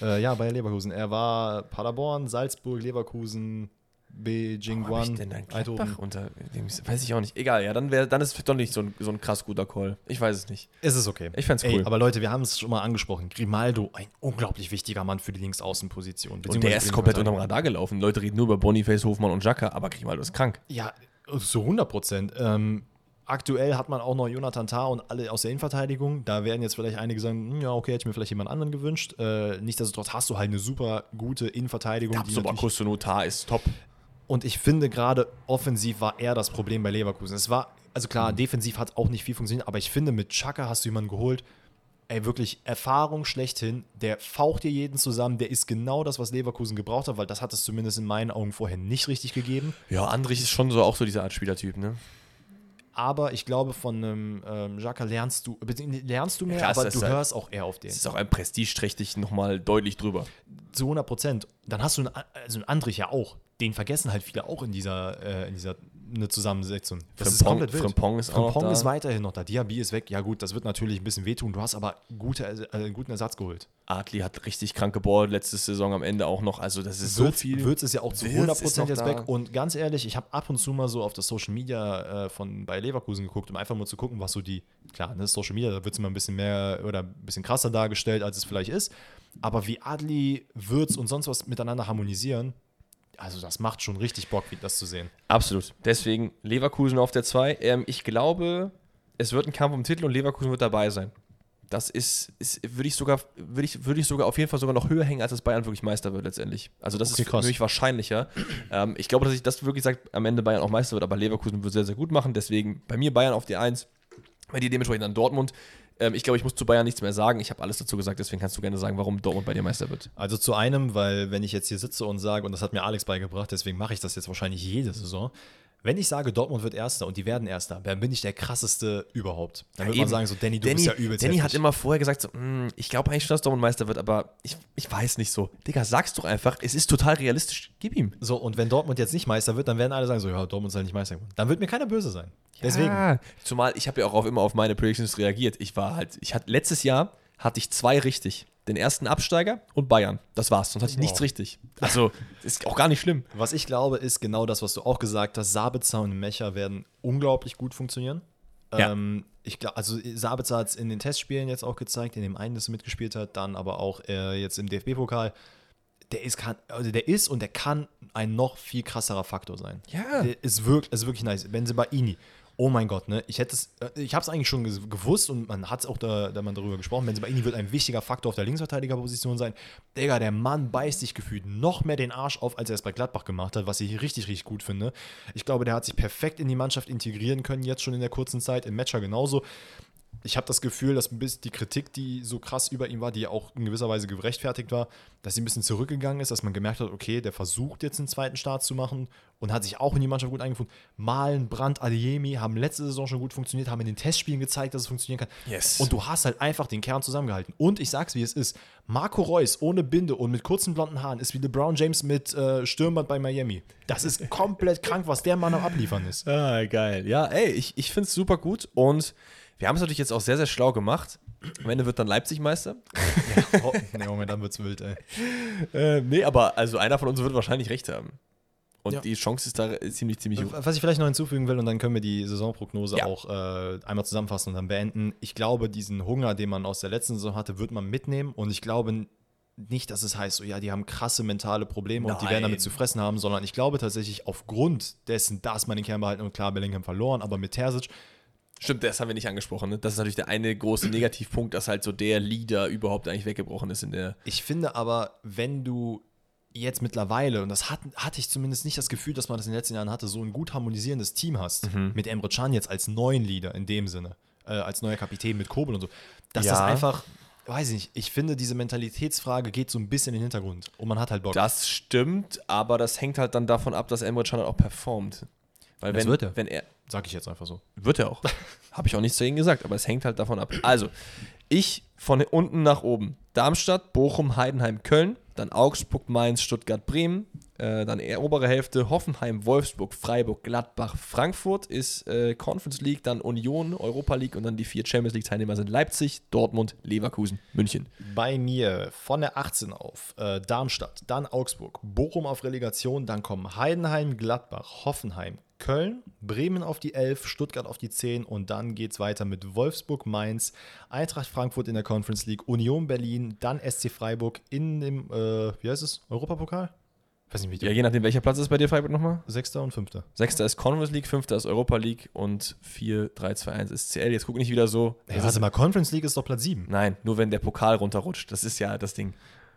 äh, ja, bei Leverkusen. Er war Paderborn, Salzburg, Leverkusen, Beijing, Wo hab ich Guan, denn ein Eindhoven. Gladbach unter dem, weiß ich auch nicht. Egal, ja, dann, wär, dann ist es doch nicht so ein, so ein krass guter Call. Ich weiß es nicht. Es ist okay. Ich fänd's Ey, cool. aber Leute, wir haben es schon mal angesprochen. Grimaldo, ein unglaublich wichtiger Mann für die Linksaußenposition. Und der ist komplett unterm Radar gelaufen. Leute reden nur über Boniface, Hofmann und Jacka, aber Grimaldo ist krank. Ja, zu 100 Prozent. Ähm, Aktuell hat man auch noch Jonathan Tah und alle aus der Innenverteidigung. Da werden jetzt vielleicht einige sagen, hm, ja, okay, hätte ich mir vielleicht jemand anderen gewünscht. Äh, Nichtsdestotrotz hast du halt eine super gute Innenverteidigung. Ja, die aber natürlich- Kustonotar ist top. Und ich finde gerade offensiv war eher das Problem bei Leverkusen. Es war, also klar, defensiv hat auch nicht viel funktioniert, aber ich finde, mit Chaka hast du jemanden geholt, ey, wirklich Erfahrung schlechthin, der faucht dir jeden zusammen, der ist genau das, was Leverkusen gebraucht hat, weil das hat es zumindest in meinen Augen vorher nicht richtig gegeben. Ja, Andrich ist schon so auch so dieser Art Spielertyp, ne? Aber ich glaube, von einem ähm, Xhaka lernst du, lernst du mehr, klar, aber du halt- hörst auch eher auf den. Das ist auch ein prestigeträchtig nochmal deutlich drüber. Zu 100 Prozent. Dann hast du einen, also einen Andrich ja auch. Den vergessen halt viele auch in dieser, äh, in dieser eine Zusammensetzung. Das ist Frimpong- komplett wild. Frimpong ist auch noch Frimpong da. ist weiterhin noch da. Diaby ist weg. Ja gut, das wird natürlich ein bisschen wehtun. Du hast aber gute, äh, einen guten Ersatz geholt. Adli hat richtig krank gebohrt, letzte Saison am Ende auch noch. Also, das ist so Würz, viel. Würz ist ja auch zu Wirtz 100 ist Prozent noch jetzt da. weg. Und ganz ehrlich, ich habe ab und zu mal so auf das Social Media äh, von bei Leverkusen geguckt, um einfach mal zu gucken, was so die, klar, ne, Social Media, da wird es immer ein bisschen mehr oder ein bisschen krasser dargestellt, als es vielleicht ist. Aber wie Adli, Würz und sonst was miteinander harmonisieren, also das macht schon richtig Bock, das zu sehen. Absolut. Deswegen Leverkusen auf der 2. Ähm, ich glaube, es wird ein Kampf um den Titel und Leverkusen wird dabei sein. Das ist, ist würde ich sogar, würde ich, würde ich sogar auf jeden Fall sogar noch höher hängen, als dass Bayern wirklich Meister wird letztendlich. Also das Okay, ist für krass. mich wahrscheinlicher. ähm, ich glaube, dass ich das wirklich sagt, am Ende Bayern auch Meister wird, aber Leverkusen wird sehr, sehr gut machen. Deswegen bei mir Bayern auf die 1, bei dir dementsprechend dann Dortmund. Ähm, ich glaube, ich muss zu Bayern nichts mehr sagen. Ich habe alles dazu gesagt, deswegen kannst du gerne sagen, warum Dortmund bei dir Meister wird. Also zu einem, weil wenn ich jetzt hier sitze und sage, und das hat mir Alex beigebracht, deswegen mache ich das jetzt wahrscheinlich jede Saison, wenn ich sage, Dortmund wird Erster und die werden Erster, dann bin ich der krasseste überhaupt. Dann würde man sagen, so Danny, du Danny, bist ja übelst Danny hat heftig. immer vorher gesagt, so, "Mm, ich glaube eigentlich schon, dass Dortmund Meister wird, aber ich, ich weiß nicht so. Digga, sag's doch einfach, es ist total realistisch. Gib ihm. So, und wenn Dortmund jetzt nicht Meister wird, dann werden alle sagen so, ja, Dortmund ist halt nicht Meister geworden. Dann wird mir keiner böse sein. Deswegen. Ja. Zumal ich habe ja auch auf, immer auf meine Predictions reagiert. Ich war halt, ich hatte letztes Jahr hatte ich zwei richtig. Den ersten Absteiger und Bayern. Das war's. Sonst hatte ich nichts Wow. richtig. Also, ist auch gar nicht schlimm. Was ich glaube, ist genau das, was du auch gesagt hast. Sabitzer und Mecher werden unglaublich gut funktionieren. Ja. Ähm, ich glaube, also Sabitzer hat es in den Testspielen jetzt auch gezeigt, in dem einen, das er mitgespielt hat, dann aber auch äh, jetzt im DFB-Pokal. Der ist, kann, also der ist und der kann ein noch viel krasserer Faktor sein. Ja. Der ist wirklich, ist wirklich nice. Benzebaini. Oh mein Gott, ne? Ich hätte es, äh, ich habe es eigentlich schon gewusst und man hat es auch da, da man darüber gesprochen. Benzebaini wird ein wichtiger Faktor auf der Linksverteidigerposition sein. Digga, der Mann beißt sich gefühlt noch mehr den Arsch auf, als er es bei Gladbach gemacht hat, was ich richtig, richtig gut finde. Ich glaube, der hat sich perfekt in die Mannschaft integrieren können, jetzt schon in der kurzen Zeit, im Matcher genauso. Ich habe das Gefühl, dass die Kritik, die so krass über ihn war, die auch in gewisser Weise gerechtfertigt war, dass sie ein bisschen zurückgegangen ist, dass man gemerkt hat, okay, der versucht jetzt einen zweiten Start zu machen und hat sich auch in die Mannschaft gut eingefunden. Malen, Brandt, Adeyemi haben letzte Saison schon gut funktioniert, haben in den Testspielen gezeigt, dass es funktionieren kann. Yes. Und du hast halt einfach den Kern zusammengehalten. Und ich sag's, wie es ist. Marco Reus ohne Binde und mit kurzen blonden Haaren ist wie LeBron James mit äh, Stürmband bei Miami. Das ist komplett krank, was der Mann am Abliefern ist. Ah, geil. Ja, ey, ich, ich finde es super gut und wir haben es natürlich jetzt auch sehr, sehr schlau gemacht. Am Ende wird dann Leipzig Meister. Oh, nee, Moment, dann wird's wild, ey. Äh, nee, aber also einer von uns wird wahrscheinlich recht haben. Und Ja. die Chance ist da ziemlich, ziemlich hoch. Was ich vielleicht noch hinzufügen will, und dann können wir die Saisonprognose Ja. auch äh, einmal zusammenfassen und dann beenden. Ich glaube, diesen Hunger, den man aus der letzten Saison hatte, wird man mitnehmen. Und ich glaube nicht, dass es heißt, so, ja, die haben krasse mentale Probleme und die werden Nein. damit zu fressen haben, sondern ich glaube tatsächlich aufgrund dessen, dass man den Kern behalten und klar, Bellingham verloren, aber mit Terzic, Stimmt, das haben wir nicht angesprochen. Ne? Das ist natürlich der eine große Negativpunkt, dass halt so der Leader überhaupt eigentlich weggebrochen ist in der. Ich finde aber, wenn du jetzt mittlerweile, und das hat, hatte ich zumindest nicht das Gefühl, dass man das in den letzten Jahren hatte, so ein gut harmonisierendes Team hast, mit Emre Can jetzt als neuen Leader in dem Sinne, äh, als neuer Kapitän mit Kobel und so, dass Ja. das einfach, weiß ich nicht, ich finde, diese Mentalitätsfrage geht so ein bisschen in den Hintergrund und man hat halt Bock. Das stimmt, aber das hängt halt dann davon ab, dass Emre Can halt auch performt. Weil Das wenn, wird er. wenn er. Sag ich jetzt einfach so. Wird er auch. Habe ich auch nichts dagegen gesagt, aber es hängt halt davon ab. Also, ich von unten nach oben. Darmstadt, Bochum, Heidenheim, Köln, dann Augsburg, Mainz, Stuttgart, Bremen, äh, dann eher obere Hälfte Hoffenheim, Wolfsburg, Freiburg, Gladbach, Frankfurt ist äh, Conference League, dann Union, Europa League und dann die vier Champions League Teilnehmer sind Leipzig, Dortmund, Leverkusen, München. Bei mir von der 18 auf äh, Darmstadt, dann Augsburg, Bochum auf Relegation, dann kommen Heidenheim, Gladbach, Hoffenheim, Köln, Bremen auf die 11, Stuttgart auf die 10 und dann geht es weiter mit Wolfsburg, Mainz, Eintracht Frankfurt in der Conference League, Union Berlin, dann SC Freiburg in dem, äh, wie heißt es, Europapokal? Weiß nicht, wie Ja, je nachdem, welcher Platz ist bei dir, Freiburg nochmal? Sechster und Fünfter. Sechster ist Conference League, fünfter ist Europa League und 4, 3, 2, 1 ist CL. Jetzt guck nicht wieder so. Ey, warte mal, Conference League ist doch Platz 7. Nein, nur wenn der Pokal runterrutscht. Das ist ja das Ding.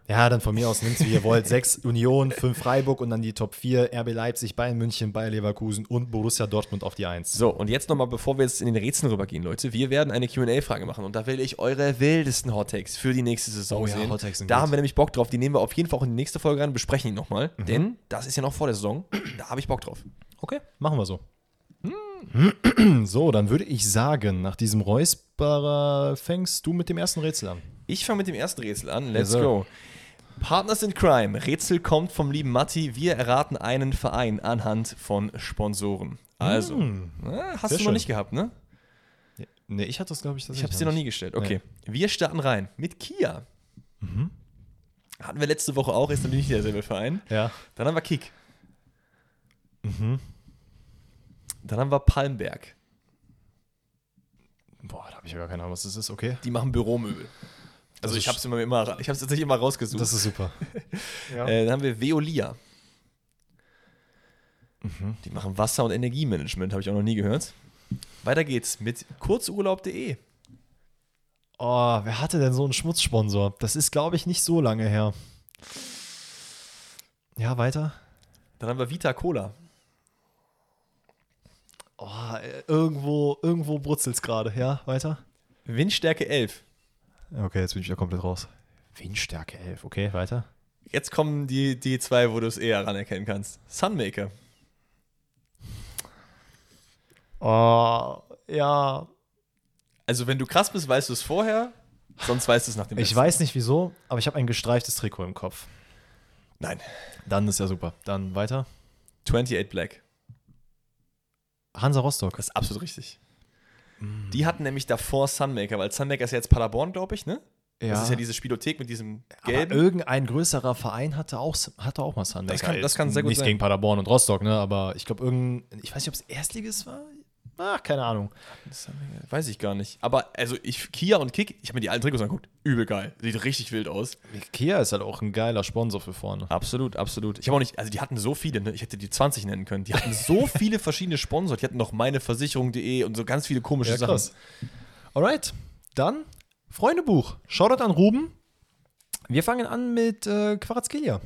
Ja, dann von mir aus nimmt's, wie ihr wollt. Sechs Union, fünf Freiburg und dann die Top 4, RB Leipzig, Bayern München, Bayer Leverkusen und Borussia Dortmund auf die Eins. So, und jetzt nochmal, bevor wir jetzt in den Rätseln rübergehen, Leute. Wir werden eine QA-Frage machen und da will ich eure wildesten Hot Takes für die nächste Saison Oh ja, sehen. Hot Takes sind da gut. haben wir nämlich Bock drauf. Die nehmen wir auf jeden Fall auch in die nächste Folge rein, besprechen die nochmal. Mhm. Denn das ist ja noch vor der Saison. Da habe ich Bock drauf. Okay, machen wir so. So, dann würde ich sagen, nach diesem Räusperer fängst du mit dem ersten Rätsel an. Ich fange mit dem ersten Rätsel an. Let's sir. go. Partners in Crime. Rätsel kommt vom lieben Matti. Wir erraten einen Verein anhand von Sponsoren. Also, Hm. na, hast Sehr du noch schön. nicht gehabt, ne? Nee, ich hatte das, glaube ich, Ich habe es dir noch nie gestellt. Okay. Wir starten rein mit Kia. Mhm. Hatten wir letzte Woche auch, ist natürlich nicht derselbe Verein. Ja. Dann haben wir Kick. Mhm. Dann haben wir Palmberg. Boah, da habe ich ja gar keine Ahnung, was das ist. Okay. Die machen Büromöbel. Also ich habe es immer, immer, ich habe es tatsächlich immer rausgesucht. Das ist super. ja. äh, dann haben wir Veolia. Mhm. Die machen Wasser- und Energiemanagement, habe ich auch noch nie gehört. Weiter geht's mit kurzurlaub.de. Oh, wer hatte denn so einen Schmutzsponsor? Das ist, glaube ich, nicht so lange her. Ja, weiter. Dann haben wir Vita Cola. Oh, äh, irgendwo, irgendwo brutzelt es gerade. Ja, weiter. Windstärke 11. Okay, jetzt bin ich ja komplett raus. Windstärke 11. Okay, weiter. Jetzt kommen die, die zwei, wo du es eher anerkennen kannst. Sunmaker. Oh, ja. Also wenn du krass bist, weißt du es vorher, sonst weißt du es nach dem Ich letzten. weiß nicht wieso, aber ich habe ein gestreiftes Trikot im Kopf. Nein. Dann ist ja super. Dann weiter. 28 Black. Hansa Rostock. Das ist absolut richtig. Die hatten nämlich davor Sunmaker, weil Sunmaker ist ja jetzt Paderborn, glaube ich, ne? Das ist ja diese Spielothek mit diesem Aber gelben. irgendein größerer Verein hatte auch, hatte auch mal Sunmaker. Das kann- das kann sehr gut Nichts sein. gegen Paderborn und Rostock, ne? Aber ich glaube, irgendein, ich weiß nicht, ob es Erstliges war. Ach, keine Ahnung. Weiß ich gar nicht. Aber also ich, Kia und Kick, ich habe mir die alten Trikots angeguckt. Übel geil. Sieht richtig wild aus. Kia ist halt auch ein geiler Sponsor für vorne. Absolut, absolut. Ich habe auch nicht, also die hatten so viele, ne? ich hätte die 20 nennen können. Die hatten so viele verschiedene Sponsoren. Die hatten noch meineversicherung.de und so ganz viele komische Sachen. Alright, dann Freundebuch. Shoutout an Ruben. Wir fangen an mit äh, Quarazkelia.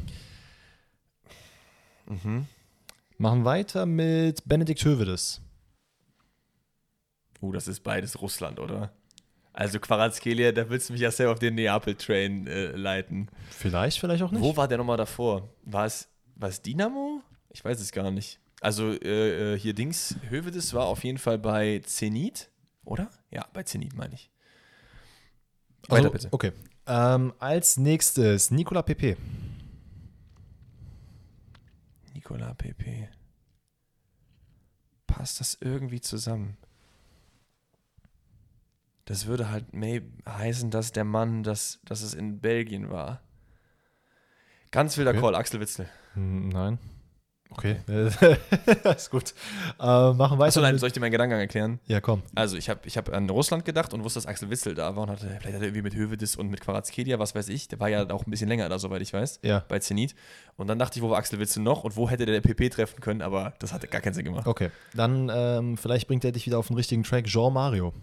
Mhm. Machen weiter mit Benedikt Hövedes. Uh, das ist beides Russland, oder? Also Quarazkelia, da willst du mich ja sehr auf den Neapel-Train äh, leiten. Vielleicht, vielleicht auch nicht. Wo war der nochmal davor? War es, war es Dynamo? Ich weiß es gar nicht. Also äh, äh, hier Dings, Hövedes war auf jeden Fall bei Zenit, oder? Ja, bei Zenit meine ich. Weiter Also, bitte. Okay. Ähm, als nächstes Nicola Pepe. Nicolas Pepe. Passt das irgendwie zusammen? Das würde halt may heißen, dass der Mann, dass, dass es in Belgien war. Ganz wilder Okay. Call, Axel Witzel. Hm, nein. Okay. ist gut. Äh, machen weiter. Achso, nein, soll ich dir meinen Gedankengang erklären? ja, komm. Also, ich habe ich hab an Russland gedacht und wusste, dass Axel Witzel da war und hatte, vielleicht hat er irgendwie mit Hövedes und mit Quarazkelia, was weiß ich. Der war ja auch ein bisschen länger da, soweit ich weiß, Ja. bei Zenit. Und dann dachte ich, wo war Axel Witzel noch und wo hätte der PP treffen können, aber das hatte gar keinen Sinn gemacht. Okay. Dann ähm, vielleicht bringt er dich wieder auf den richtigen Track. Jean Mario.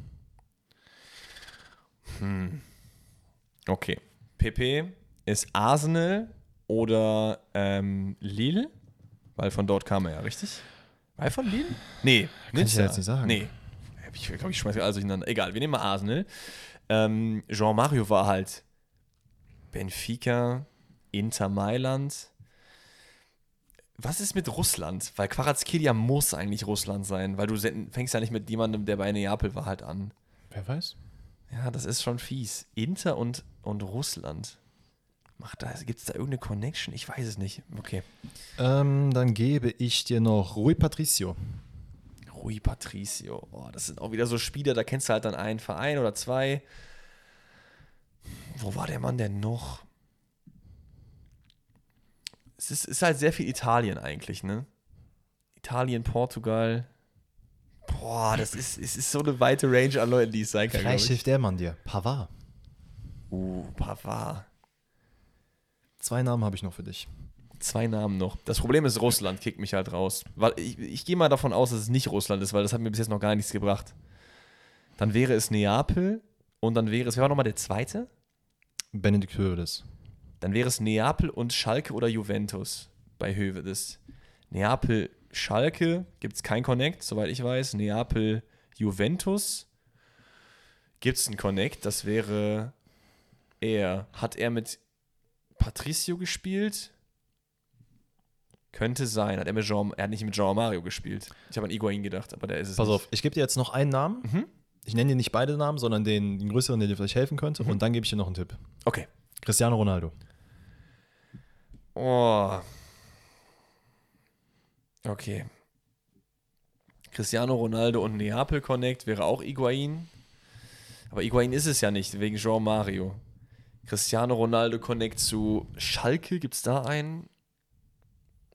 Hm. Okay. PP ist Arsenal oder ähm, Lille? Weil von dort kam er ja, richtig? Er von Lille? Nee. Kann ich ja jetzt nicht sagen. Nee. Ich glaube, ich schmeiße alles durcheinander. Egal, wir nehmen mal Arsenal. Ähm, Jean Mario war halt Benfica, Inter Mailand. Was ist mit Russland? Weil Quarazkelia muss eigentlich Russland sein, weil du fängst ja nicht mit jemandem, der bei Neapel war, halt an. Wer weiß? Ja, das ist schon fies. Inter und, und Russland. Macht da, gibt es da irgendeine Connection? Ich weiß es nicht. Okay. Ähm, dann gebe ich dir noch Rui Patricio. Rui Patricio. Oh, das sind auch wieder so Spieler, da kennst du halt dann einen Verein oder zwei. Wo war der Mann denn noch? Es ist, ist halt sehr viel Italien eigentlich, ne? Italien, Portugal. Boah, das ist, es ist so eine weite Range an Leuten, die es sein kann. Vielleicht ich. hilft der Mann dir. Pavard. Uh, Pavard. Zwei Namen habe ich noch für dich. zwei Namen noch. Das Problem ist, Russland kickt mich halt raus. Weil ich, ich gehe mal davon aus, dass es nicht Russland ist, weil das hat mir bis jetzt noch gar nichts gebracht. Dann wäre es Neapel und dann wäre es, wer war nochmal der zweite? Benedikt Hövedes. Dann wäre es Neapel und Schalke oder Juventus bei Hövedes. Neapel, Schalke gibt es kein Connect, soweit ich weiß. Neapel, Juventus gibt es einen Connect. Das wäre er. Hat er mit Patricio gespielt? Könnte sein. Hat er, mit Jean, er hat nicht mit Jean Mario gespielt. Ich habe an Iguain gedacht, aber der ist es Pass nicht. auf, ich gebe dir jetzt noch einen Namen. Mhm. Ich nenne dir nicht beide Namen, sondern den, den größeren, der dir vielleicht helfen könnte. Und dann gebe ich dir noch einen Tipp. Okay. Cristiano Ronaldo. Oh. Okay. Cristiano Ronaldo und Neapel Connect wäre auch Iguain. Aber Iguain ist es ja nicht, wegen Jean Mario. Cristiano Ronaldo Connect zu Schalke, gibt es da einen?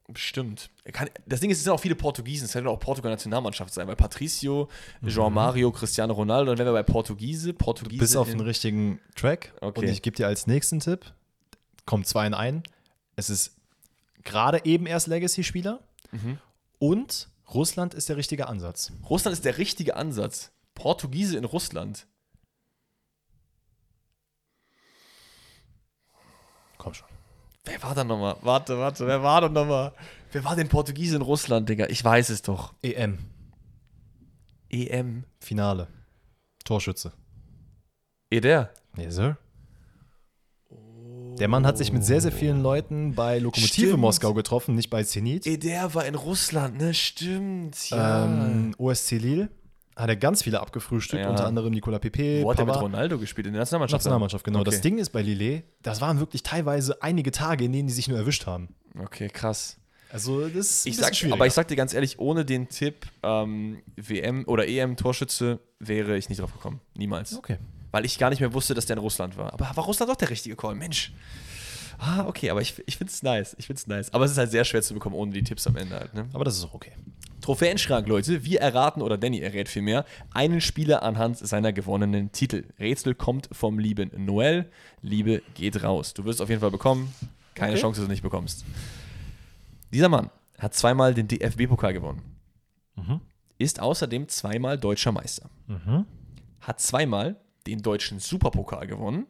Bestimmt. Kann, das Ding ist, es sind auch viele Portugiesen. Es könnte auch Portugal Nationalmannschaft sein, weil Patricio, Jean Mario, Cristiano Ronaldo, dann wären wir bei Portugiese. Portugiese Bis auf in- den richtigen Track. Okay. Und ich gebe dir als nächsten Tipp, kommt zwei in einen. Es ist gerade eben erst Legacy-Spieler. Mhm. Und Russland ist der richtige Ansatz. Russland ist der richtige Ansatz. Portugiese in Russland. Komm schon. Wer war da nochmal? Warte, warte, wer war da nochmal? Wer war denn Portugiese in Russland, Digga? Ich weiß es doch. EM. EM. Finale. Torschütze. Eh, der? Nee, Sir. Der Mann hat sich mit sehr, sehr vielen Leuten bei Lokomotive Stimmt. Moskau getroffen, nicht bei Zenit. Eh, der war in Russland, ne? Stimmt. Ja. Ähm, OSC Lille hat er ganz viele abgefrühstückt, Ja. unter anderem Nicolas Pepe, Wo hat er mit. Ronaldo gespielt? In der Nationalmannschaft? Nationalmannschaft, genau. Okay. Das Ding ist bei Lille, das waren wirklich teilweise einige Tage, in denen die sich nur erwischt haben. Okay, krass. Also das ist Ich sag, aber ich sag dir ganz ehrlich, ohne den Tipp ähm, WM oder EM-Torschütze wäre ich nicht drauf gekommen. Niemals. Okay. Weil ich gar nicht mehr wusste, dass der in Russland war. Aber war Russland doch der richtige Call? Mensch. Ah, okay, aber ich, ich finde es nice. Ich finde es nice. Aber es ist halt sehr schwer zu bekommen ohne die Tipps am Ende halt. Ne? Aber das ist auch okay. Trophäenschrank, Leute. Wir erraten, oder Danny errät vielmehr, einen Spieler anhand seiner gewonnenen Titel. Rätsel kommt vom lieben Noel. Liebe geht raus. Du wirst auf jeden Fall bekommen. Keine Okay. Chance, dass du nicht bekommst. Dieser Mann hat zweimal den DFB-Pokal gewonnen. Mhm. Ist außerdem zweimal deutscher Meister. Mhm. Hat zweimal den deutschen Superpokal gewonnen.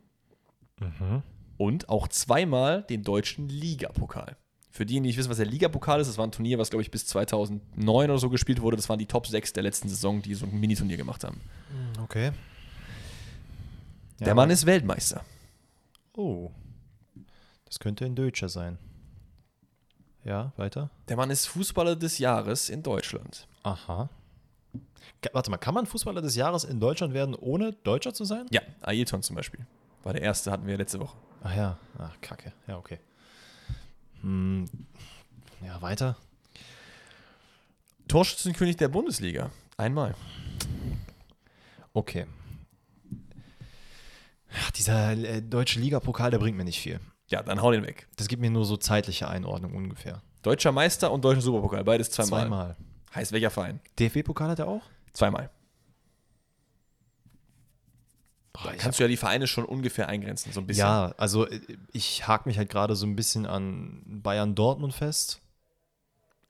Mhm. und auch zweimal den deutschen Ligapokal. Für diejenigen, die nicht wissen, was der Ligapokal ist, das war ein Turnier, was, glaube ich, bis 2009 oder so gespielt wurde. Das waren die Top 6 der letzten Saison, die so ein Miniturnier gemacht haben. Okay. der Mann ist Weltmeister. Oh. Das könnte ein Deutscher sein. Ja, weiter. Der Mann ist Fußballer des Jahres in Deutschland. Aha. Warte mal, kann man Fußballer des Jahres in Deutschland werden, ohne Deutscher zu sein? Ja, Ailton zum Beispiel. War der erste, hatten wir letzte Woche. Ach ja. Ach, kacke. Ja, okay. Hm. Ja, weiter. Torschützenkönig der Bundesliga. Einmal. Okay. Ja, dieser äh, deutsche Ligapokal, der bringt mir nicht viel. Ja, dann hau den weg. Das gibt mir nur so zeitliche Einordnung ungefähr. Deutscher Meister und deutscher Superpokal. Beides zweimal. Zweimal. Heißt welcher Verein? DFB-Pokal hat er auch? Zweimal. Boah, Kannst du ja die Vereine schon ungefähr eingrenzen, so ein bisschen. Ja, also äh, ich hake mich halt gerade so ein bisschen an Bayern Dortmund fest.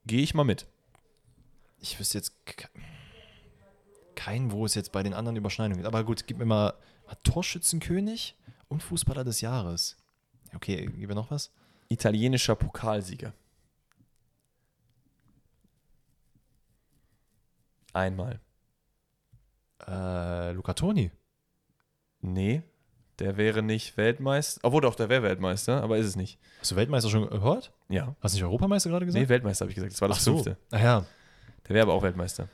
Gehe ich mal mit. Ich wüsste jetzt ke- keinen, wo es jetzt bei den anderen Überschneidungen gibt. Aber gut, gib mir mal Torschützenkönig und Fußballer des Jahres. Okay, gib mir noch was. Italienischer Pokalsieger. Einmal. Äh, Luca Toni. Nee, der wäre nicht Weltmeister. Obwohl doch, der wäre Weltmeister, aber ist es nicht. Hast du Weltmeister schon gehört? Ja. Hast du nicht Europameister gerade gesagt? Nee, Weltmeister habe ich gesagt. Das war das Ach so. fünfte. Ach ja. Der wäre aber auch Weltmeister.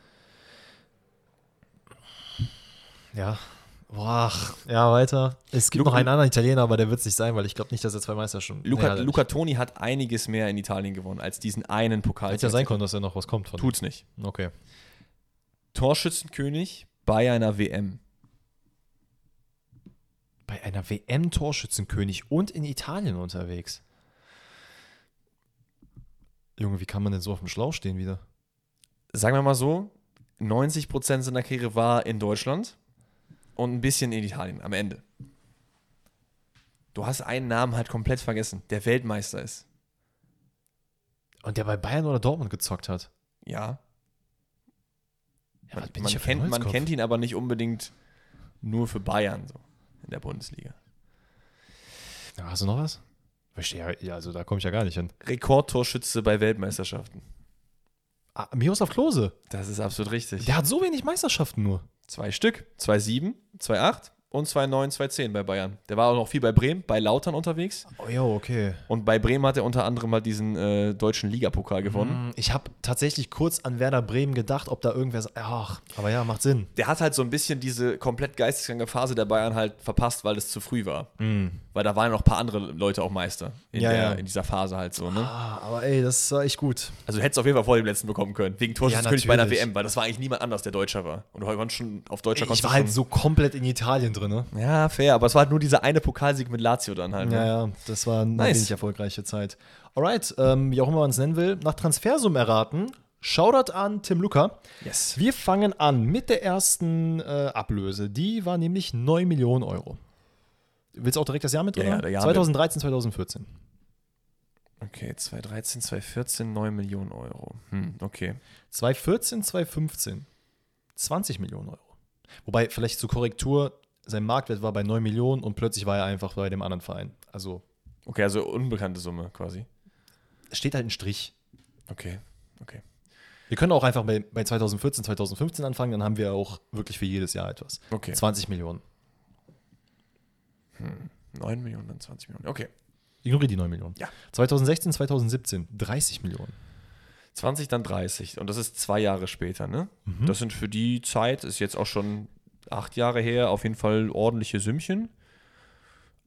Ja. Boah, ja, weiter. Es gibt Luca- noch einen anderen Italiener, aber der wird es nicht sein, weil ich glaube nicht, dass er zwei Meister schon. Luca, ja, Luca Toni hat einiges mehr in Italien gewonnen als diesen einen Pokal. Hätte ja sein können, dass er noch was kommt von. Tut's nicht. Okay. Torschützenkönig bei einer WM. Bei einer WM-Torschützenkönig und in Italien unterwegs. Junge, wie kann man denn so auf dem Schlauch stehen wieder? Sagen wir mal so, 90% seiner Karriere war in Deutschland und ein bisschen in Italien am Ende. Du hast einen Namen halt komplett vergessen, der Weltmeister ist. Und der bei Bayern oder Dortmund gezockt hat. Ja. Ja, Man, man, kennt, man kennt ihn aber nicht unbedingt nur für Bayern so in der Bundesliga. Ja, hast du noch was? Verstehe, ja, also da komme ich ja gar nicht hin. Rekordtorschütze bei Weltmeisterschaften. Ah, Miroslav Klose. Das ist absolut richtig. Der hat so wenig Meisterschaften nur. Zwei Stück. 2-7, 2-8 und 2-9, 2-10 bei Bayern. Der war auch noch viel bei Bremen, bei Lautern unterwegs. Oh ja, okay. Und bei Bremen hat er unter anderem mal diesen äh, deutschen Ligapokal gewonnen. Hm, Ich habe tatsächlich kurz an Werder Bremen gedacht, ob da irgendwer sagt, ach, aber ja, macht Sinn. Der hat halt so ein bisschen diese komplett geisteskranke Phase der Bayern halt verpasst, weil es zu früh war. Weil da waren noch ein paar andere Leute auch Meister in, Ja, der, ja. in dieser Phase halt so. Ne? Ah, aber ey, das war echt gut. Also du hättest auf jeden Fall vor dem letzten bekommen können. Wegen Torschützenkönig Ja, bei der. WM, weil das war eigentlich niemand anders, der Deutscher war. Und du konntest schon auf Deutscher Ich konntest war du halt so komplett in Italien drin, ne? Ja, fair, aber es war halt nur dieser eine Pokalsieg mit Lazio dann halt. Ne? Ja, ja, das war eine Nice. wenig erfolgreiche Zeit. Alright, ähm, wie auch immer man es nennen will, nach Transfersummen erraten. Shoutout an Tim Luca. Yes. Wir fangen an mit der ersten äh, Ablöse. Die war nämlich 9 Millionen Euro. Willst du auch direkt das Jahr mit Ja, drin? ja, der Jahr 2013, 2014. Okay, 2013, 2014, 9 Millionen Euro. Hm, okay. 2014, 2015 20 Millionen Euro. Wobei, vielleicht zur Korrektur, sein Marktwert war bei 9 Millionen und plötzlich war er einfach bei dem anderen Verein. Also Okay, also unbekannte Summe quasi. es steht halt ein Strich. Okay, okay. Wir können auch einfach bei, bei 2014, 2015 anfangen, dann haben wir auch wirklich für jedes Jahr etwas. Okay. 20 Millionen. 9 Millionen, dann 20 Millionen. Okay. Ignoriere die 9 Millionen. Ja. 2016, 2017 30 Millionen. 20, dann 30. Und das ist zwei Jahre später, ne? Mhm. Das sind für die Zeit, ist jetzt auch schon acht Jahre her, auf jeden Fall ordentliche Sümmchen.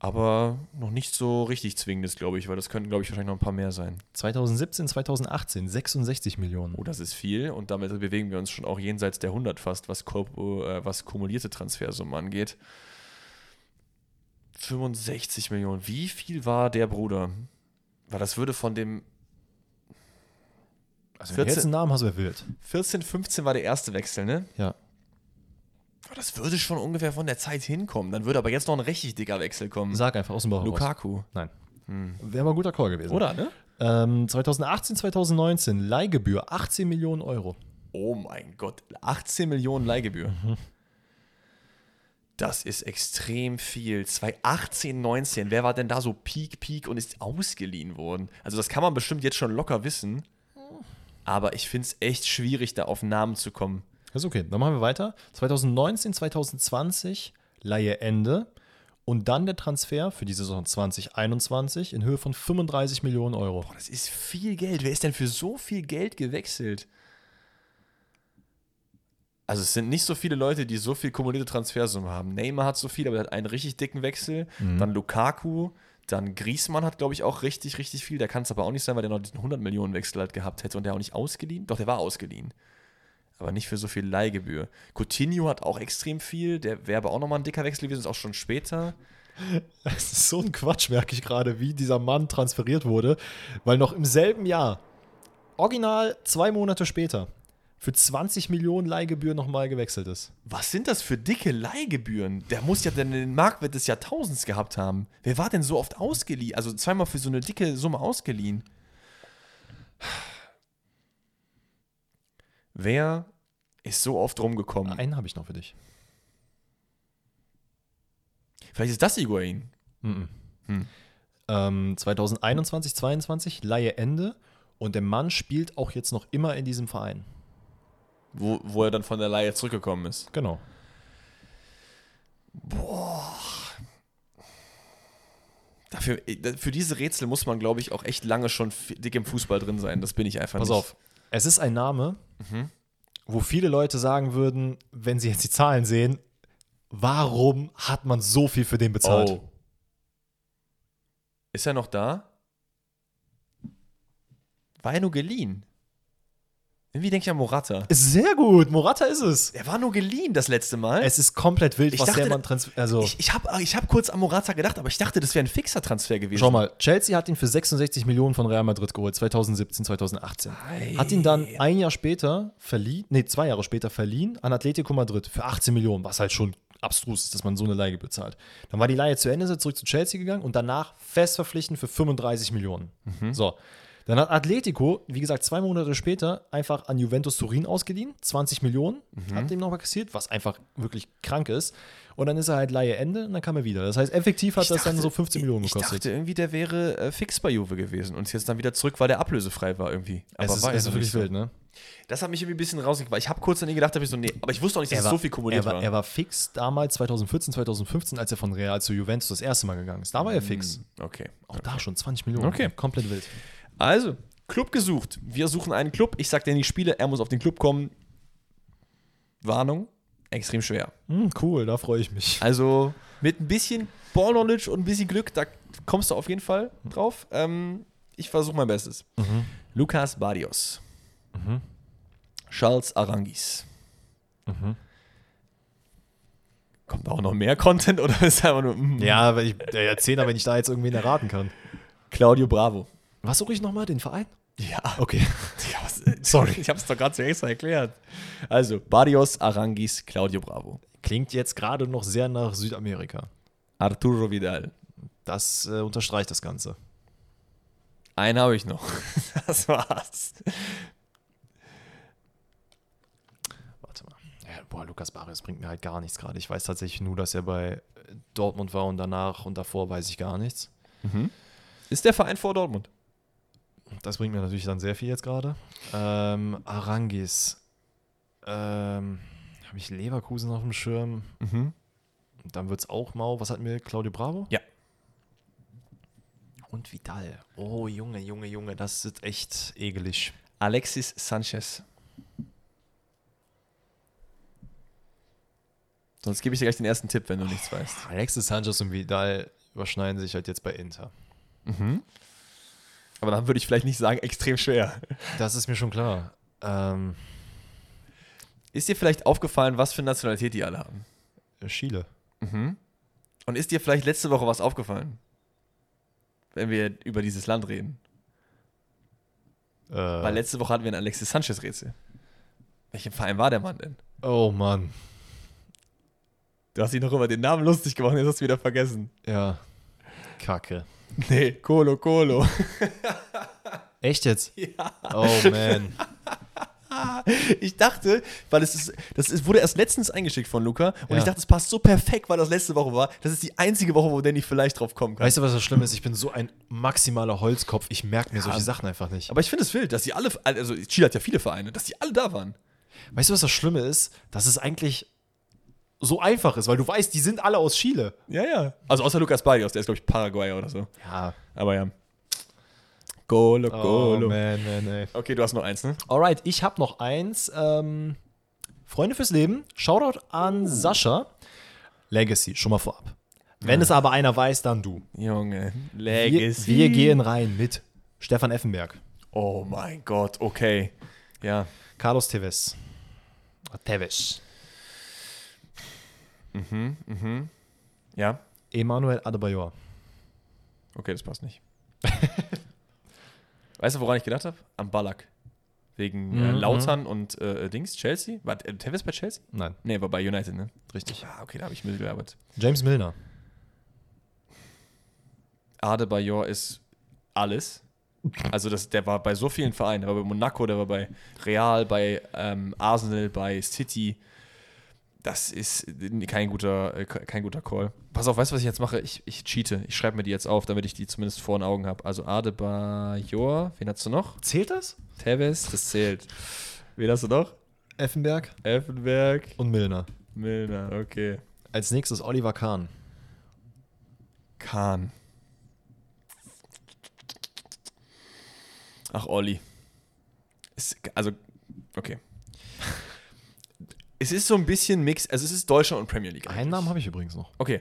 Aber noch nicht so richtig zwingendes, glaube ich, weil das könnten, glaube ich, wahrscheinlich noch ein paar mehr sein. 2017, 2018 66 Millionen. Oh, das ist viel und damit bewegen wir uns schon auch jenseits der 100 fast, was, äh, was kumulierte Transfersummen angeht. 65 Millionen. Wie viel war der Bruder? Weil das würde von dem Also wenn du jetzt einen Namen hast, wer wild. 14, 15 war der erste Wechsel, ne? Ja. Das würde schon ungefähr von der Zeit hinkommen. Dann würde aber jetzt noch ein richtig dicker Wechsel kommen. Sag einfach aus dem Bauch. Lukaku. Nein. Wäre mal ein guter Call gewesen. Oder, ne? Ähm, 2018, 2019 Leihgebühr 18 Millionen Euro. Oh mein Gott. 18 Millionen Leihgebühr. Das ist extrem viel. 2018, 19. Wer war denn da so Peak, Peak und ist ausgeliehen worden? Also, das kann man bestimmt jetzt schon locker wissen. Aber ich finde es echt schwierig, da auf Namen zu kommen. Ist okay, dann machen wir weiter. 2019, 2020 Leihe Ende und dann der Transfer für die Saison 2021 in Höhe von 35 Millionen Euro. Boah, das ist viel Geld. Wer ist denn für so viel Geld gewechselt? Also es sind nicht so viele Leute, die so viel kumulierte Transfersumme haben. Neymar hat so viel, aber er hat einen richtig dicken Wechsel. Dann Lukaku, dann Griezmann hat, glaube ich, auch richtig, richtig viel. Der kann es aber auch nicht sein, weil der noch diesen 100 Millionen Wechsel halt gehabt hätte und der auch nicht ausgeliehen. Doch, der war ausgeliehen. Aber nicht für so viel Leihgebühr. Coutinho hat auch extrem viel. Der wäre aber auch nochmal ein dicker Wechsel gewesen, ist auch schon später. Es ist so ein Quatsch, merke ich gerade, wie dieser Mann transferiert wurde, weil noch im selben Jahr, original zwei Monate später, für 20 Millionen Leihgebühr nochmal gewechselt ist. Was sind das für dicke Leihgebühren? Der muss ja dann den Marktwert des Jahrtausends gehabt haben. Wer war denn so oft ausgeliehen? Also zweimal für so eine dicke Summe ausgeliehen. Wer ist so oft rumgekommen? Einen habe ich noch für dich. Vielleicht ist das Higuain. Mhm. Hm. Ähm, 2021, 22 Leihe Ende und der Mann spielt auch jetzt noch immer in diesem Verein. Wo, wo er dann von der Leihe zurückgekommen ist. Genau. Dafür, für diese Rätsel muss man, glaube ich, auch echt lange schon dick im Fußball drin sein. Das bin ich einfach Pass nicht. auf. Es ist ein Name, Mhm. wo viele Leute sagen würden, wenn sie jetzt die Zahlen sehen, warum hat man so viel für den bezahlt? Oh. Ist er noch da? War er nur geliehen? Irgendwie denke ich an Morata. Sehr gut, Morata ist es. Er war nur geliehen das letzte Mal. Es ist komplett wild, Ich was dachte, der Mann transferiert. Also, ich ich habe ich hab kurz an Morata gedacht, aber ich dachte, das wäre ein fixer Transfer gewesen. schau mal, Chelsea hat ihn für 66 Millionen von Real Madrid geholt, 2017, 2018. Hat ihn dann ein Jahr später verliehen, nee, zwei Jahre später verliehen an Atletico Madrid für 18 Millionen, was halt schon abstrus ist, dass man so eine Leihe bezahlt. Dann war die Leihe zu Ende, ist er zurück zu Chelsea gegangen und danach fest verpflichtend für 35 Millionen. So. Dann hat Atletico, wie gesagt, zwei Monate später einfach an Juventus Turin ausgeliehen. 20 Millionen Mhm. hat dem nochmal kassiert, was einfach wirklich krank ist. Und dann ist er halt Laie Ende und dann kam er wieder. Das heißt, effektiv hat Ich das dann dachte- so 15 Millionen Ich gekostet. dachte irgendwie, der wäre äh, fix bei Juve gewesen und ist jetzt dann wieder zurück, weil der ablösefrei war irgendwie. es ist, war es ist wirklich so. wild, ne? Das hat mich irgendwie ein bisschen rausgekriegt, weil ich habe kurz an ihn gedacht, hab ich so, nee, aber ich wusste auch nicht, dass es so viel kumuliert er war, war. Er war fix damals 2014, 2015, als er von Real zu Juventus das erste Mal gegangen ist. Da war er fix. Okay. Auch da schon 20 Millionen. Okay. Komplett wild. Also, Club gesucht. Wir suchen einen Club. Ich sag dir die Spiele, er muss auf den Club kommen. Warnung, extrem schwer. Hm, cool, da freue ich mich. Also mit ein bisschen Ball-Knowledge und ein bisschen Glück, da kommst du auf jeden Fall drauf. Ähm, ich versuche mein Bestes. Lukas Barrios. Charles Arangis. Kommt auch noch mehr Content oder ist einfach nur mm? Ja, aber ich der Erzähler, wenn ich da jetzt irgendwen erraten kann. Claudio Bravo? Was suche ich nochmal? Den Verein? Ja, Okay. Sorry. Ich habe es doch gerade extra erklärt. Also, Barrios, Arangis, Claudio Bravo. Klingt jetzt gerade noch sehr nach Südamerika. Arturo Vidal. Das äh, unterstreicht das Ganze. Einen habe ich noch. Das war's. Warte mal. Ja, boah, Lukas Barrios bringt mir halt gar nichts gerade. Ich weiß tatsächlich nur, dass er bei äh, Dortmund war und danach und davor weiß ich gar nichts. Ist der Verein vor Dortmund? Das bringt mir natürlich dann sehr viel jetzt gerade. Ähm, Arangis. Ähm, Habe ich Leverkusen auf dem Schirm? Mhm. Dann wird es auch mau. Was hatten wir? Claudio Bravo? Ja. Und Vidal. Oh, Junge, Junge, Junge. Das ist echt ekelig. Alexis Sanchez. Sonst gebe ich dir gleich den ersten Tipp, wenn du nichts weißt. Alexis Sanchez und Vidal überschneiden sich halt jetzt bei Inter. Aber dann würde ich vielleicht nicht sagen, extrem schwer. Das ist mir schon klar. Ähm, Ist dir vielleicht aufgefallen, was für Nationalität die alle haben? Chile. Und ist dir vielleicht letzte Woche was aufgefallen? Wenn wir über dieses Land reden. Äh, Weil letzte Woche hatten wir ein Alexis Sanchez-Rätsel. Welchen Verein war der Mann denn? oh Mann. Du hast dich noch über den Namen lustig gemacht, jetzt hast du wieder vergessen. Ja. Kacke. Nee, Colo Colo. Echt jetzt? Ja. Oh man. Ich dachte, weil es ist, das ist, wurde erst letztens eingeschickt von Luca und Ja. ich dachte, es passt so perfekt, weil das letzte Woche war. Das ist die einzige Woche, wo Danny vielleicht drauf kommen kann. Weißt du, was das Schlimme ist? Ich bin so ein maximaler Holzkopf. Ich merke mir solche Sachen einfach nicht. Aber ich finde es wild, dass sie alle, also Chile hat ja viele Vereine, dass die alle da waren. Weißt du, was das Schlimme ist? Dass es eigentlich so einfach ist, weil du weißt, die sind alle aus Chile. Ja, ja. Also außer Lukas Barrios, der ist, glaube ich, Paraguayer oder so. Ja. Aber ja. Golo, Oh, Golo. man, man, ey. okay, du hast noch eins, ne? Alright, ich habe noch eins. Ähm, Freunde fürs Leben. Shoutout an Sascha. Legacy, schon mal vorab. Wenn es aber einer weiß, dann du. Junge, Wir, Legacy. wir gehen rein mit Stefan Effenberg, Oh mein Gott, okay. Ja. Carlos Tevez. Tevez. Ja. Emanuel Adebayor. Okay, das passt nicht. weißt du, woran ich gedacht habe? Am Ballack. Wegen äh, Mhm. Lautern und äh, Dings, Chelsea. War äh, Tevez bei Chelsea? Nein, Nee, war bei United, ne? richtig. Ah, okay, da habe ich Mittel gearbeitet. James Milner. Adebayor ist alles. Also das, der war bei so vielen Vereinen. Der war bei Monaco, der war bei Real, bei ähm, Arsenal, bei City. Das ist kein guter, äh, kein guter Call. Pass auf, weißt du, was ich jetzt mache? Ich, ich cheate. Ich schreibe mir die jetzt auf, damit ich die zumindest vor den Augen habe. Also Adebayor, wen hast du noch? Zählt das? Tevez, das zählt. Wen hast du noch? Effenberg Effenberg, und Milner. Milner, okay. Als nächstes Oliver Kahn. Kahn. Ach, Olli. Ist, also, okay. Es ist so ein bisschen Mix, also es ist Deutschland und Premier League. Einen Namen habe ich übrigens noch. Okay,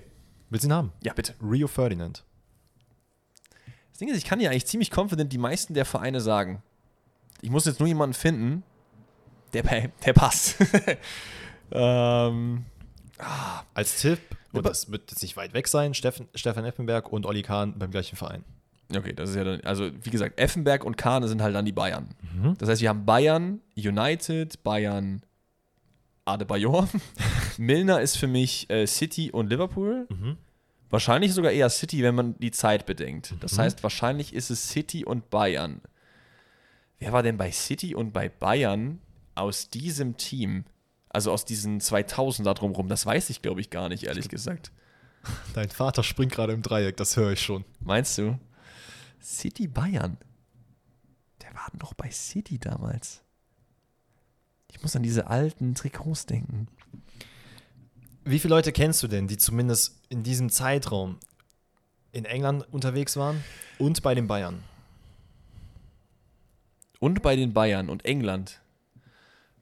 Willst du ihn haben? ja, bitte. Rio Ferdinand. Das Ding ist, ich kann ja eigentlich ziemlich confident die meisten der Vereine sagen. Ich muss jetzt nur jemanden finden, der, der passt. ähm, Als Tipp, und das wird jetzt nicht weit weg sein, Steffen, Stefan Effenberg und Olli Kahn beim gleichen Verein. Okay, das ist ja dann, also wie gesagt, Effenberg und Kahn sind halt dann die Bayern. Das heißt, wir haben Bayern, United, Bayern, Adebayor. Milner ist für mich äh, City und Liverpool. Wahrscheinlich sogar eher City, wenn man die Zeit bedenkt. Das heißt, wahrscheinlich ist es City und Bayern. wer war denn bei City und bei Bayern aus diesem Team? Also aus diesen 2000 da drumherum, das weiß ich, glaube ich, gar nicht, ehrlich gesagt. Dein Vater springt gerade im Dreieck, das höre ich schon. Meinst du? City Bayern. Der war noch bei City damals. Ich muss an diese alten Trikots denken. Wie viele Leute kennst du denn, die zumindest in diesem Zeitraum in England unterwegs waren und bei den Bayern? Und bei den Bayern und England.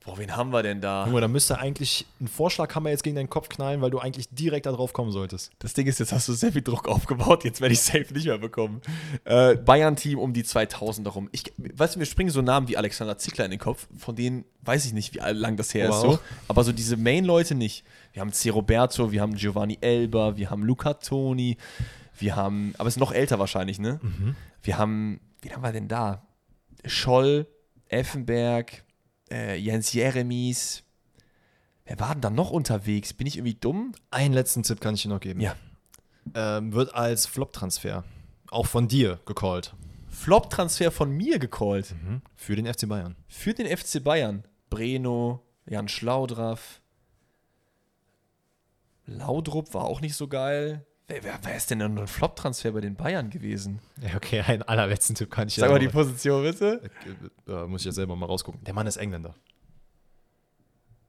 Boah, wen haben wir denn da? Junge, da müsste eigentlich ein Vorschlaghammer jetzt gegen deinen Kopf knallen, weil du eigentlich direkt da drauf kommen solltest. Das Ding ist, jetzt hast du sehr viel Druck aufgebaut. Jetzt werde ich safe nicht mehr bekommen. Äh, Bayern-Team um die 2000 darum. Ich, weißt du, mir springen so Namen wie Alexander Zickler in den Kopf. Von denen weiß ich nicht, wie lang das her ist. Wow. So. Aber so diese Main-Leute nicht. Wir haben C. Roberto, wir haben Giovanni Elber, wir haben Luca Toni, wir haben, aber ist noch älter wahrscheinlich, ne? Wir haben, wen haben wir denn da? Scholl, Effenberg, äh, Jens Jeremies. Wer war denn da noch unterwegs? Bin ich irgendwie dumm? Einen letzten Tipp kann ich dir noch geben. Ja. Ähm, wird als Flop-Transfer, auch von dir, gecallt. Flop-Transfer von mir gecallt. Für den FC Bayern. Für den FC Bayern. Breno, Jan Schlaudraff. Laudrup war auch nicht so geil. Wer, wer, wer ist denn denn ein Flop-Transfer bei den Bayern gewesen? Ja, okay, einen allerletzten Tipp kann ich Sag mal die Position bitte. äh, muss ich jetzt selber mal rausgucken. Der Mann ist Engländer.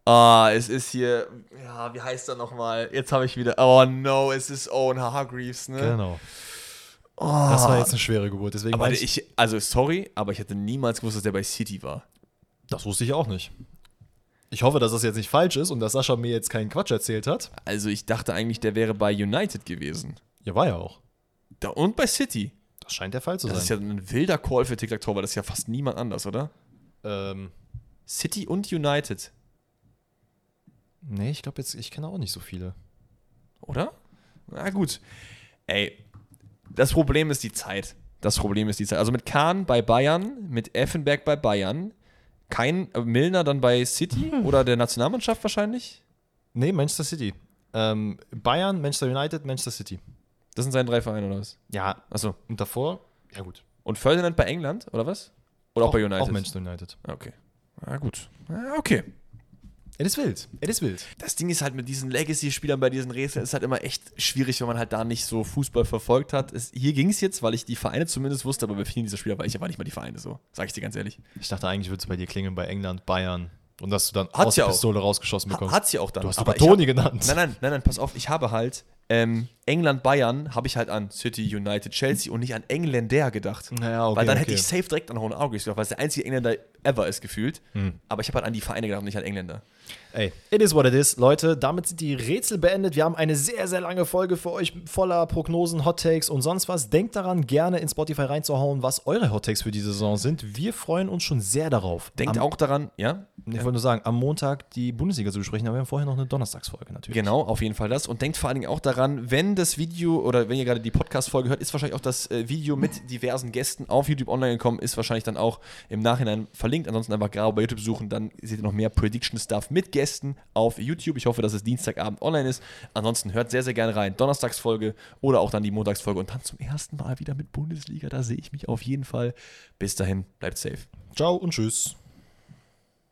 Ah, es ist hier. Ja, wie heißt er nochmal? Jetzt habe ich wieder. Oh no, es ist Owen Hargreaves, ne? Genau. Oh, Das war jetzt eine schwere Geburt. Deswegen aber ich, ich, also sorry, aber ich hätte niemals gewusst, dass der bei City war. das wusste ich auch nicht. Ich hoffe, dass das jetzt nicht falsch ist und dass Sascha mir jetzt keinen Quatsch erzählt hat. Also ich dachte eigentlich, der wäre bei United gewesen. Ja, war ja auch. Da, und bei City. Das scheint der Fall zu Das ist sein. ja ein wilder Call für Tic-Tac-Toe, weil das ist ja fast niemand anders, oder? ähm, City und United, nee, ich glaube jetzt, ich kenne auch nicht so viele. oder? Na gut. Ey, das Problem ist die Zeit. Das Problem ist die Zeit. Also mit Kahn bei Bayern, mit Effenberg bei Bayern, kein äh, Milner dann bei City oder der Nationalmannschaft wahrscheinlich. Nee, Manchester City. Ähm, Bayern, Manchester United, Manchester City. Das sind seine drei Vereine, oder was? Ja, Achso. und davor, ja gut. Und Ferdinand bei England, oder was? Oder auch, bei United? Auch Manchester United. Okay. Na gut. Okay. Es ist wild. Es ist wild. Das Ding ist halt mit diesen Legacy-Spielern bei diesen Rätseln ist halt immer echt schwierig, wenn man halt da nicht so Fußball verfolgt hat. Es, hier ging es jetzt, weil ich die Vereine zumindest wusste, aber bei vielen dieser Spieler war ich aber nicht mal die Vereine so. Sag ich dir ganz ehrlich. Ich dachte eigentlich, würde es bei dir klingeln bei England, Bayern. Und dass du dann Hat's aus der ja auch. Pistole rausgeschossen bekommst. hat sie auch dann. du hast aber Toni hab- genannt. Nein, nein, nein, nein, pass auf. Ich habe halt ähm, England, Bayern habe ich halt an City, United, Chelsea und nicht an Engländer gedacht. Naja, okay, weil dann okay. hätte ich safe direkt an Ron August gedacht, weil es der einzige Engländer ever ist gefühlt. Hm. Aber ich habe halt an die Vereine gedacht und nicht an Engländer. Ey, it is what it is. Leute, damit sind die Rätsel beendet. Wir haben eine sehr, sehr lange Folge für euch voller Prognosen, Hot Takes und sonst was. Denkt daran, gerne in Spotify reinzuhauen, was eure Hot Takes für diese Saison sind. Wir freuen uns schon sehr darauf. Denkt am, auch daran, ja? Ich wollte nur sagen, am Montag die Bundesliga zu besprechen, aber wir haben vorher noch eine Donnerstagsfolge natürlich. Genau, auf jeden Fall das. Und denkt vor allen Dingen auch daran, wenn das Video oder wenn ihr gerade die Podcast-Folge hört, ist wahrscheinlich auch das äh, Video mit diversen Gästen auf YouTube online gekommen, ist wahrscheinlich dann auch im Nachhinein verlinkt. Ansonsten einfach gerade bei YouTube suchen, dann seht ihr noch mehr Prediction-Stuff mit Gästen auf YouTube. Ich hoffe, dass es Dienstagabend online ist. Ansonsten hört sehr, sehr gerne rein. Donnerstagsfolge oder auch dann die Montagsfolge und dann zum ersten Mal wieder mit Bundesliga. Da sehe ich mich auf jeden Fall. Bis dahin, bleibt safe. Ciao und tschüss.